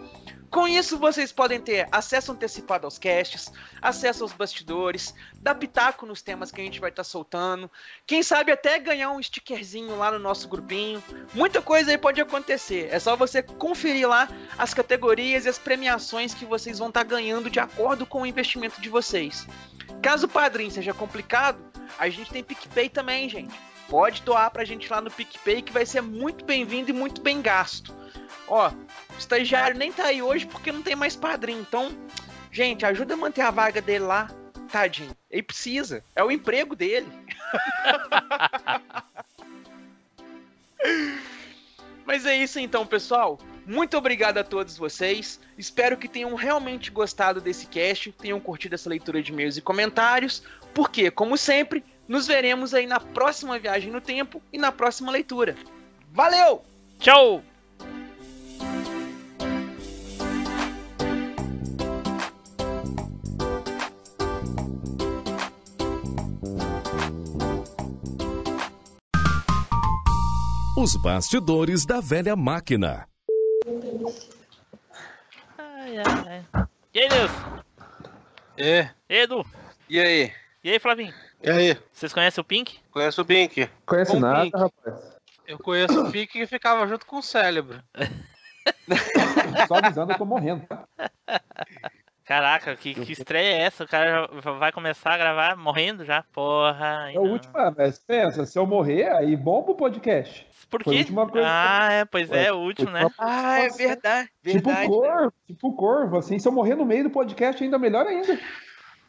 Com isso, vocês podem ter acesso antecipado aos casts, acesso aos bastidores, dar pitaco nos temas que a gente vai estar soltando, quem sabe até ganhar um stickerzinho lá no nosso grupinho. Muita coisa aí pode acontecer. É só você conferir lá as categorias e as premiações que vocês vão estar ganhando de acordo com o investimento de vocês. Caso o padrinho seja complicado, a gente tem PicPay também, gente. Pode doar pra gente lá no PicPay que vai ser muito bem-vindo e muito bem gasto. Ó, o estagiário nem tá aí hoje porque não tem mais padrinho. Então, gente, ajuda a manter a vaga dele lá. Tadinho. Ele precisa. É o emprego dele. Mas é isso então, pessoal. Muito obrigado a todos vocês. Espero que tenham realmente gostado desse cast, tenham curtido essa leitura de e-mails e comentários, porque, como sempre, nos veremos aí na próxima viagem no tempo e na próxima leitura. Valeu! Tchau! Os bastidores da velha máquina. Ai, ai. E aí, Nilson? É. E aí, Edu? E aí? E aí, Flavinho? E aí? Vocês conhecem o Pink? Conhece o Pink? Conhece Bom nada, Pink. rapaz. Eu conheço o Pique que ficava junto com o cérebro. Só avisando, eu tô morrendo, tá? Caraca, que, que estreia é essa? O cara já vai começar a gravar morrendo já? Porra. É o não. último, ah, mas pensa, se eu morrer, aí bom pro podcast. Por Foi a quê? última coisa Ah, é, pois é, o último, né? Ah, é verdade. Tipo verdade. corvo, tipo corvo, assim, se eu morrer no meio do podcast, ainda melhor ainda.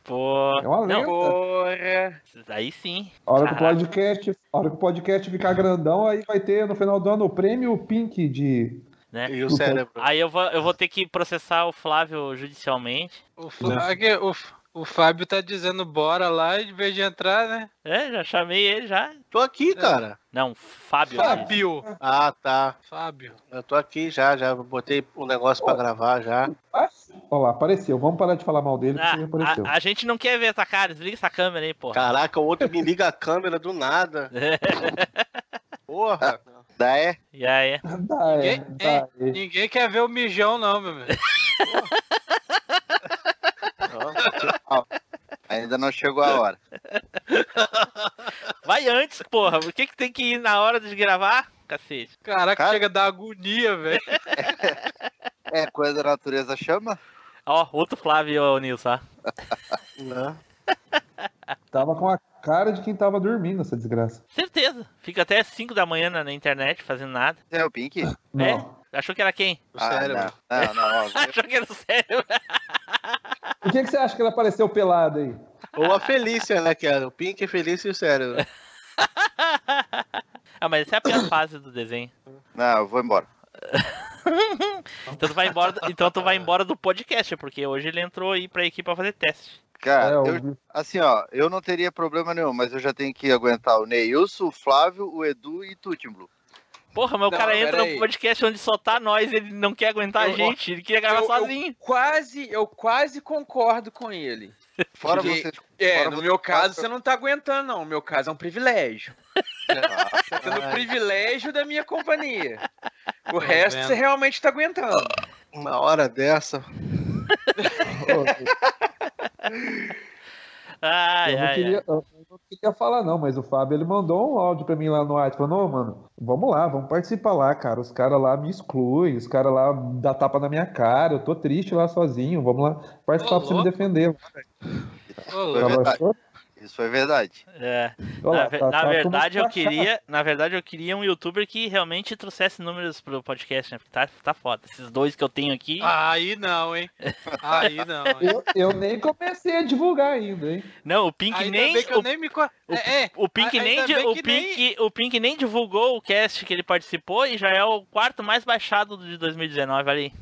Pô. É uma lenda. Porra. Aí sim. A hora que o podcast, a hora que o podcast ficar grandão, aí vai ter no final do ano o prêmio Pink de. Né? E o cérebro? Aí eu vou, eu vou ter que processar o Flávio judicialmente. O, Flá- aqui, o, o Fábio tá dizendo bora lá em vez de entrar, né? É, já chamei ele já. Tô aqui, cara. Não, Fábio. Fábio. Ah, tá. Fábio. Eu tô aqui já, já botei o negócio pra gravar já. Olha lá, apareceu. Vamos parar de falar mal dele, porque Ah, apareceu. a, a gente não quer ver essa cara, desliga essa câmera aí, porra. Caraca, o outro me liga a câmera do nada. Porra. Dá é? E aí? Dá, é, Ninguém, dá, é, é. ninguém quer ver o mijão, não, meu amigo. Ó, Ainda não chegou a hora. Vai antes, porra. O que que tem que ir na hora de gravar? Cacete. Caraca, Cara- chega a dar agonia, velho. É, coisa da natureza chama? Ó, outro Flávio e o Nilson, ó. Tava com a cara de quem tava dormindo, essa desgraça. Certeza. Fica até 5 da manhã na, na internet fazendo nada. É o Pink? Não. É? Achou que era quem? O Ah, cérebro. não, não, não, ó, Achou que era o sério. Por que, que você acha que ele apareceu pelado aí? Ou a Felícia, né? Que era o Pink, a Felícia e o cérebro. ah, mas essa é a pior fase do desenho. Não, eu vou embora. Então tu vai embora, então tu vai embora do podcast, porque hoje ele entrou aí pra equipe pra fazer teste. Cara, É, eu- eu- assim, ó, eu não teria problema nenhum, mas eu já tenho que aguentar o Neilson, o Flávio, o Edu e Tutimblue. Porra, mas o cara entra no podcast onde só tá nós, ele não quer aguentar a Eu- gente, ele queria gravar Eu- eu sozinho. quase, eu quase concordo com ele. Fora Porque- vocês. É, fora no vocês meu caso você não tá aguentando, não. O meu caso é um privilégio. Tá tendo o Ai. privilégio da minha companhia. O Tô resto vendo. você realmente tá aguentando. Uma hora dessa. Ai, eu, não ai, queria, ai. eu não queria falar, não, mas o Fábio ele mandou um áudio pra mim lá no WhatsApp. Falou, não, mano, vamos lá, vamos participar lá, cara. Os caras lá me excluem, os caras lá dão tapa na minha cara. Eu tô triste lá sozinho. Vamos lá participar Ô, pra você me defender. Ô. Tava verdade. Isso foi verdade. É. Olha Na, tá- na tá verdade, eu queria, na verdade, eu queria um youtuber que realmente trouxesse números pro podcast, né? Porque tá, tá foda. Esses dois que eu tenho aqui. Aí não, hein? Aí não, hein? Eu, eu nem comecei a divulgar ainda, hein? Não, o Pink Ainda nem. o, nem me... o- É, é, o Pink nem, o, Pink, o Pink nem divulgou o cast que ele participou e já é o quarto mais baixado de 2019, olha aí.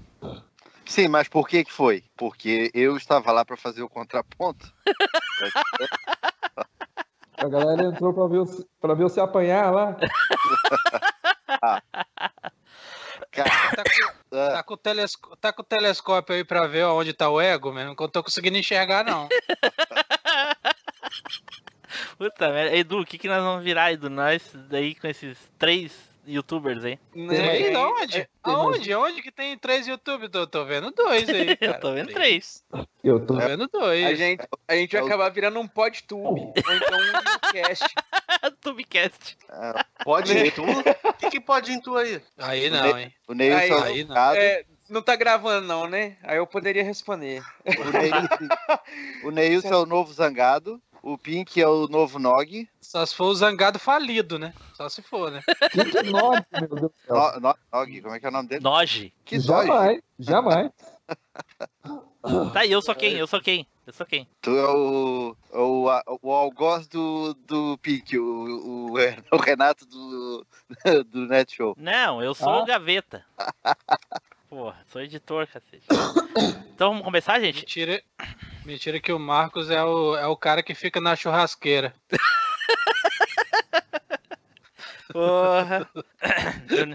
Sim, mas por que que foi? Porque eu estava lá para fazer o contraponto. A galera entrou pra ver, você- pra ver você apanhar lá. Cara, Tá com, ah, tá com telesco- tá com o telescópio aí pra ver onde tá o ego, mesmo, que eu não tô conseguindo enxergar, não. Puta merda. Edu, o que, que nós vamos virar, Edu? Nós daí com esses três youtubers aí. Tem, onde? Aonde? Onde que tem três YouTube? Tô, tô vendo dois aí. Eu tô vendo três. Eu tô Tô vendo dois. A gente, a gente vai acabar virando um podtube. Ou então um cast. Tubecast. Pode ir tu? O que, que pode ir tu aí? Aí não, hein? O Neil Aí, só aí não. zangado. É, não tá gravando não, né? Aí eu poderia responder. O Neil- O Neilson é o novo zangado. O Pink é o novo Nog. Só se for o zangado falido, né? Só se for, né? Que que nós, meu Deus do céu. No, no, Nog, como é que é o nome dele? Noge. Que Nog? Jamais, jamais. Tá aí, eu sou quem? Eu sou quem? Eu sou quem? Tu é o, o, a- o algoz do, do Pink, o, o, o Renato do, do Net Show. Não, eu sou Ah. o Gaveta. Porra, sou editor, cacete. Então vamos começar, gente? Mentira, mentira que o Marcos é o, é o cara que fica na churrasqueira. Porra. Eu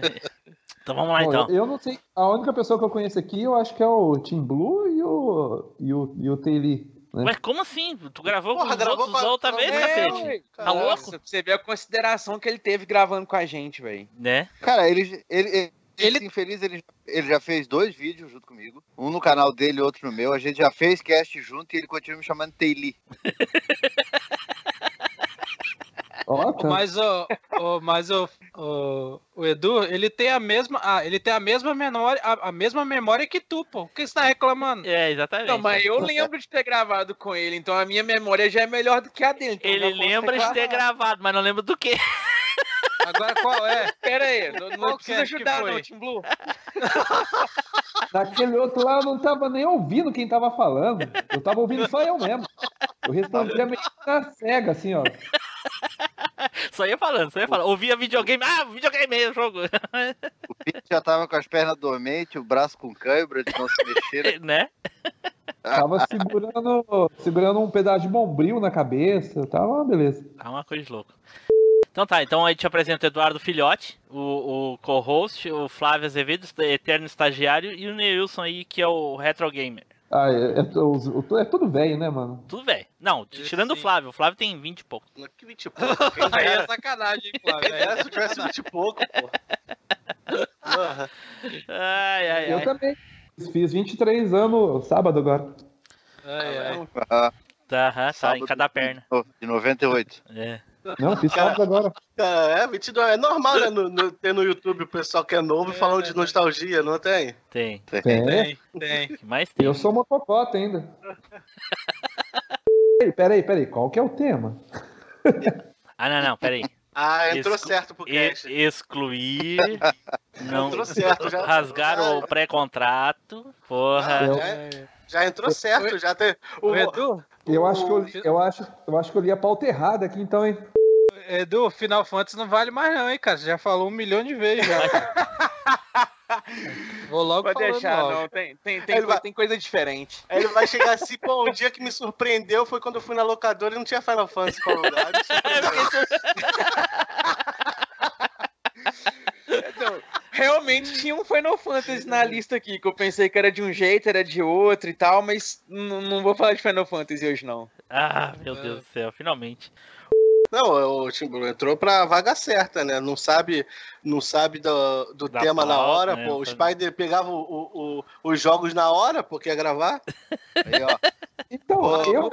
Então vamos lá, Bom, então. Eu não sei. A única pessoa que eu conheço aqui, eu acho que é o Team Blue e o, e o, e o Taylor. Né? Ué, como assim? Tu gravou Porra, com os gravou outros outra vez, É, cacete? Tá louco? Nossa, pra você ver a consideração que ele teve gravando com a gente, velho. Né? Cara, ele, ele, ele, esse infeliz, ele, ele já fez dois vídeos junto comigo. Um no canal dele e outro no meu. A gente já fez cast junto e ele continua me chamando. Ó, tá. Mas, o, o, mas o, o, o Edu, ele tem a mesma, ah, ele tem a mesma memória, a, a mesma memória que tu, pô. Por que você tá reclamando? É, exatamente. Não, mas eu lembro de ter gravado com ele, então a minha memória já é melhor do que a dele. então Ele lembra de ter gravado, mas não lembra do que. Agora qual é? Pera aí, não, não precisa ajudar foi? não, Team Blue. Naquele outro lá eu não tava nem ouvindo quem tava falando. Eu tava ouvindo só eu mesmo. Eu respondia meio na cega, assim, ó. Só ia falando, só ia falando. Ouvia videogame. Ah, videogame é o jogo. O Pink já tava com as pernas dormentes, o braço com cãibra, de não se mexer. né? Tava segurando, segurando um pedaço de bombril na cabeça. Tava uma beleza. Tá uma coisa de louco. Então tá, então a gente apresenta o Eduardo Filhote, o, o co-host, o Flávio Azevedo, eterno estagiário, e o Neilson aí, que é o Retro Gamer. Ah, é, é, o- é tudo velho, né, mano? Tudo velho. Não, tirando o Flávio. O Flávio tem 20 e pouco. Que 20 e pouco. Aí é sacanagem, hein, Flávio? Dera se eu tivesse 20 e pouco, pô. Porra. Ai, ai, Eu ai. também. Fiz 23 anos sábado agora. Ai, ai. Ah, Tá, aham, tá, em cada perna. De 98. É. Não, fiz sábado agora. Cara, é, 22, é normal, né? No, no- ter no YouTube o pessoal que é novo falando de nostalgia, não tem? Tem. Tem. Tem, tem. Mais tem? Eu sou motocota ainda. Peraí, peraí, peraí. Qual que é o tema? Ah, não, não, peraí. Ah, entrou Exclu- certo pro cast. excluir. Não. Entrou certo, já. Rasgar o pré-contrato. Porra. Já, já entrou certo, já tem. O, O Edu, Eu acho que eu, li- eu acho, eu acho que eu li a pauta errada aqui, então, hein? Edu, Final Fantasy não vale mais não, hein, cara? Você já falou um milhão de vezes já. Vou logo Pode deixar, logo. não. Tem, tem, tem, Ele coi- vai- tem coisa diferente. Aí ele vai chegar assim, pô, um dia que me surpreendeu foi quando eu fui na locadora e não tinha Final Fantasy pra alugar. Realmente tinha um Final Fantasy na lista aqui, que eu pensei que era de um jeito, era de outro e tal, mas não vou falar de Final Fantasy hoje, não. Ah, meu Deus do céu, finalmente. Não, o Tim Blue entrou pra vaga certa, né? Não sabe, não sabe do, do Da tema na pauta, hora, né? pô. O. Spider pegava o- o- o- os jogos na hora, porque ia gravar. Aí, ó. Então, A eu,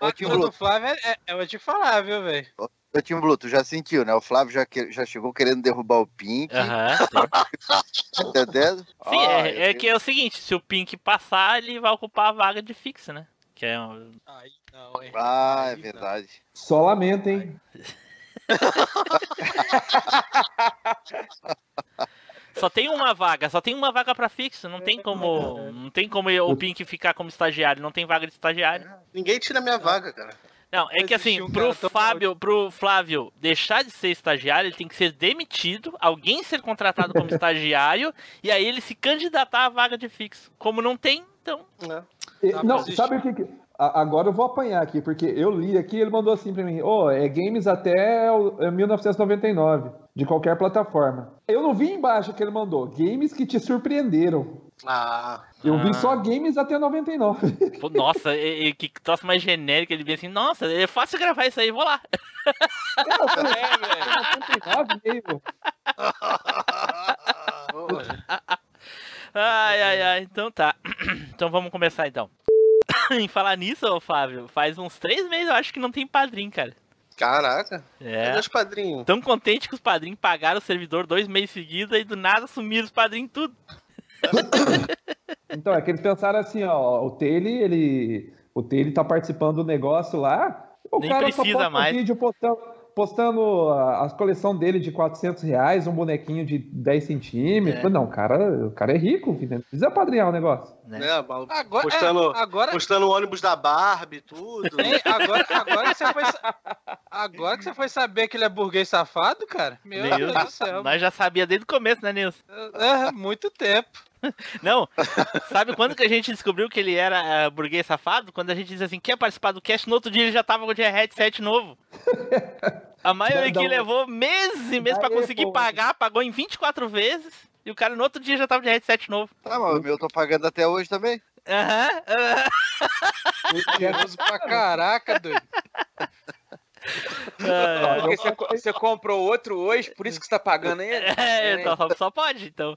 a do Flávio é, é, eu vou te falar, viu, velho? Ô, Tim Blue, tu já sentiu, né? O Flávio já, que- já chegou querendo derrubar o Pink. Tá entendendo? Sim, Ah, é, é que é o seguinte, se o Pink passar, ele vai ocupar a vaga de fixo, né? Que é um- Aí não, hein? Ah, é verdade. só lamento, hein? Só tem uma vaga, só tem uma vaga pra fixo, não tem como, não tem como o Pink ficar como estagiário, não tem vaga de estagiário. Ninguém tira minha vaga, cara. Não, é que assim, um pro Fábio, pro Flávio deixar de ser estagiário, ele tem que ser demitido, alguém ser contratado como estagiário e aí ele se candidatar à vaga de fixo. Como não tem, então? E- Tá, não, mas sabe o que, que- Agora eu vou apanhar aqui, porque eu li aqui ele mandou assim pra mim: Ô, é games até o- é 1999, de qualquer plataforma. Eu não vi embaixo que ele mandou: games que te surpreenderam. Ah. Eu Ah. vi só games até 99. Pô, nossa, e- e que troço mais genérico. Ele vem assim, nossa, é fácil gravar isso aí, vou lá. É, 99 mesmo. Ai, ai, ai, então tá. Então vamos começar então. em falar nisso, ô Fábio, faz uns três meses eu acho que não tem padrinho, cara. Caraca. É. Cadê os padrinhos? Tão contente que os padrinhos pagaram o servidor dois meses seguidos e do nada sumiram os padrinhos tudo. Então, é que eles pensaram assim, ó, o Tele, ele. O Tele tá participando do negócio lá. O Nem cara só precisa posta mais. vídeo postando, postando a, a coleção dele de 400 reais, um bonequinho de 10 centímetros. É. Não, o cara, o cara é rico, não precisa padrinhar o negócio. Né? É, Agora- postando, é, agora- postando o ônibus da Barbie, tudo. Agora, agora, que você foi, agora que você foi saber que ele é burguês safado, cara? Meu Deus Nilson, do céu. nós já sabia desde o começo, né, Nilson? É, muito tempo. Não, sabe quando que a gente descobriu que ele era eh, burguês safado? Quando a gente diz assim, quer participar do cast, no outro dia ele já tava com o headset novo. A maioria que levou meses e meses pra Daí, conseguir pô. pagar, pagou em 24 vezes. E o cara no outro dia já tava de headset novo. Tá, mas o meu eu tô pagando até hoje também. Aham, aham. Generoso pra caraca, doido. Ah, Porque você, você comprou outro hoje, por isso que você tá pagando ele? É, então, só- só pode, então.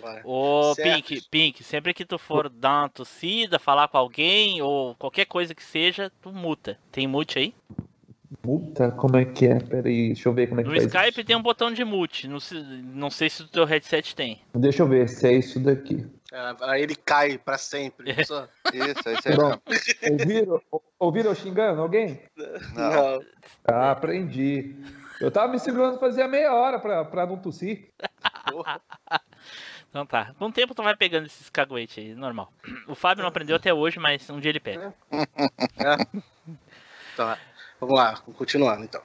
Bora. Ô, Certo. Pink, Pink, sempre que tu for dar uma tossida, falar com alguém, ou qualquer coisa que seja, tu muta. Tem mute aí? Puta, como é que é? Pera aí, deixa eu ver como é que No Skype tem um botão de mute. Não sei, não sei se o teu headset tem. isso. Deixa eu ver se é isso daqui. É, Aí ele cai pra sempre. Só. Isso, isso aí. Pronto. Ouviram, ouviram eu xingando alguém? Não. Ah, aprendi. Eu tava me segurando fazia meia hora pra, pra não tossir. Então tá. Com o tempo tu vai pegando esses caguetes aí, normal. O Fábio não aprendeu até hoje, mas um dia ele pega. Então, vamos lá, continuando então.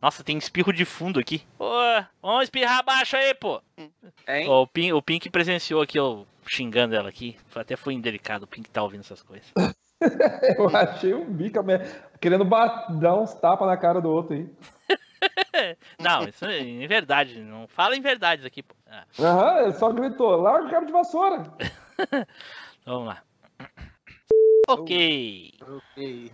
Nossa, tem espirro de fundo aqui. Ô, vamos espirrar abaixo aí, pô. Hein? Ó, o, Pink, o Pink presenciou aqui, eu xingando ela aqui. Até foi indelicado o Pink tá ouvindo essas coisas. Eu achei um bica me- querendo dar uns tapas na cara do outro aí. Não, isso é em verdade. Não fala em verdades aqui, pô. Ah, Aham, ele só gritou, larga o cabo de vassoura. vamos lá. Ok. Ok.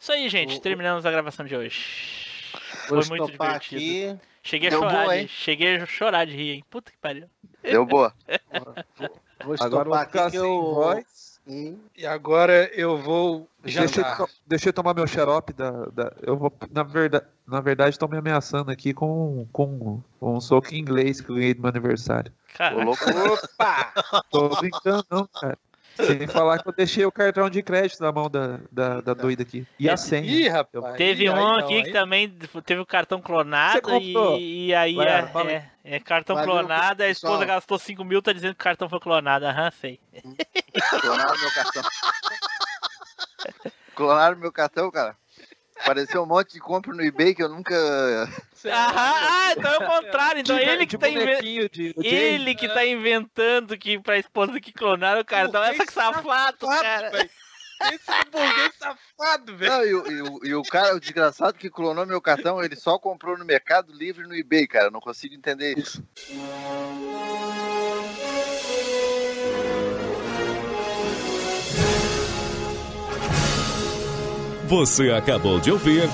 Isso aí, gente. O- Terminamos a gravação de hoje. Vou Foi muito divertido. aqui. Cheguei a Deu chorar, boa, de, hein? cheguei a chorar de rir, hein? Puta que pariu. Deu boa. Vou Agora vou ficar aqui que sem eu. voz. Hum, E agora eu vou Deixa eu, deixa eu tomar meu xarope da, da- eu vou na verdade, na verdade estão me ameaçando aqui com, com, com um soco em inglês que eu ganhei do meu aniversário. Caraca. Opa! Tô brincando não, cara. Sem falar que eu deixei o cartão de crédito na mão da, da, da doida aqui. E a senha. Ih, rapaz. Teve um aí não, aqui que também teve o cartão clonado e, e aí Vai, é, é- é cartão Valeu, clonado, a esposa pessoal. gastou 5 mil, tá dizendo que o cartão foi clonado. Aham, sei. Clonaram meu cartão. Clonaram meu cartão, cara. Apareceu um monte de compra no eBay que eu nunca. Aham, ah, então é o contrário. Então é ele que tá inventando. Ele que tá inventando que pra esposa que clonaram o cartão. Essa que safado, cara. velho. Esse é burguês safado, velho. Não, e, o- e o- cara, o desgraçado que clonou meu cartão, ele só comprou no Mercado Livre e no eBay, cara. Eu Não consigo entender isso. Você acabou de ouvir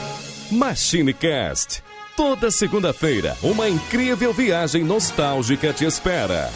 MachineCast. Toda segunda-feira, uma incrível viagem nostálgica te espera.